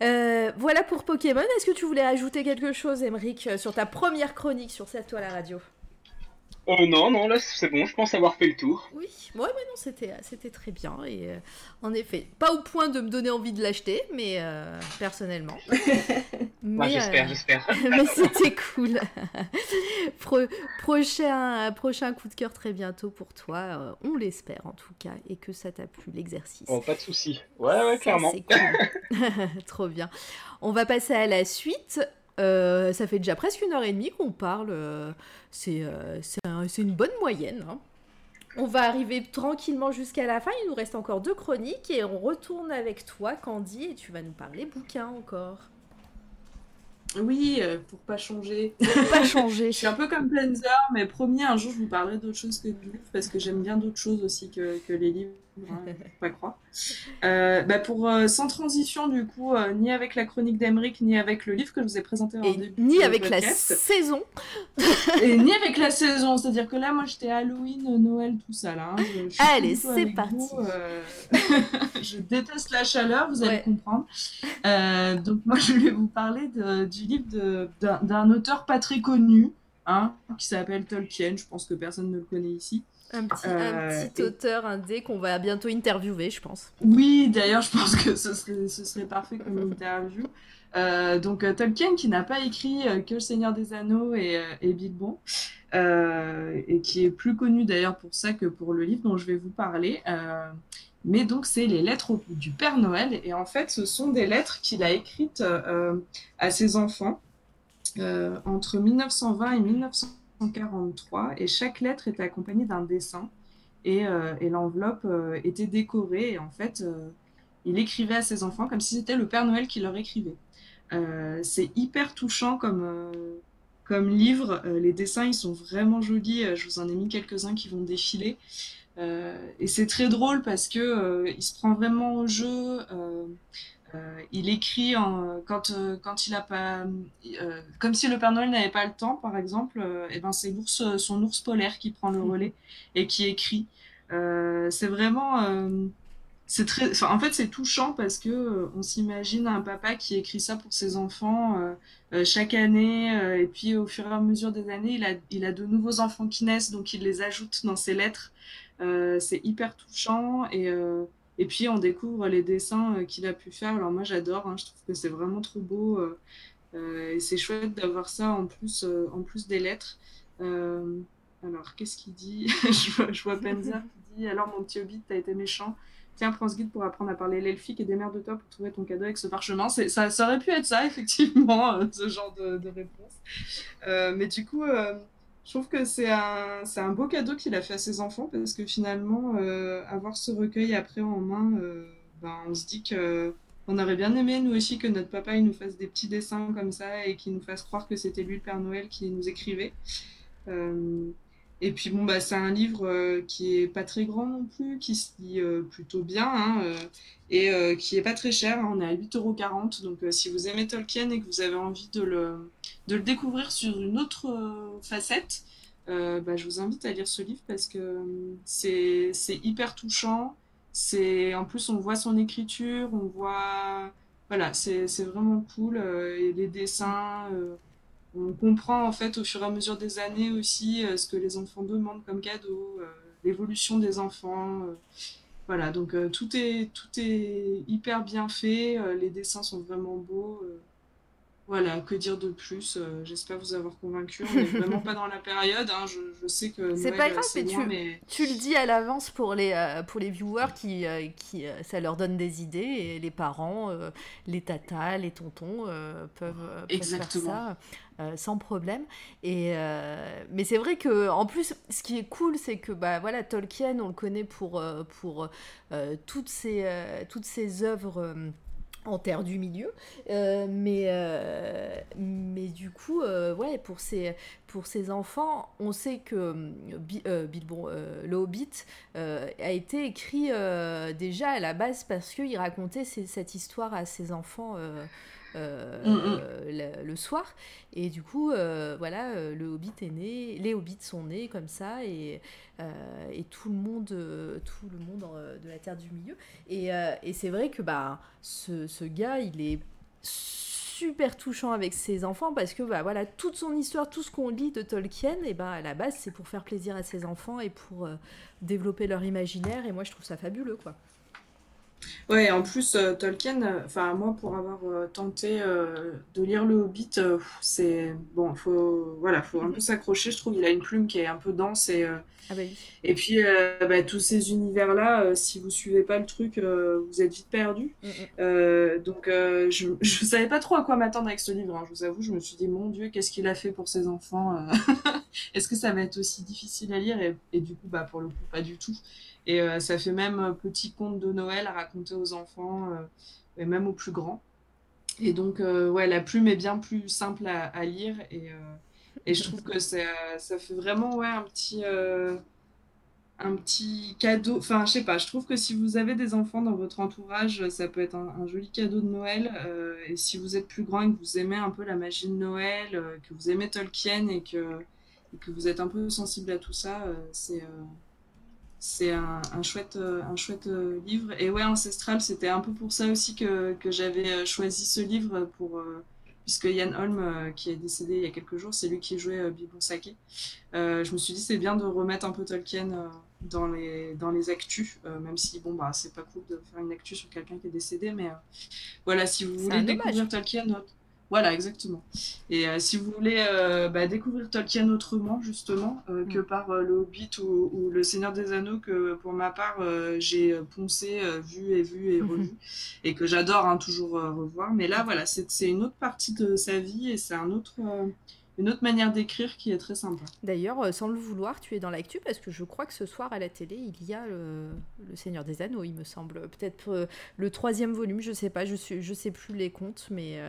Euh, voilà pour Pokémon. Est-ce que tu voulais ajouter quelque chose, Emmerich, sur ta première chronique sur cette toile à la radio? Oh non, non, là c'est bon, je pense avoir fait le tour. Oui, ouais, mais non, c'était, c'était très bien. Et euh, en effet, pas au point de me donner envie de l'acheter, mais euh, personnellement. Ouais, j'espère, j'espère. mais c'était cool. Pro- prochain, prochain coup de cœur très bientôt pour toi. euh, on l'espère en tout cas, et que ça t'a plu l'exercice. Oh, pas de souci. Ouais, ouais, Ça, clairement. c'est cool. Trop bien. On va passer à la suite. Euh, ça fait déjà presque une heure et demie qu'on parle. euh, c'est euh, c'est un- c'est une bonne moyenne. hein. On va arriver tranquillement jusqu'à la fin. Il nous reste encore deux chroniques et on retourne avec toi, Candy, et tu vas nous parler bouquin encore. Oui, pour pas changer. Pour pas changer. je suis un peu comme Planzer, mais promis, un jour je vous parlerai d'autre chose que de livres parce que j'aime bien d'autres choses aussi que, que les livres. Faut pas croire. Euh, bah pour euh, sans transition du coup, euh, ni avec la chronique d'Emeric, ni avec le livre que je vous ai présenté en début. ni avec la saison. Et ni avec la saison, c'est-à-dire que là, moi, j'étais Halloween, Noël, tout ça là. hein. Je- je suis Allez, c'est parti. vous, euh, je déteste la chaleur, vous allez Ouais. comprendre. Euh, donc moi, je vais vous parler de- du livre d'un auteur pas très connu, hein, qui s'appelle Tolkien. Je pense que personne ne le connaît ici. Un petit, un Euh, petit et- auteur indé qu'on va bientôt interviewer, je pense. Oui, d'ailleurs, je pense que ce serait, ce serait parfait comme interview. Euh, donc, euh, Tolkien qui n'a pas écrit euh, que Le Seigneur des Anneaux et, et euh, et qui est plus connu d'ailleurs pour ça que pour le livre dont je vais vous parler. Mais donc, c'est les lettres au- du Père Noël, et en fait, ce sont des lettres qu'il a écrites à ses enfants entre 1920 et 1943, et chaque lettre était accompagnée d'un dessin et, euh, l'enveloppe euh, était décorée et en fait euh, il écrivait à ses enfants comme si c'était le Père Noël qui leur écrivait. C'est hyper touchant comme, comme livre, les dessins ils sont vraiment jolis, je vous en ai mis quelques-uns qui vont défiler. Et c'est très drôle parce que il se prend vraiment au jeu. Euh, euh, il écrit en, quand, euh, quand il a pas, euh, comme si le Père Noël n'avait pas le temps, par exemple, euh, et ben c'est l'ours, son ours polaire qui prend le relais et qui écrit. Euh, c'est vraiment, euh, c'est très, en fait, c'est touchant parce que euh, on s'imagine un papa qui écrit ça pour ses enfants euh, euh, chaque année, euh, et puis au fur et à mesure des années, il a, il a de nouveaux enfants qui naissent, donc il les ajoute dans ses lettres. Euh, c'est hyper touchant et euh, et puis on découvre les dessins euh, qu'il a pu faire. Alors moi j'adore, hein, je trouve que c'est vraiment trop beau euh, euh, et c'est chouette d'avoir ça en plus, euh, en plus des lettres. Euh, alors qu'est-ce qu'il dit je, vois, je vois qui dit alors mon petit hobbit t'as été méchant. Tiens, prends ce guide pour apprendre à parler l'elfique et démerde-toi pour trouver ton cadeau avec ce parchemin. Ça, ça aurait pu être ça, effectivement, ce genre de, de réponse. Mais du coup, je trouve que c'est un, beau cadeau qu'il a fait à ses enfants parce que finalement, euh, avoir ce recueil après en main, euh, ben, on se dit que on aurait bien aimé, nous aussi, que notre papa nous fasse des petits dessins comme ça et qu'il nous fasse croire que c'était lui le Père Noël qui nous écrivait. Euh, et puis bon, bah, c'est un livre euh, qui est pas très grand non plus, qui se lit euh, plutôt bien hein, euh, et qui est pas très cher. hein. on est à 8,40€. Donc si vous aimez Tolkien et que vous avez envie de le, de le découvrir sur une autre facette, bah, je vous invite à lire ce livre parce que c'est hyper touchant. En plus on voit son écriture, on voit voilà, c'est vraiment cool et les dessins. On comprend en fait au fur et à mesure des années aussi euh, ce que les enfants demandent comme cadeau, euh, l'évolution des enfants. euh, voilà, donc tout est tout est hyper bien fait, les dessins sont vraiment beaux. Voilà, que dire de plus euh, J'espère vous avoir convaincu. On n'est vraiment pas dans la période. hein, je, je sais que C'est pas grave, c'est mais tu, loin, mais tu le dis à l'avance pour les, euh, pour les viewers qui, euh, qui ça leur donne des idées et les parents, les tatas, les tontons peuvent, peuvent faire Exactement. ça sans problème. Et, mais c'est vrai que en plus, ce qui est cool, c'est que bah, voilà, Tolkien, on le connaît pour, pour toutes, euh, toutes ces œuvres. En terre du milieu, Euh, mais, euh, mais du coup, euh, ouais, pour ces, pour ces enfants, on sait que Bi- Bilbon, le Hobbit a été écrit déjà à la base parce qu'il racontait cette histoire à ses enfants euh, Mm, mm. le, le soir. Et du coup, euh, voilà, euh, le Hobbit est né, les Hobbits sont nés comme ça, et, et tout le monde, tout le monde de la Terre du Milieu. Et, et c'est vrai que bah, ce, ce gars, il est super touchant avec ses enfants parce que bah, voilà toute son histoire tout ce qu'on lit de Tolkien et ben à la base c'est pour faire plaisir à ses enfants et pour euh, développer leur imaginaire et moi je trouve ça fabuleux quoi Ouais, en plus, euh, Tolkien, euh, enfin, moi, pour avoir euh, tenté euh, de lire Le Hobbit, c'est bon, faut, voilà, faut un peu s'accrocher. Je trouve il a une plume qui est un peu dense et, ah bah oui et puis bah, tous ces univers-là, si vous suivez pas le truc, vous êtes vite perdu. Mm, mm. Donc, je, je savais pas trop à quoi m'attendre avec ce livre. hein, je vous avoue, je me suis dit, mon Dieu, qu'est-ce qu'il a fait pour ses enfants Est-ce que ça va être aussi difficile à lire et, et du coup, bah, pour le coup, pas du tout. Et euh, ça fait même euh, petit conte de Noël à raconter aux enfants euh, et même aux plus grands. Et donc, euh, ouais, la plume est bien plus simple à, lire et, et je trouve que ça, ça fait vraiment ouais, un petit, un petit cadeau. Enfin, je sais pas, je trouve que si vous avez des enfants dans votre entourage, ça peut être un, un joli cadeau de Noël. et si vous êtes plus grand et que vous aimez un peu la magie de Noël, que vous aimez Tolkien et que, et que vous êtes un peu sensible à tout ça, c'est c'est un, un chouette, euh, un chouette euh, livre. Et ouais, Ancestral, c'était un peu pour ça aussi que, que j'avais euh, choisi ce livre pour, euh, puisque Yann Holm, euh, qui est décédé il y a quelques jours, c'est lui qui jouait euh, Bibon Sake. Euh, je me suis dit c'est bien de remettre un peu Tolkien euh, dans les dans les actus, euh, même si bon bah c'est pas cool de faire une actu sur quelqu'un qui est décédé, mais euh, voilà si vous voulez découvrir. Tolkien, voilà exactement. Et euh, si vous voulez euh, bah, découvrir Tolkien autrement justement euh, que par le Hobbit ou, ou le Seigneur des Anneaux que pour ma part j'ai poncé, vu et vu et revu et que j'adore hein, toujours revoir. Mais là, voilà, c'est une autre partie de sa vie et c'est un autre, une autre manière d'écrire qui est très sympa. D'ailleurs, sans le vouloir, tu es dans l'actu parce que je crois que ce soir à la télé, il y a le, le Seigneur des Anneaux, il me semble. Peut-être le troisième volume, je sais pas, je, je sais plus les comptes, mais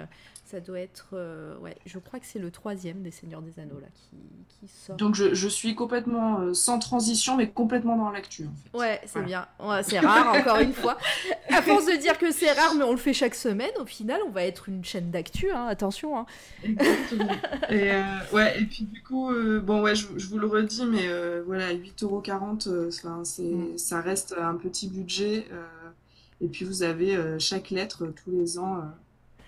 ça doit être. euh, ouais, je crois que c'est le troisième des Seigneurs des Anneaux là qui, qui sort. Donc je, je suis complètement euh, sans transition, mais complètement dans l'actu. en fait. Ouais, c'est bien. Ouais, c'est rare, encore une fois. À force de dire que c'est rare, mais on le fait chaque semaine, au final, on va être une chaîne d'actu, hein, attention. hein. Exactement. Et, euh, ouais, et puis du coup, bon, ouais, je, je vous le redis, mais voilà, 8,40€, euh, enfin, c'est, Mm. ça reste un petit budget. et puis vous avez chaque lettre tous les ans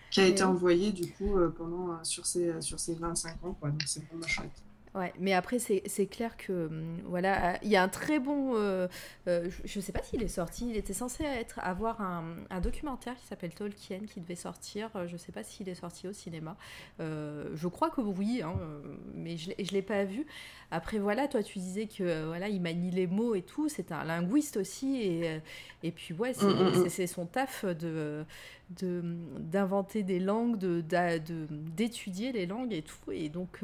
qui a été envoyée du coup euh, pendant, euh, sur, ces, euh, sur ces 25 ans, quoi. Donc c'est vraiment chouette. Ouais, mais après, c'est clair que, hum, voilà, euh, il y a un très bon... euh, euh, je- je sais pas s'il est sorti, il était censé être, avoir un, un documentaire qui s'appelle Tolkien, qui devait sortir, euh, je sais pas s'il est sorti au cinéma. Euh, je crois que oui, hein, mais je je l'ai pas vu. Après, voilà, toi, tu disais que, voilà, il manie les mots et tout, c'est un linguiste aussi, et, et puis, ouais, c'est Mm, mm, mm. son taf de de- d'inventer des langues, de- d'a- de- d'étudier les langues et tout, et donc...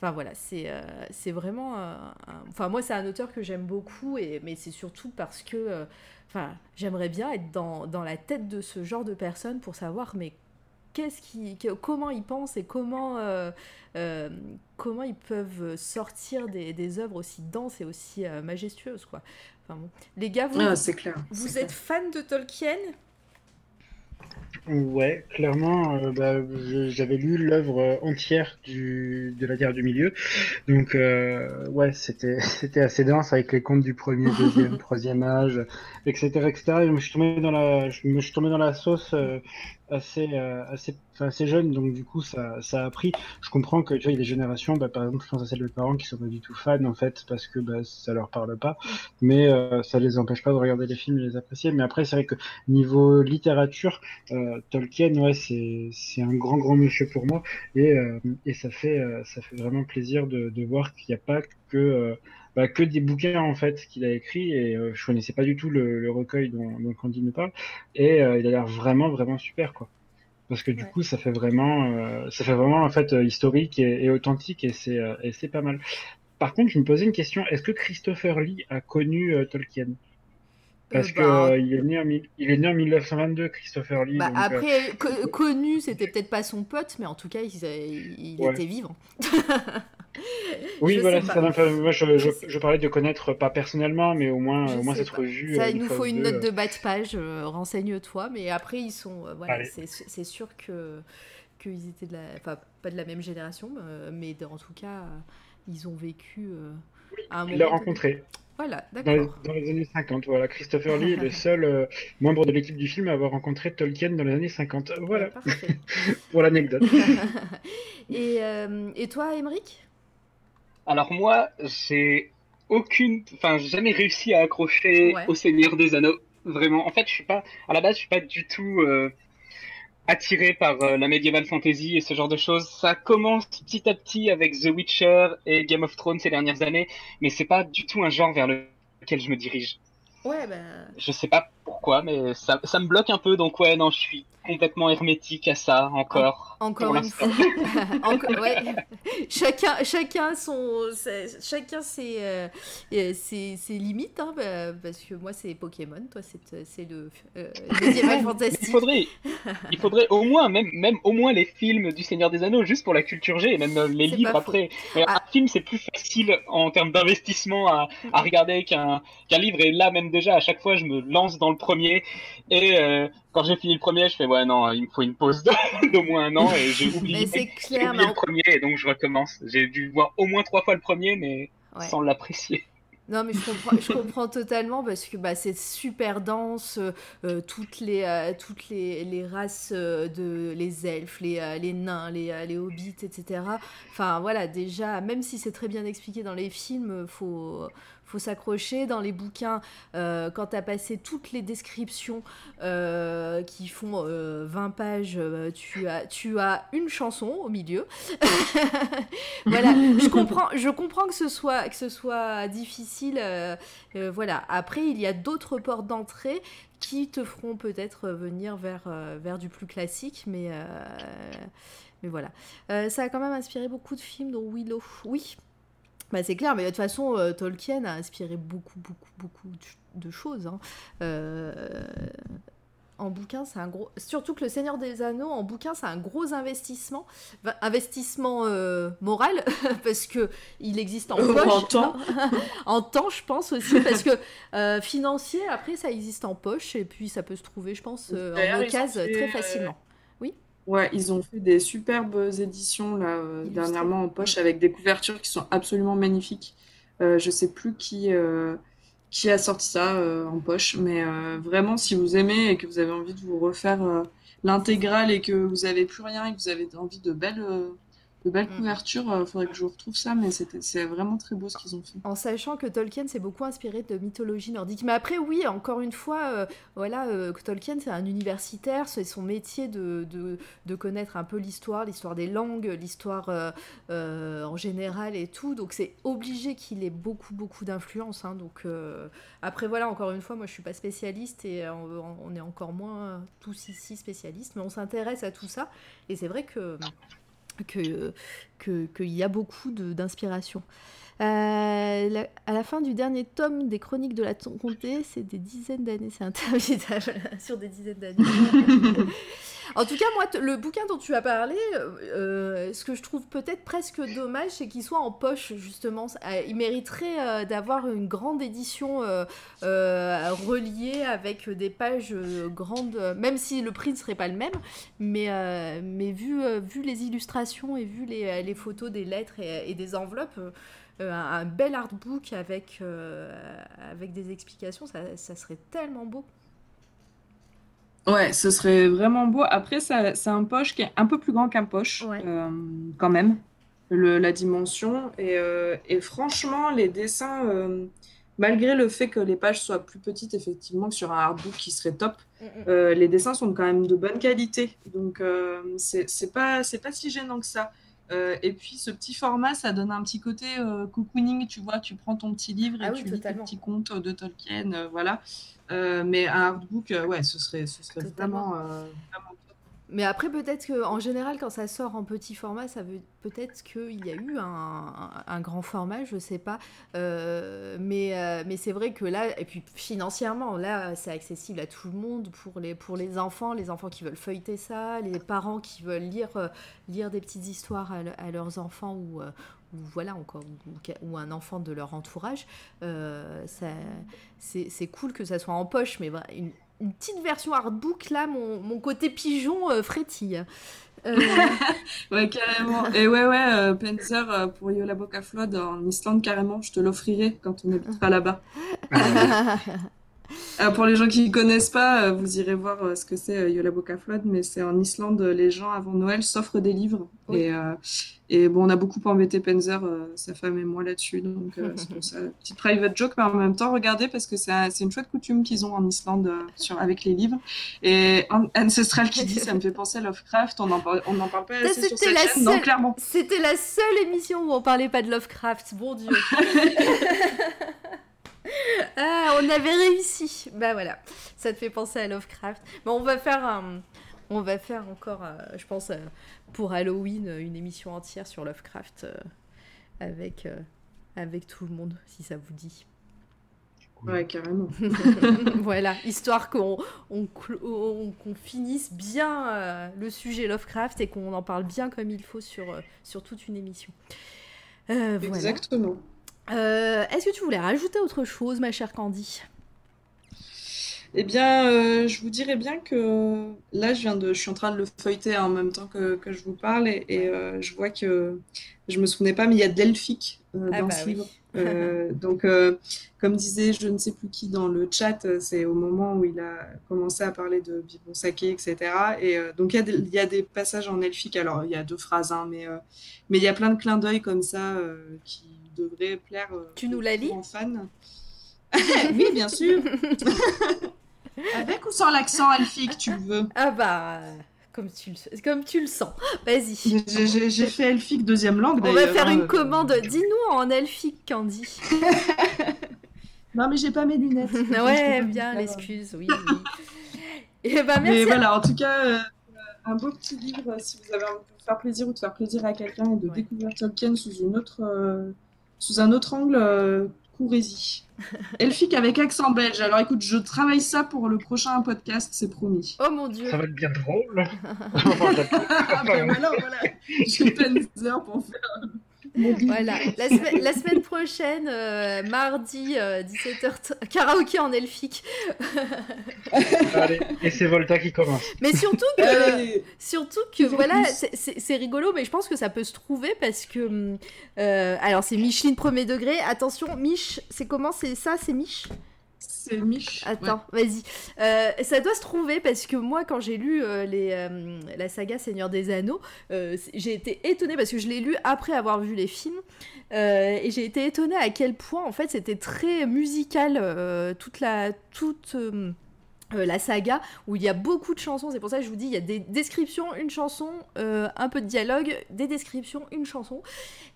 Enfin voilà, c'est euh, c'est vraiment. euh, un- Enfin, moi, c'est un auteur que j'aime beaucoup, et, mais c'est surtout parce que. euh, Enfin, j'aimerais bien être dans, dans la tête de ce genre de personnes pour savoir, mais qu'est-ce qui, comment ils pensent et comment, euh, euh, comment ils peuvent sortir des, des œuvres aussi denses et aussi euh, majestueuses, quoi. Enfin, bon. Les gars, vous, Ah, clair, vous êtes fan de Tolkien? Ouais, clairement, euh, bah, j'avais lu l'œuvre euh, entière du, de la Terre du Milieu, donc euh, ouais, c'était c'était assez dense avec les contes du premier, deuxième, troisième âge, etc., etc. Et je me suis tombé dans la, je me suis tombé dans la sauce euh, assez euh, assez, assez jeune, donc du coup ça ça a pris. Je comprends que tu vois, il y a des générations, bah, par exemple, je pense à celles de parents qui sont pas du tout fans en fait parce que bah, ça leur parle pas, mais euh, ça les empêche pas de regarder les films et les apprécier. Mais après, c'est vrai que niveau littérature, euh, Tolkien, ouais, c'est c'est un grand grand monsieur pour moi et euh, et ça fait euh, ça fait vraiment plaisir de de voir qu'il n'y a pas que euh, bah, que des bouquins en fait qu'il a écrit et euh, je connaissais pas du tout le, le recueil dont, dont Candy nous parle. Et euh, il a l'air vraiment vraiment super quoi. Parce que du coup ça fait vraiment euh, ça fait vraiment en fait euh, historique et, et authentique et c'est euh, et c'est pas mal. Par contre je me posais une question. Est-ce que Christopher Lee a connu Tolkien? Parce que bah, euh, il est né en il est né en 1922 Christopher Lee Bah, donc, après, co- connu, c'était peut-être pas son pote, mais en tout cas, il, il Ouais. était vivant. Oui, Je voilà, ça. Moi, je, je, je parlais de connaître, pas personnellement, mais au moins, au moins cette pas. revue. Ça, euh, il nous faut une deux, note euh. de bas de page, euh, renseigne-toi. Mais après, ils sont. euh, voilà, c'est sûr que qu'ils étaient de la. Enfin, pas de la même génération, mais en tout cas, ils ont vécu euh, à un Il l'a rencontré. Voilà, Dans les, d'accord. dans les années 50, voilà. Christopher Lee est le seul euh, membre de l'équipe du film à avoir rencontré Tolkien dans les années 50. Voilà. Parfait. Pour l'anecdote. et, euh, et toi, Émeric? Alors moi, j'ai aucune, enfin, j'ai jamais réussi à accrocher Ouais. au Seigneur des Anneaux. Vraiment. En fait, je suis pas, à la base, je suis pas du tout euh, attiré par euh, la medieval fantasy et ce genre de choses. Ça commence petit à petit avec The Witcher et Game of Thrones ces dernières années, mais c'est pas du tout un genre vers lequel je me dirige. Ouais, bah. Je sais pas pourquoi, mais ça, ça me bloque un peu. Donc ouais, non, je suis complètement hermétique à ça encore. Encore une fois. Encore- ouais. chacun, chacun, son, chacun ses, euh, euh, ses, ses limites, hein, bah, parce que moi c'est Pokémon, toi c'est c'est le euh, médiéval fantastique. Il faudrait, il faudrait au moins, même, même au moins les films du Seigneur des Anneaux, juste pour la culture G, et même euh, les livres après. Mais Un film, c'est plus facile en termes d'investissement à, à regarder qu'un qu'un livre. Et là, même déjà, à chaque fois, je me lance dans le premier. Et euh, quand j'ai fini le premier, je fais, ouais, non, il me faut une pause d'au moins un an. Et j'ai oublié, clair, oublié le premier, et donc je recommence. J'ai dû voir au moins trois fois le premier, mais Ouais. sans l'apprécier. Non, mais je comprends, je comprends totalement parce que bah, c'est super dense, euh, toutes, les, euh, toutes les, les races euh, de les elfes, les, les nains, les, les hobbits, etc. Enfin voilà, déjà, même si c'est très bien expliqué dans les films, faut, faut s'accrocher. Dans les bouquins, euh, quand tu as passé toutes les descriptions euh, qui font euh, 20 pages, euh, tu, as, tu as une chanson au milieu. voilà, je comprends, je comprends que ce soit, que ce soit difficile. voilà. Après, il y a d'autres portes d'entrée qui te feront peut-être venir vers, vers du plus classique, mais, mais voilà. Ça a quand même inspiré beaucoup de films, dont Willow. Oui, bah, c'est clair, mais de toute façon, euh, Tolkien a inspiré beaucoup, beaucoup, beaucoup de, choses. hein. Euh, en bouquin, c'est un gros. Surtout que Le Seigneur des Anneaux, en bouquin, c'est un gros investissement. Enfin, investissement euh, moral, parce que il existe en En poche. temps. en temps, je pense aussi, parce que financier, après, ça existe en poche, et puis ça peut se trouver, je pense, en occasion très facilement. Ouais, ils ont fait des superbes éditions là euh, dernièrement en poche avec des couvertures qui sont absolument magnifiques. Euh, je sais plus qui euh, qui a sorti ça euh, en poche, mais euh, vraiment si vous aimez et que vous avez envie de vous refaire l'intégrale et que vous avez plus rien et que vous avez envie de belles euh, de belles Mm. couvertures, euh, faudrait que je vous retrouve ça, mais c'était c'est vraiment très beau ce qu'ils ont fait. En sachant que Tolkien s'est beaucoup inspiré de mythologie nordique. Mais après, oui, encore une fois, euh, voilà, euh, que Tolkien, c'est un universitaire, c'est son métier de, de, de connaître un peu l'histoire, l'histoire des langues, l'histoire euh, euh, en général et tout. Donc c'est obligé qu'il ait beaucoup, beaucoup d'influence. hein. donc euh, après, voilà, encore une fois, moi je suis pas spécialiste et on, on est encore moins tous ici spécialistes, mais on s'intéresse à tout ça. Et c'est vrai que que que- qu'il y a beaucoup d'inspiration. Euh, à la fin du dernier tome des Chroniques de la Comté, c'est des dizaines d'années, c'est interminable, sur des dizaines d'années. en tout cas, moi, le bouquin dont tu as parlé, euh, ce que je trouve peut-être presque dommage, c'est qu'il soit en poche, justement. Euh, Il mériterait euh, d'avoir une grande édition reliée avec des pages grandes, même si le prix ne serait pas le même, mais, mais vu, vu les illustrations et vu les, les photos des lettres et, des enveloppes, un, un bel artbook avec, avec des explications, ça serait tellement beau. Ouais, ce serait vraiment beau. Après, c'est un poche qui est un peu plus grand qu'un poche, euh, quand même, le, la dimension. Et, euh, et franchement, les dessins, euh, malgré le fait que les pages soient plus petites, effectivement, que sur un artbook qui serait top, les dessins sont quand même de bonne qualité. Donc, c'est c'est pas, c'est pas si gênant que ça. Euh, et puis, ce petit format, ça donne un petit côté euh, cocooning, tu vois, tu prends ton petit livre et Ah oui, tu lis tes petits contes de Tolkien, euh, voilà. Euh, mais un artbook, euh, ouais, ce serait, ce serait Totalement. vraiment, euh. Mais après, peut-être qu'en général, quand ça sort en petit format, ça veut peut-être qu'il y a eu un, grand format, je sais pas. Euh, mais euh, mais c'est vrai que là, et puis financièrement, là, c'est accessible à tout le monde pour les, pour les enfants, les enfants qui veulent feuilleter ça, les parents qui veulent lire, euh, lire des petites histoires à, le- à leurs enfants ou. voilà encore ou, un enfant de leur entourage ça c'est cool que ça soit en poche mais une, une petite version artbook là mon, mon côté pigeon euh, frétille Euh, Ouais, carrément. Et ouais, ouais, euh, Panzer, euh, pour Yola Boca Flood en Islande, carrément, je te l'offrirai quand on habitera là-bas. Euh, pour les gens qui ne connaissent pas, euh, vous irez voir euh, ce que c'est Yola Boca Flood, mais c'est en Islande, les gens avant Noël s'offrent des livres. Oui. Et, euh, et bon, on a beaucoup embêté Panzer, euh, sa femme et moi là-dessus, donc c'est pour ça. Petite private joke, mais en même temps, regardez, parce que c'est un- c'est une chouette coutume qu'ils ont en Islande sur, avec les livres. Et An- Ancestral qui dit, ça me fait penser à Lovecraft, on n'en parle, pas assez sur C'était cette la, chaîne, non, seule- clairement. c'était la seule émission où on parlait pas de Lovecraft, bon Dieu. ah, on avait réussi. Bah voilà, ça te fait penser à Lovecraft. Bon, on va faire un, on va faire encore, euh, je pense, euh, pour Halloween, euh, une émission entière sur Lovecraft euh, avec euh, avec tout le monde, si ça vous dit. Ouais, carrément. voilà, histoire qu'on on, on- finisse bien euh, le sujet Lovecraft et qu'on en parle bien comme il faut sur, euh, sur toute une émission. Euh, voilà. Euh, Est-ce que tu voulais rajouter autre chose, ma chère Candy? Eh bien, euh, je vous dirais bien que là, je viens de, je suis en train de le feuilleter en même temps que, que je vous parle et, et, euh, je vois que je me souvenais pas, mais il y a de l'elfique euh, Ah dans bah ce oui. livre. Euh, donc, euh, comme disait je ne sais plus qui dans le chat, c'est au moment où il a commencé à parler de Bibon Saké, etc. Et euh, donc, il y, a des, il y a des passages en elfique. Alors, il y a deux phrases, hein, mais, euh, mais il y a plein de clins d'œil comme ça euh, qui devraient plaire euh, Tu nous la lis aux fans. oui, bien sûr. Avec ou sans l'accent elfique, tu le veux Ah bah, comme tu le, comme tu le sens. Vas-y. J'ai- fait elfique deuxième langue On va faire une commande. Dis-nous en elfique, Candy. Non, mais j'ai pas mes lunettes. Peux ouais, bien l'excuse, oui. oui. Et bah Mais merci. à- voilà, en tout cas, euh, un beau petit livre euh, si vous avez envie de vous faire plaisir ou de faire plaisir à quelqu'un et de découvrir Tolkien sous, une autre, euh, sous un autre angle, euh, courez-y. Elfique avec accent belge. Alors écoute, je travaille ça pour le prochain podcast, c'est promis. Oh mon dieu. Ça va être bien drôle. Ah ben voilà, voilà. J'ai plein d'heures pour faire. Voilà, la, semaine- la semaine prochaine, euh, mardi, 17h, karaoké en elfique. Allez, et c'est Volta qui commence. Mais surtout que, surtout que voilà, c'est- rigolo, mais je pense que ça peut se trouver parce que. euh, alors, c'est Micheline premier degré. Attention, Mich, c'est comment? C'est ça C'est Mich? C'est Mich. Attends, vas-y. Euh, ça doit se trouver parce que moi, quand j'ai lu euh, les, euh, la saga Seigneur des Anneaux, j'ai été étonnée parce que je l'ai lu après avoir vu les films. et j'ai été étonnée à quel point, en fait, c'était très musical, toute la. Toute, la saga où il y a beaucoup de chansons, c'est pour ça que je vous dis, il y a des descriptions, une chanson, un peu de dialogue, des descriptions, une chanson,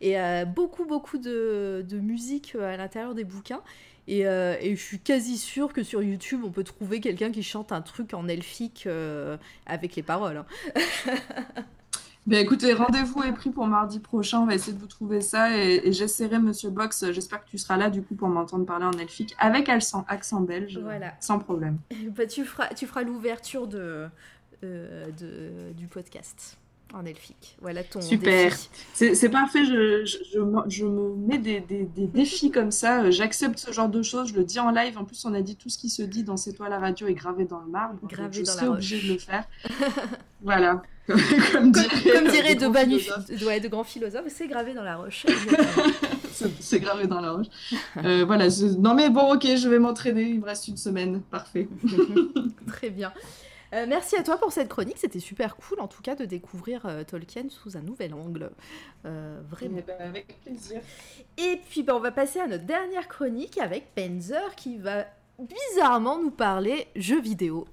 et beaucoup beaucoup de, de musique à l'intérieur des bouquins. Et, euh, et je suis quasi sûre que sur YouTube, on peut trouver quelqu'un qui chante un truc en elfique euh, avec les paroles. hein. Ben écoutez, rendez-vous est pris pour mardi prochain. On va essayer de vous trouver ça et, et j'essaierai, Monsieur Box. J'espère que tu seras là du coup pour m'entendre parler en elfique avec accent, accent belge, Voilà. sans problème. Bah, tu feras, tu feras l'ouverture de, euh, de- du podcast en elfique. Voilà ton Super. C'est parfait. Je, je, je me- je me mets des, des- des défis comme ça. Euh, J'accepte ce genre de choses. Je le dis en live. En plus, on a dit tout ce qui se dit dans C'est toi la radio est gravé dans le marbre. Gravé je dans la serai roche. obligée de le faire. voilà. comme dirait, Comme dirait de, philosophe. ouais, de grands philosophes, c'est gravé dans la roche. C'est gravé dans la roche. Euh, voilà. je- Non mais bon, ok, je vais m'entraîner. Il me reste une semaine. Parfait. Très bien. Euh, merci à toi pour cette chronique, c'était super cool en tout cas de découvrir euh, Tolkien sous un nouvel angle. Euh, vraiment. Eh ben, avec plaisir. Et puis bah, on va passer à notre dernière chronique avec Penzer qui va bizarrement nous parler jeux vidéo.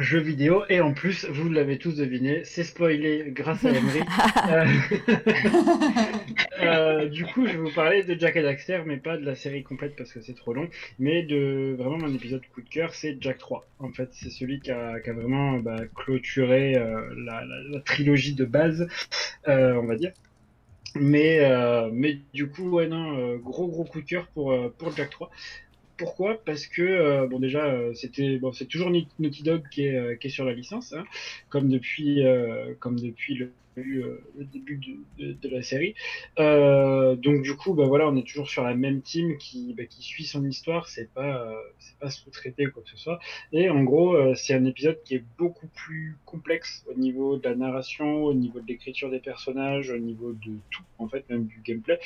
Jeux vidéo, et en plus, vous l'avez tous deviné, c'est spoilé grâce à Emery. Euh, euh, du coup, je vais vous parler de Jack et Daxter, mais pas de la série complète parce que c'est trop long, mais de vraiment mon épisode coup de cœur, c'est Jack 3. En fait, c'est celui qui a, qui a vraiment bah, clôturé euh, la, la- la trilogie de base, euh, on va dire. Mais, mais du coup, ouais, non, gros gros coup de cœur pour, pour Jack 3. Pourquoi? Parce que euh, bon déjà euh, c'était bon c'est toujours Naughty Dog qui est, euh, qui est sur la licence hein, comme depuis comme depuis le, euh, le début de, la série. Euh, donc du coup bah voilà on est toujours sur la même team qui bah, qui suit son histoire. C'est pas euh, c'est pas sous-traité ou quoi que ce soit. Et en gros c'est un épisode qui est beaucoup plus complexe au niveau de la narration au niveau de l'écriture des personnages au niveau de tout en fait même du gameplay.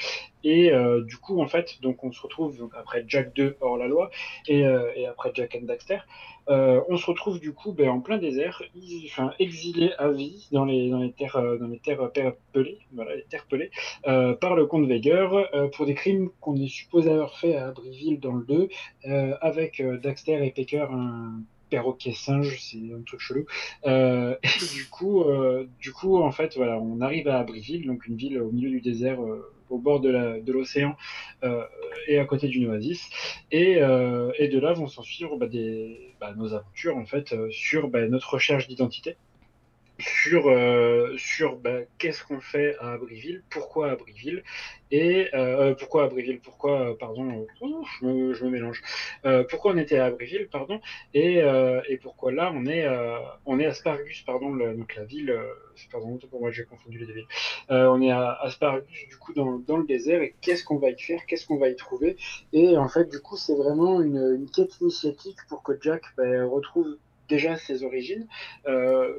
Et du coup, en fait, donc on se retrouve donc, après Jack 2 hors la loi et, et après Jack and Daxter, on se retrouve du coup ben, en plein désert, enfin exilé à vie dans les dans les terres euh, dans les terres pelées, voilà les terres pelées, euh, par le comte euh, pour des crimes qu'on est supposé avoir fait à Abbeville dans le 2, euh, avec euh, Daxter et Pecker un perroquet singe, c'est un truc chelou. Euh, et du coup, euh, du coup, en fait, voilà, on arrive à Abbeville, donc une ville au milieu du désert, euh, au bord de l'océan euh, et à côté d'une oasis. Et, euh, de là vont s'en suivre bah, bah, nos aventures en fait euh, sur bah, notre recherche d'identité sur, euh, sur bah, qu'est-ce qu'on fait à Abrieville, pourquoi Abrieville, et euh, pourquoi Abrieville, pourquoi, euh, pardon, je, me, mélange, pourquoi on était à Abrieville, pardon, et, et pourquoi là on est, on est à Spargus, pardon, donc la ville, pardon, pour moi j'ai confondu les deux villes, on est à Aspargus, du coup, dans, le désert, et qu'est-ce qu'on va y faire, qu'est-ce qu'on va y trouver, et en fait, du coup, c'est vraiment une, une, quête initiatique pour que Jack bah, retrouve déjà ses origines, euh,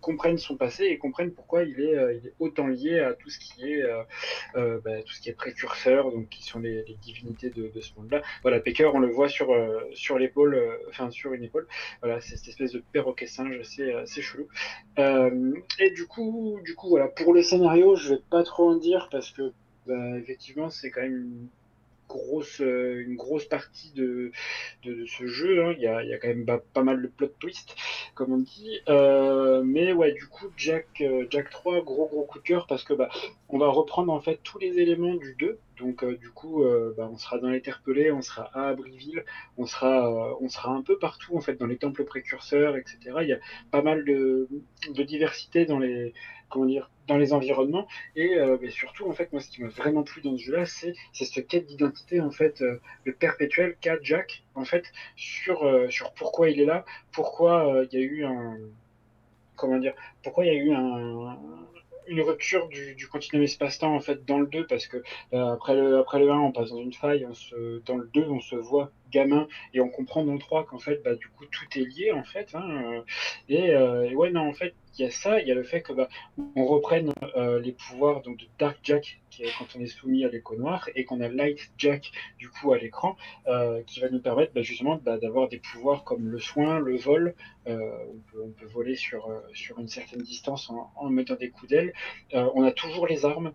comprennent son passé et comprennent pourquoi il est, euh, il est autant lié à tout ce qui est, euh, bah, tout ce qui est précurseur, donc qui sont les, divinités de, ce monde-là. Voilà, Pecker, on le voit sur, sur l'épaule, enfin sur une épaule. Voilà, c'est cette espèce de perroquet singe assez, assez chelou. et du coup, du coup, voilà, pour le scénario, je vais pas trop en dire parce que bah, effectivement, c'est quand même grosse, euh, une grosse partie de, de, ce jeu. Hein. Il, y a, il, y a, quand même pas, mal de plot twist, comme on dit. Euh, mais ouais, du coup, Jack, euh, Jack 3, gros gros coup de cœur parce que bah, on va reprendre en fait tous les éléments du 2. Donc du coup, bah, on sera dans l'interpellé, on sera à Abriville, on sera, on sera un peu partout en fait dans les temples précurseurs, etc. Il y a pas mal de, de diversité dans les comment dire, dans les environnements. Et euh, surtout, en fait, moi, ce qui m'a vraiment plu dans ce jeu-là, c'est cette quête d'identité, en fait, euh, le perpétuel qu'a Jack, en fait, sur, euh, sur pourquoi il est là, pourquoi il y a eu un. Comment dire Pourquoi il y a eu un, une rupture du, continuum espace-temps en fait dans le 2 parce que après le après le 1 on passe dans une faille dans le 2 on se voit gamin. Et on comprend dans le 3 qu'en fait bah du coup tout est lié en fait hein, et, euh, et, ouais non en fait il y a ça il y a le fait que bah on reprenne euh, les pouvoirs donc de Dark Jack qui est quand on est soumis à l'écho noir et qu'on a Light Jack du coup à l'écran euh, qui va nous permettre bah, justement bah, d'avoir des pouvoirs comme le soin le vol on peut, on, peut, voler sur sur une certaine distance en, en mettant des coups d'aile. On a toujours les armes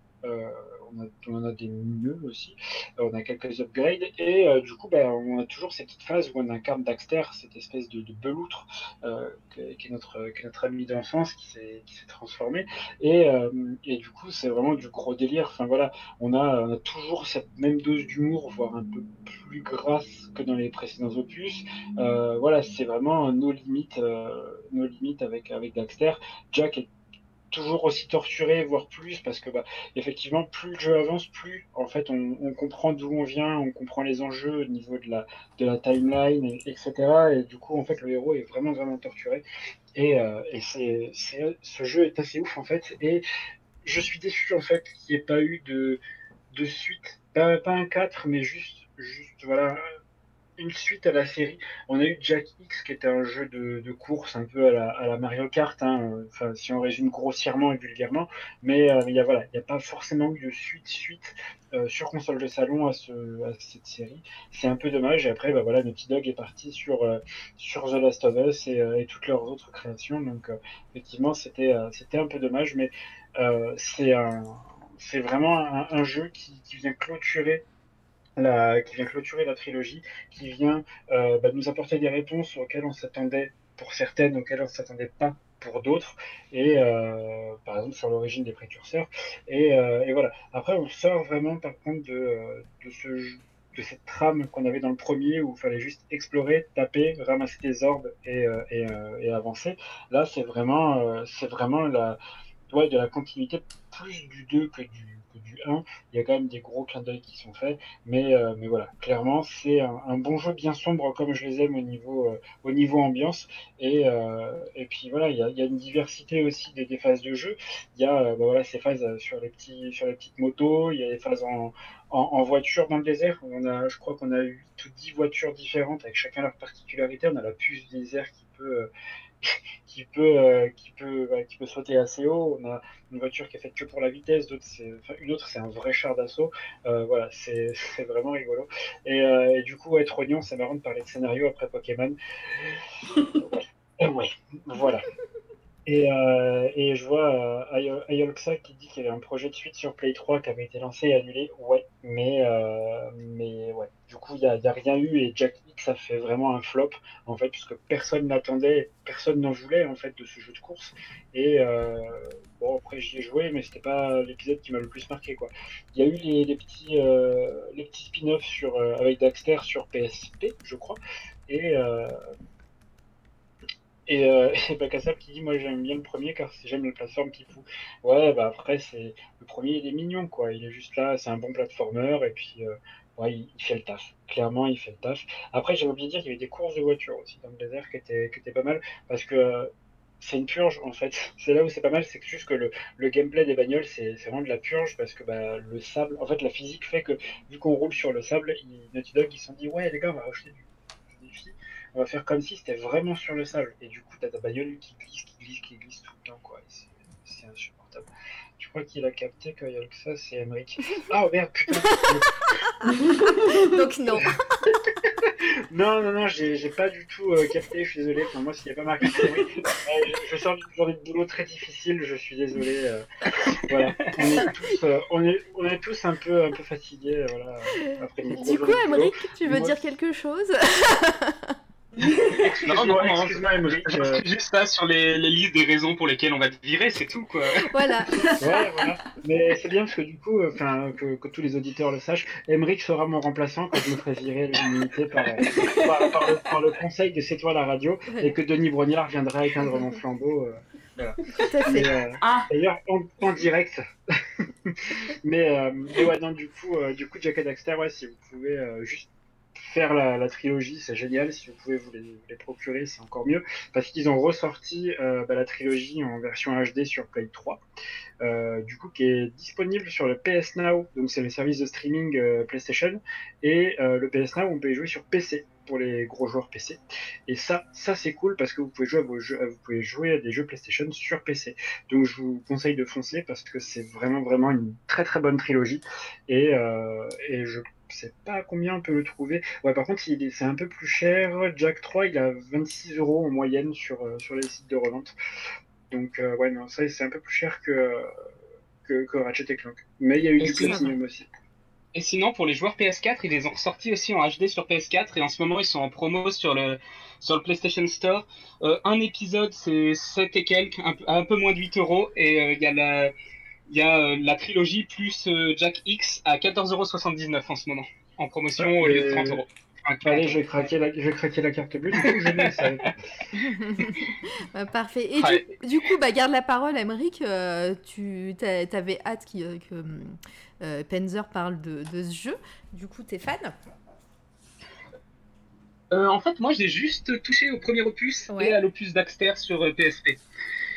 on a, a, des mieux aussi, on a quelques upgrades, et euh, du coup, bah, on a toujours cette petite phase où on incarne Daxter, cette espèce de, de beloutre euh, qui, est notre, ami d'enfance, qui s'est transformé, et, euh, du coup, c'est vraiment du gros délire. Enfin voilà, on a, on a toujours cette même dose d'humour, voire un peu plus grasse que dans les précédents opus. voilà, c'est vraiment nos limites, nos limites avec, avec Daxter. Jack est toujours aussi torturé, voire plus, parce que bah, effectivement, plus le jeu avance, plus en fait on, comprend d'où on vient, on comprend les enjeux au niveau de la, de la timeline, et, etc. Et du coup, en fait, le héros est vraiment vraiment torturé. Et, euh, et c'est, ce jeu est assez ouf en fait. Et je suis déçu en fait qu'il n'y ait pas eu de, de suite, pas, pas un 4, mais juste, juste voilà une suite à la série. On a eu Jack X qui était un jeu de, de course un peu à la, à la Mario Kart, hein, enfin, si on résume grossièrement et vulgairement, mais euh, il voilà, il n'y a pas forcément eu de suite suite euh, sur console de salon à, ce, à cette série. C'est un peu dommage. Et après, bah voilà, Naughty Dog est parti sur euh, sur The Last of Us et, et toutes leurs autres créations. Donc effectivement, c'était c'était un peu dommage, mais c'est un c'est vraiment un, un jeu qui, qui vient clôturer la, qui vient clôturer la trilogie, qui vient euh, bah, nous apporter des réponses auxquelles on s'attendait pour certaines, auxquelles on ne s'attendait pas pour d'autres, et euh, par exemple sur l'origine des précurseurs. Et, euh, et, voilà. Après, on sort vraiment par contre de, de, ce, de cette trame qu'on avait dans le premier où il fallait juste explorer, taper, ramasser des orbes et, et, et avancer. Là, c'est vraiment, c'est vraiment la, ouais, de la continuité plus du 2 que du du 1. Il y a quand même des gros clins d'œil qui sont faits, mais, euh, mais voilà, clairement, c'est un, bon jeu bien sombre comme je les aime au niveau, euh, au niveau ambiance. Et, euh, et puis voilà, il y, a, une diversité aussi des, phases de jeu. Il y a bah, voilà, ces phases sur les, petits, sur les petites motos, il y a des phases en, en, voiture dans le désert. On a, je crois qu'on a 8 ou 10 voitures différentes avec chacun leur particularité. On a la puce désert qui peut qui peut, euh, qui, peut, bah, qui peut sauter assez haut. On a une voiture qui est faite que pour la vitesse, une autre c'est un vrai char d'assaut. Euh, voilà, c'est vraiment rigolo. Et, euh, et, du coup, être oignon, c'est marrant de parler de scénario après Pokémon. ouais, voilà. Et, euh, et, je vois euh, Ayolxa qui dit qu'il y avait un projet de suite sur Play 3 qui avait été lancé et annulé. Ouais, mais, euh, mais ouais. Du coup, il n'y a, rien eu et Jack X a fait vraiment un flop en fait, puisque personne n'attendait, personne n'en voulait en fait de ce jeu de course. Et euh, bon, après j'y ai joué, mais c'était pas l'épisode qui m'a le plus marqué quoi. Il y a eu les, petits, les petits spin-offs sur avec Daxter sur PSP, je crois, et Et, euh, et qui dit Moi j'aime bien le premier car j'aime la plateforme qui fout. Ouais, bah après, c'est le premier il est mignon quoi. Il est juste là, c'est un bon platformer et puis euh, ouais, il, fait le taf. Clairement, il fait le taf. Après, j'avais oublié de dire qu'il y avait des courses de voitures aussi dans le désert qui étaient, qui pas mal parce que euh, c'est une purge en fait. C'est là où c'est pas mal, c'est juste que le, le gameplay des bagnoles c'est vraiment de la purge parce que bah, le sable, en fait, la physique fait que vu qu'on roule sur le sable, Naughty Dog ils se sont dit Ouais, les gars, on va rajouter du défi. On va faire comme si c'était vraiment sur le sable. Et du coup, t'as ta bagnole qui glisse, qui glisse, qui glisse tout le temps, quoi. C'est- insupportable. Je crois qu'il a capté qu'il y a que ça, c'est Emmerich. Ah merde, putain Donc non. Non, non, non, j'ai pas du tout euh, capté, je suis désolé. Enfin, moi, s'il n'y a pas marqué Emmerich, euh, je, je sors d'une journée de boulot très difficile, je suis désolé. euh, voilà, on est tous, on est, on est tous un peu, un peu fatigués, voilà, après Du coup. Emmerich, tu veux Moi, dire quelque chose? Non, non, non, excuse-moi, Emmerich, euh, j'inscris juste ça sur les, les listes des raisons pour lesquelles on va te virer, c'est tout quoi. Voilà. Ouais, voilà. Mais c'est bien parce que du coup, euh, enfin, que, que tous les auditeurs le sachent, Emmerich sera mon remplaçant quand je me ferai virer l'unité par, euh, par, par le, par le conseil de C'est toi la radio et que Denis Brognard viendra éteindre mon flambeau. euh, voilà. Euh, D'ailleurs, en, en direct. mais, euh, mais ouais, non, du coup, euh, du coup, Jack et Daxter, ouais, si vous pouvez euh, juste faire la, trilogie, c'est génial. Si vous pouvez vous les, procurer, c'est encore mieux. Parce qu'ils ont ressorti euh, bah, la trilogie en version HD sur Play 3. euh, du coup, qui est disponible sur le PS Now, donc c'est le service de streaming euh, PlayStation, et le PS Now, on peut y jouer sur PC pour les gros joueurs PC. Et ça, ça c'est cool parce que vous pouvez jouer à vos jeux, vous pouvez jouer à des jeux PlayStation sur PC. Donc je vous conseille de foncer parce que c'est vraiment vraiment une très très bonne trilogie. Et, euh, et je sais pas combien on peut le trouver. Ouais, par contre, il est- c'est un peu plus cher. Jack 3, il a 26 euros en moyenne sur, euh, sur les sites de revente. Donc, euh, ouais, non, ça, c'est un peu plus cher que, que, que Ratchet et Clank. Mais il y a eu Et du platinum aussi. Et sinon, pour les joueurs PS4, ils les ont ressortis aussi en HD sur PS4 et en ce moment ils sont en promo sur le, sur le PlayStation Store. Euh, un épisode c'est 7 et quelques, un, peu- un peu moins de 8 euros et euh, il y a la, il y a euh, la trilogie plus euh, Jack X à 14,79€ en ce moment, en promotion au lieu de 30 euros. Enfin, 40 Allez, je vais craquer la, je vais craquer la carte bleue. Du coup, je l'ai, ça. Bah, parfait. Et Ouais. du, du coup, bah, garde la parole, Emmerich. euh, tu avais hâte que euh, Penzer parle de, de ce jeu. Du coup, t'es fan? Euh, en fait, moi, j'ai juste touché au premier opus Ouais. et à l'opus Daxter sur euh, PSP.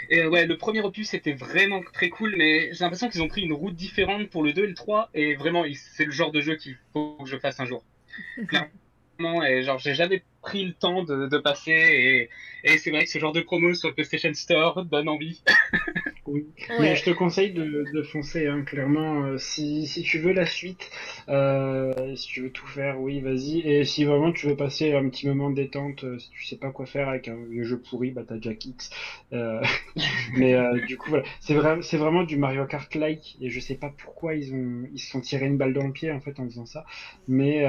Et ouais, le premier opus était vraiment très cool, mais j'ai l'impression qu'ils ont pris une route différente pour le 2 et le 3, et vraiment, c'est le genre de jeu qu'il faut que je fasse un jour. Clairement, et genre, j'ai jamais pris le temps de, de passer, et, et c'est vrai que ce genre de promo sur le PlayStation Store donne envie. Oui. Ouais. Mais je te conseille de, de foncer, hein, clairement. euh, si, si tu veux la suite, euh, si tu veux tout faire, oui, vas-y. Et si vraiment tu veux passer un petit moment de détente, euh, si tu sais pas quoi faire avec un vieux jeu pourri, bah t'as Jack X. Mais du coup, voilà. C'est vraiment, c'est vraiment du Mario Kart-like. Et je sais pas pourquoi ils ont, ils se sont tirés une balle dans le pied, en fait, en faisant ça. Mais,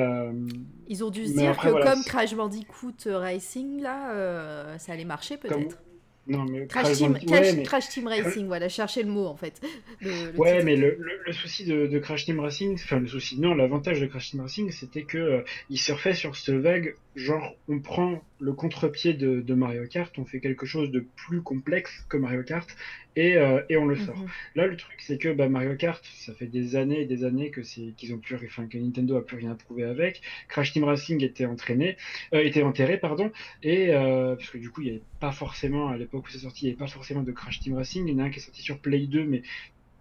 Ils ont dû se dire après, que voilà, comme Crash Bandicoot Racing, là, ça allait marcher Comme- peut-être. Non, mais Crash, Crash Team, mais- Team Racing, voilà, cherchez le mot en fait. Le- le Ouais, mais le, souci de, de Crash Team Racing, enfin le souci, non, l'avantage de Crash Team Racing, c'était que euh, il surfait sur ce vague, genre on prend le contre-pied de, de Mario Kart, on fait quelque chose de plus complexe que Mario Kart et, euh, et on le sort. Mhm. Là, le truc, c'est que bah, Mario Kart, ça fait des années et des années que c'est qu'ils ont plus, enfin que Nintendo a plus rien prouvé avec. Crash Team Racing était entraîné, euh, était enterré, pardon, et euh, parce que du coup, il n'y avait pas forcément à l'époque où c'est sorti, il n'y avait pas forcément de Crash Team Racing. Il y en a un qui est sorti sur Play 2, mais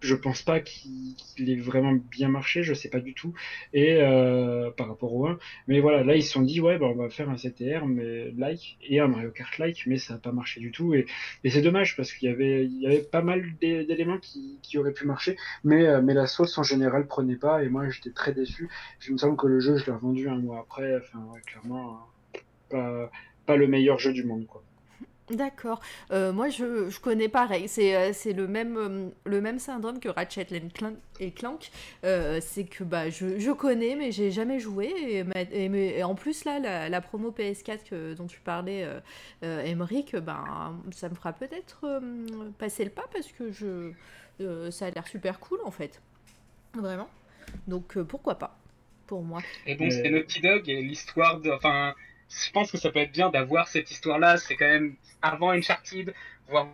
je pense pas qu'il ait vraiment bien marché, je sais pas du tout, et euh, par rapport au 1. Mais voilà, là ils se sont dit ouais, bah, on va faire un CTR mais like et un Mario Kart like, mais ça a pas marché du tout et, c'est dommage parce qu'il y avait il y avait pas mal d'é- d'éléments qui, auraient pu marcher, mais euh, mais la sauce en général prenait pas et moi j'étais très déçu. Je me semble que le jeu je l'ai revendu un mois après, enfin ouais, clairement euh, pas pas le meilleur jeu du monde quoi. D'accord. Euh, moi, je, je connais pareil. C'est euh, c'est le même, euh, le même syndrome que Ratchet and Clank. Et Clank. Euh, c'est que bah, je, je connais, mais j'ai jamais joué. Et, et mais- et en plus, là, la, la promo PS4 que- dont tu parlais, euh, euh, Emmerich, ben, ça me fera peut-être euh, passer le pas parce que je, euh, ça a l'air super cool en fait. Vraiment. Donc, euh, pourquoi pas pour moi. Et bon, c'est Naughty Dog et l'histoire de. Enfin, je pense que ça peut être bien d'avoir cette histoire-là. C'est quand même avant Uncharted, voir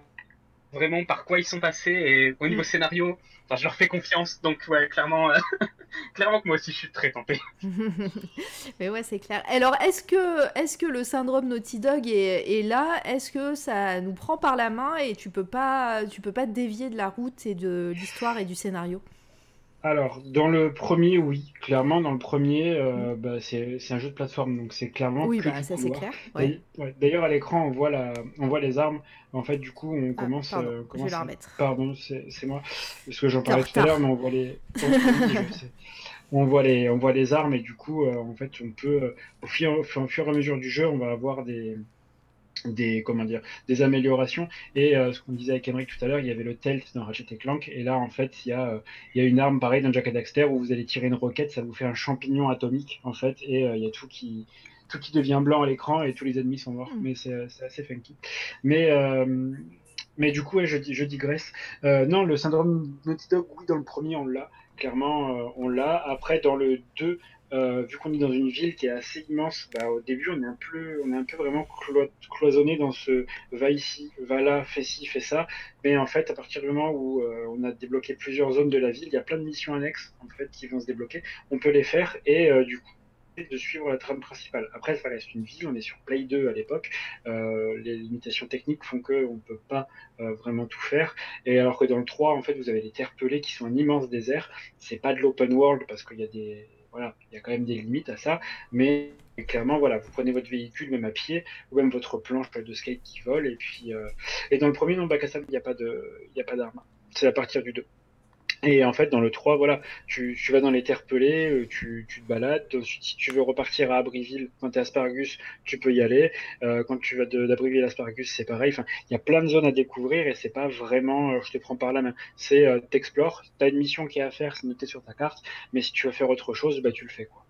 vraiment par quoi ils sont passés et au niveau Mm. scénario, enfin, je leur fais confiance. Donc ouais, clairement, euh, clairement que moi aussi je suis très tenté. Mais ouais, c'est clair. Alors, est-ce que, est que le syndrome Naughty Dog est, est là? Est-ce que ça nous prend par la main et tu peux pas, tu peux pas te dévier de la route et de l'histoire et du scénario? Alors, dans le premier, oui, clairement, dans le premier, euh, bah, c'est c'est un jeu de plateforme, donc c'est clairement Oui, que bah, ça, c'est clair, ouais. D'ailleurs- à l'écran, on voit la, on voit les armes. En fait, du coup, on commence. Ah, pardon, euh, je vais commence- la remettre. Pardon, c'est moi, parce que j'en parlais tout à l'heure, mais on voit les. On voit les, on voit les armes et du coup, euh, en fait, on peut, au fur, au fur au fur et à mesure du jeu, on va avoir des, des comment dire des améliorations. Et euh, ce qu'on disait avec Henrik tout à l'heure il y avait le telt dans Ratchet et Clank. Et là en fait il y a euh, il y a une arme pareille dans Jack and Daxter où vous allez tirer une roquette. Ça vous fait un champignon atomique en fait. Et euh, il y a tout qui tout qui devient blanc à l'écran et tous les ennemis sont morts. Mais c'est assez funky. Mais mais du coup ouais, je, dis- je digresse. Non le syndrome Naughty Dog oui dans le premier on l'a. Clairement euh, on l'a. Après dans le 2 euh, vu qu'on est dans une ville qui est assez immense, bah, au début on est un peu, on est un peu vraiment clo- cloisonné dans ce va ici, va là, fais ci, fais ça. Mais en fait, à partir du moment où euh, on a débloqué plusieurs zones de la ville, il y a plein de missions annexes en fait qui vont se débloquer. On peut les faire et euh, du coup de suivre la trame principale. Après, ça reste une ville, on est sur Play 2 à l'époque. Les limitations techniques font que on peut pas vraiment tout faire. Et alors que dans le 3, en fait, vous avez les terres pelées qui sont un immense désert. C'est pas de l'open world parce qu'il y a des voilà, il y a quand même des limites à ça, mais clairement, voilà, vous prenez votre véhicule, même à pied, ou même votre planche de skate qui vole, et puis, euh, et dans le premier, sable, il n'y a pas de, il a pas d'armes. C'est à partir du 2. Et en fait, dans le 3, voilà, tu, tu vas dans les terres euh, tu, tu te balades. Si tu veux repartir à Abriville, quand tu es Aspargus, tu peux y aller. Euh, quand tu vas d'Abriville à Aspargus, c'est pareil. Enfin, il y a plein de zones à découvrir et c'est pas vraiment, euh, je te prends par la main. C'est, euh, t'explores, t'as une mission qui est à faire, c'est noté sur ta carte, mais si tu veux faire autre chose, bah, tu le fais, quoi.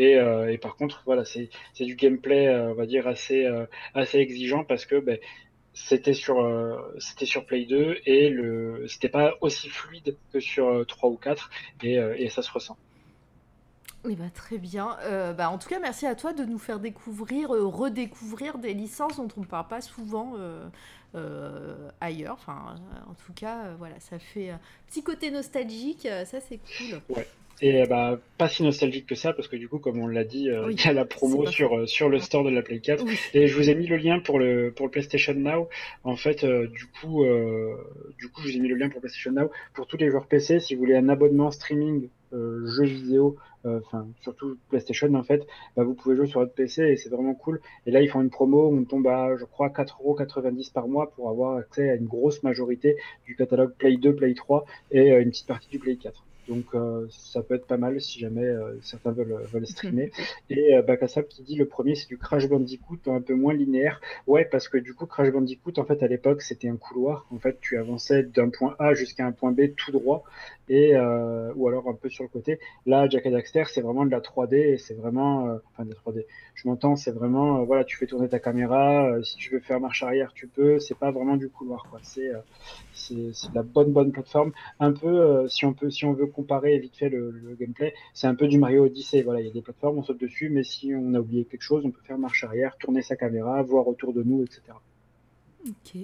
Et, et par contre, voilà, c'est du gameplay, on va dire, assez, assez exigeant parce que ben, c'était sur, euh, c'était sur Play 2 et le, c'était pas aussi fluide que sur euh, 3 ou 4 et, euh, et ça se ressent. Eh ben, très bien. Euh, bah, en tout cas, merci à toi de nous faire découvrir, euh, redécouvrir des licences dont on ne parle pas souvent euh, euh, ailleurs. Enfin, euh, en tout cas, euh, voilà, ça fait un petit côté nostalgique. euh, ça, c'est cool. Ouais. Et euh, bah, pas si nostalgique que ça, parce que du coup, comme on l'a dit, euh, Oui, il y a la promo sur, euh, sur le store de la Play 4. Et je vous ai mis le lien pour le, pour le PlayStation Now. En fait, euh, du, coup, du coup, je vous ai mis le lien pour PlayStation Now. Pour tous les joueurs PC, si vous voulez un abonnement streaming euh, jeux vidéo, euh, enfin, surtout PlayStation, en fait, bah, vous pouvez jouer sur votre PC et c'est vraiment cool. Et là, ils font une promo on tombe à, je crois, 4,90€ par mois pour avoir accès à une grosse majorité du catalogue Play 2, Play 3 et une petite partie du Play 4. Donc euh, ça peut être pas mal si jamais euh, certains veulent, veulent streamer. Et euh, Bakassab qui dit le premier c'est du Crash Bandicoot un peu moins linéaire. Ouais parce que du coup Crash Bandicoot en fait à l'époque c'était un couloir. En fait tu avançais d'un point A jusqu'à un point B tout droit et euh, ou alors un peu sur le côté. Là Jack and Daxter c'est vraiment de la 3D et c'est vraiment euh, enfin de la 3D. Je m'entends c'est vraiment euh, voilà tu fais tourner ta caméra. euh, si tu veux faire marche arrière tu peux. C'est pas vraiment du couloir quoi. C'est euh, c'est de la bonne bonne plateforme. Un peu euh, si on peut si on veut comparer vite fait le, gameplay, c'est un peu du Mario Odyssey. Voilà, il y a des plateformes, on saute dessus, mais si on a oublié quelque chose, on peut faire marche arrière, tourner sa caméra, voir autour de nous, etc. Ok.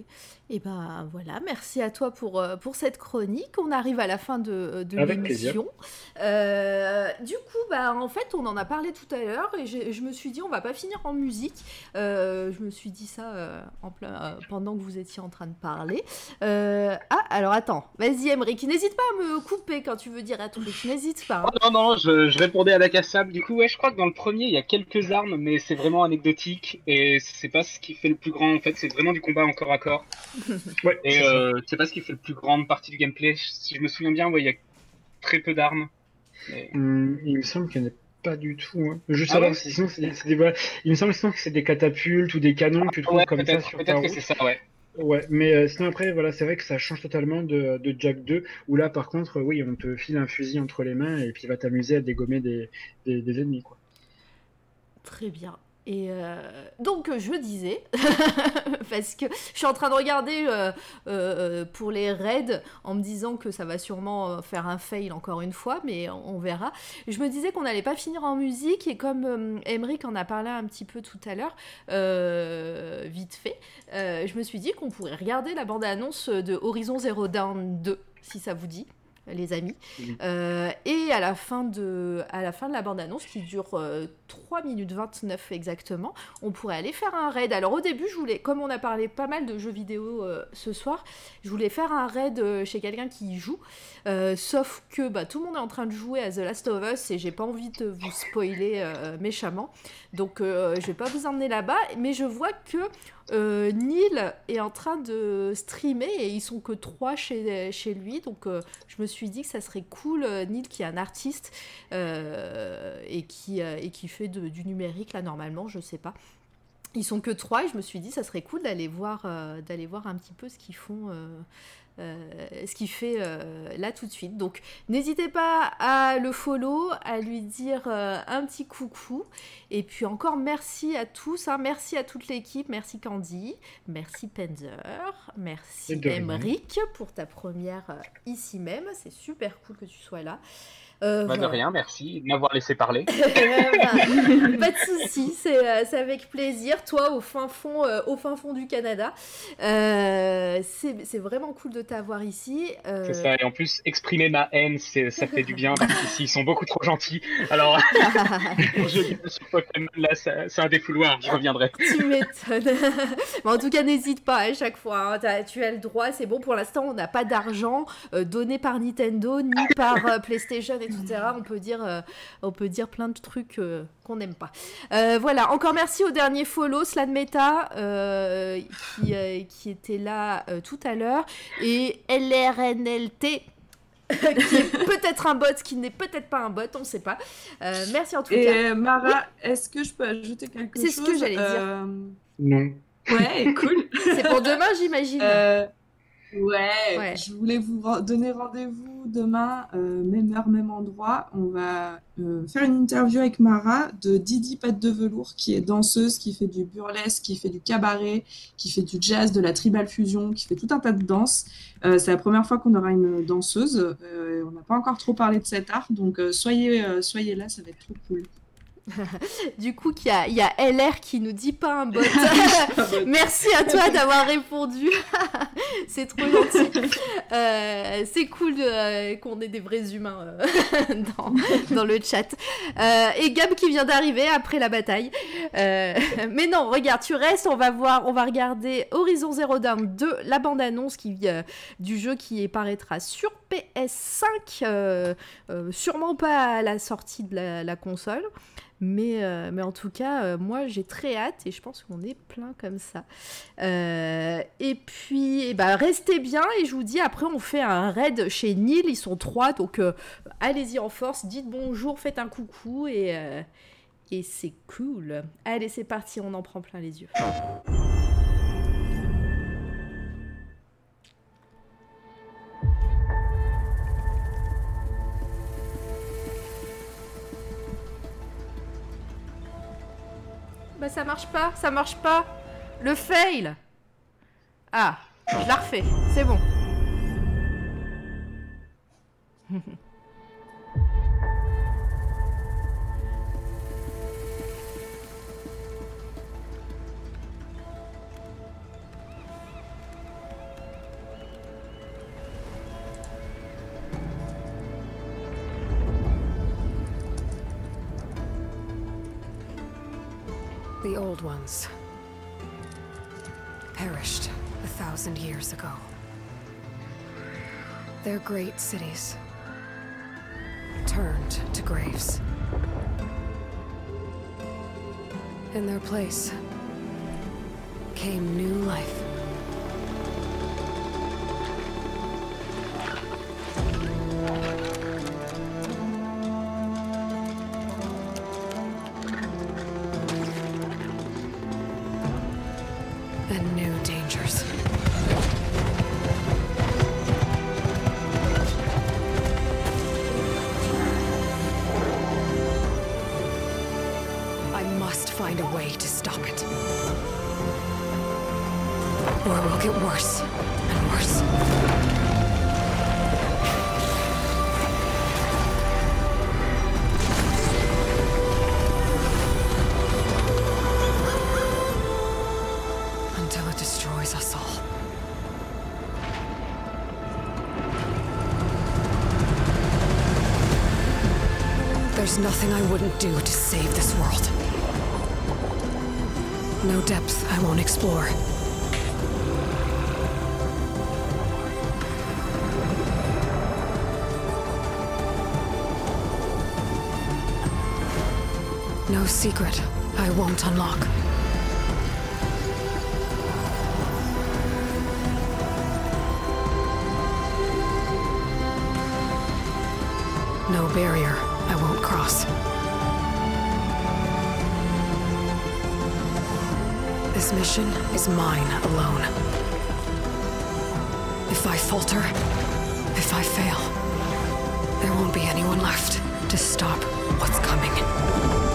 Et ben voilà, merci à toi pour, euh, pour cette chronique. On arrive à la fin de, de Avec plaisir. l'émission. Euh, du coup, bah, en fait, on en a parlé tout à l'heure et je me suis dit, on va pas finir en musique. Euh, je me suis dit ça euh, en plein, euh, pendant que vous étiez en train de parler. Euh, ah, alors attends, vas-y, Emmerich, n'hésite pas à me couper quand tu veux dire un truc, n'hésite pas. hein. Oh, non, non, je, je répondais à Bakassab. Du coup, ouais, je crois que dans le premier, il y a quelques armes, mais c'est vraiment anecdotique et c'est pas ce qui fait le plus grand. En fait, c'est vraiment du combat en corps à corps. Ouais, et euh, c'est pas ce qui fait le plus grande partie du gameplay. Si je me souviens bien, ouais, il y a très peu d'armes. Mais- Hum, il me semble qu'il n'y en a pas du tout. Hein. Juste Ah savoir ouais si sinon c'est des- c'est des, voilà, Il me semble sinon que c'est des catapultes ou des canons que tu trouves Ouais, comme ça peut-être sur peut-être que c'est ça, ouais. Ouais, mais euh, sinon après, voilà, c'est vrai que ça change totalement de, de Jack 2, où là, par contre, oui, on te file un fusil entre les mains et puis va t'amuser à dégommer des, des, des ennemis, quoi. Très bien. Et euh, donc je disais, parce que je suis en train de regarder euh, euh, pour les raids en me disant que ça va sûrement faire un fail encore une fois, mais on, on verra. Je me disais qu'on n'allait pas finir en musique et comme Emmerich en a parlé un petit peu tout à l'heure, vite fait, je me suis dit qu'on pourrait regarder la bande-annonce de Horizon Zero Dawn 2, si ça vous dit les amis. Euh, et à la fin de, à la, fin de la bande-annonce, qui dure euh, 3 minutes 29 exactement, on pourrait aller faire un raid. Alors au début, je voulais, comme on a parlé pas mal de jeux vidéo euh, ce soir, je voulais faire un raid euh, chez quelqu'un qui y joue. Euh, sauf que bah, tout le monde est en train de jouer à The Last of Us et j'ai pas envie de vous spoiler euh, méchamment. Donc euh, je vais pas vous emmener là-bas, mais je vois que euh, Neil est en train de streamer et ils sont que trois chez, chez lui. Donc euh, je me suis dit que ça serait cool, euh, Neil qui est un artiste et, qui, et qui fait du numérique là normalement, je sais pas. Ils sont que trois et je me suis dit ça serait cool d'aller voir, d'aller voir un petit peu ce qu'ils font. Euh, ce qu'il fait euh, là tout de suite. Donc n'hésitez pas à le follow, à lui dire euh, un petit coucou. Et puis encore merci à tous, hein. merci à toute l'équipe, merci Candy, merci Penzer, merci. Emric pour ta première ici même. C'est super cool que tu sois là. Euh, Bah, de rien, merci de m'avoir laissé parler. Bah, pas de souci, c'est euh, c'est avec plaisir. Toi, au fin fond, euh, au fin fond du Canada, Euh, c'est vraiment cool de t'avoir ici. C'est ça, et en plus, exprimer ma haine, ça fait du bien, parce qu'ici, ils sont beaucoup trop gentils. Alors, je là, c'est un défouloir, je reviendrai. Tu m'étonnes. Mais en tout cas, n'hésite pas à chaque fois. hein. Tu as le droit, c'est bon. Pour l'instant, on n'a pas d'argent euh, donné par Nintendo ni par euh, PlayStation, etc. On peut dire, euh, on peut dire plein de trucs euh, qu'on n'aime pas. Euh, voilà. Encore merci au dernier follow, Slad Meta, euh, qui, euh, qui était là euh, tout à l'heure, et LRNLT. qui est peut-être un bot, qui n'est peut-être pas un bot, on ne sait pas. Euh, merci en tout Et cas. Mara, Oui. est-ce que je peux ajouter quelque chose C'est ce que j'allais dire. Non. Ouais, cool. C'est pour demain, j'imagine. Ouais, Ouais. je voulais vous donner rendez-vous demain, euh, même heure, même endroit. On va euh, faire une interview avec Mara de Didi Patte de Velours, qui est danseuse, qui fait du burlesque, qui fait du cabaret, qui fait du jazz, de la tribal fusion, qui fait tout un tas de danses. Euh, c'est la première fois qu'on aura une danseuse. On n'a pas encore trop parlé de cet art, donc soyez, soyez là, ça va être trop cool. Du coup, il y a, il y a LR qui nous dit pas un bot. Merci à toi d'avoir répondu. c'est trop gentil. Euh, c'est cool euh, qu'on ait des vrais humains euh, dans, dans le chat. Et Gab qui vient d'arriver après la bataille. Mais non, regarde, tu restes, on va voir, on va regarder Horizon Zero Dawn 2, la bande-annonce qui, du jeu qui paraîtra sur PS5, euh, euh, sûrement pas à la sortie de la, console. Mais, euh, mais en tout cas, moi j'ai très hâte et je pense qu'on est plein comme ça. Et puis, ben, restez bien et je vous dis, après on fait un raid chez Neil, ils sont trois, donc allez-y en force, dites bonjour, faites un coucou et, et c'est cool. Allez, c'est parti, on en prend plein les yeux. Bah ça marche pas, ça marche pas. Le fail. Ah, je la refais, c'est bon. Perished a thousand years ago. Their great cities turned to graves. In their place came new life. There's nothing I wouldn't do to save this world. No depth I won't explore. No secret I won't unlock. No barrier mission is mine alone. If I falter, if I fail, there won't be anyone left to stop what's coming.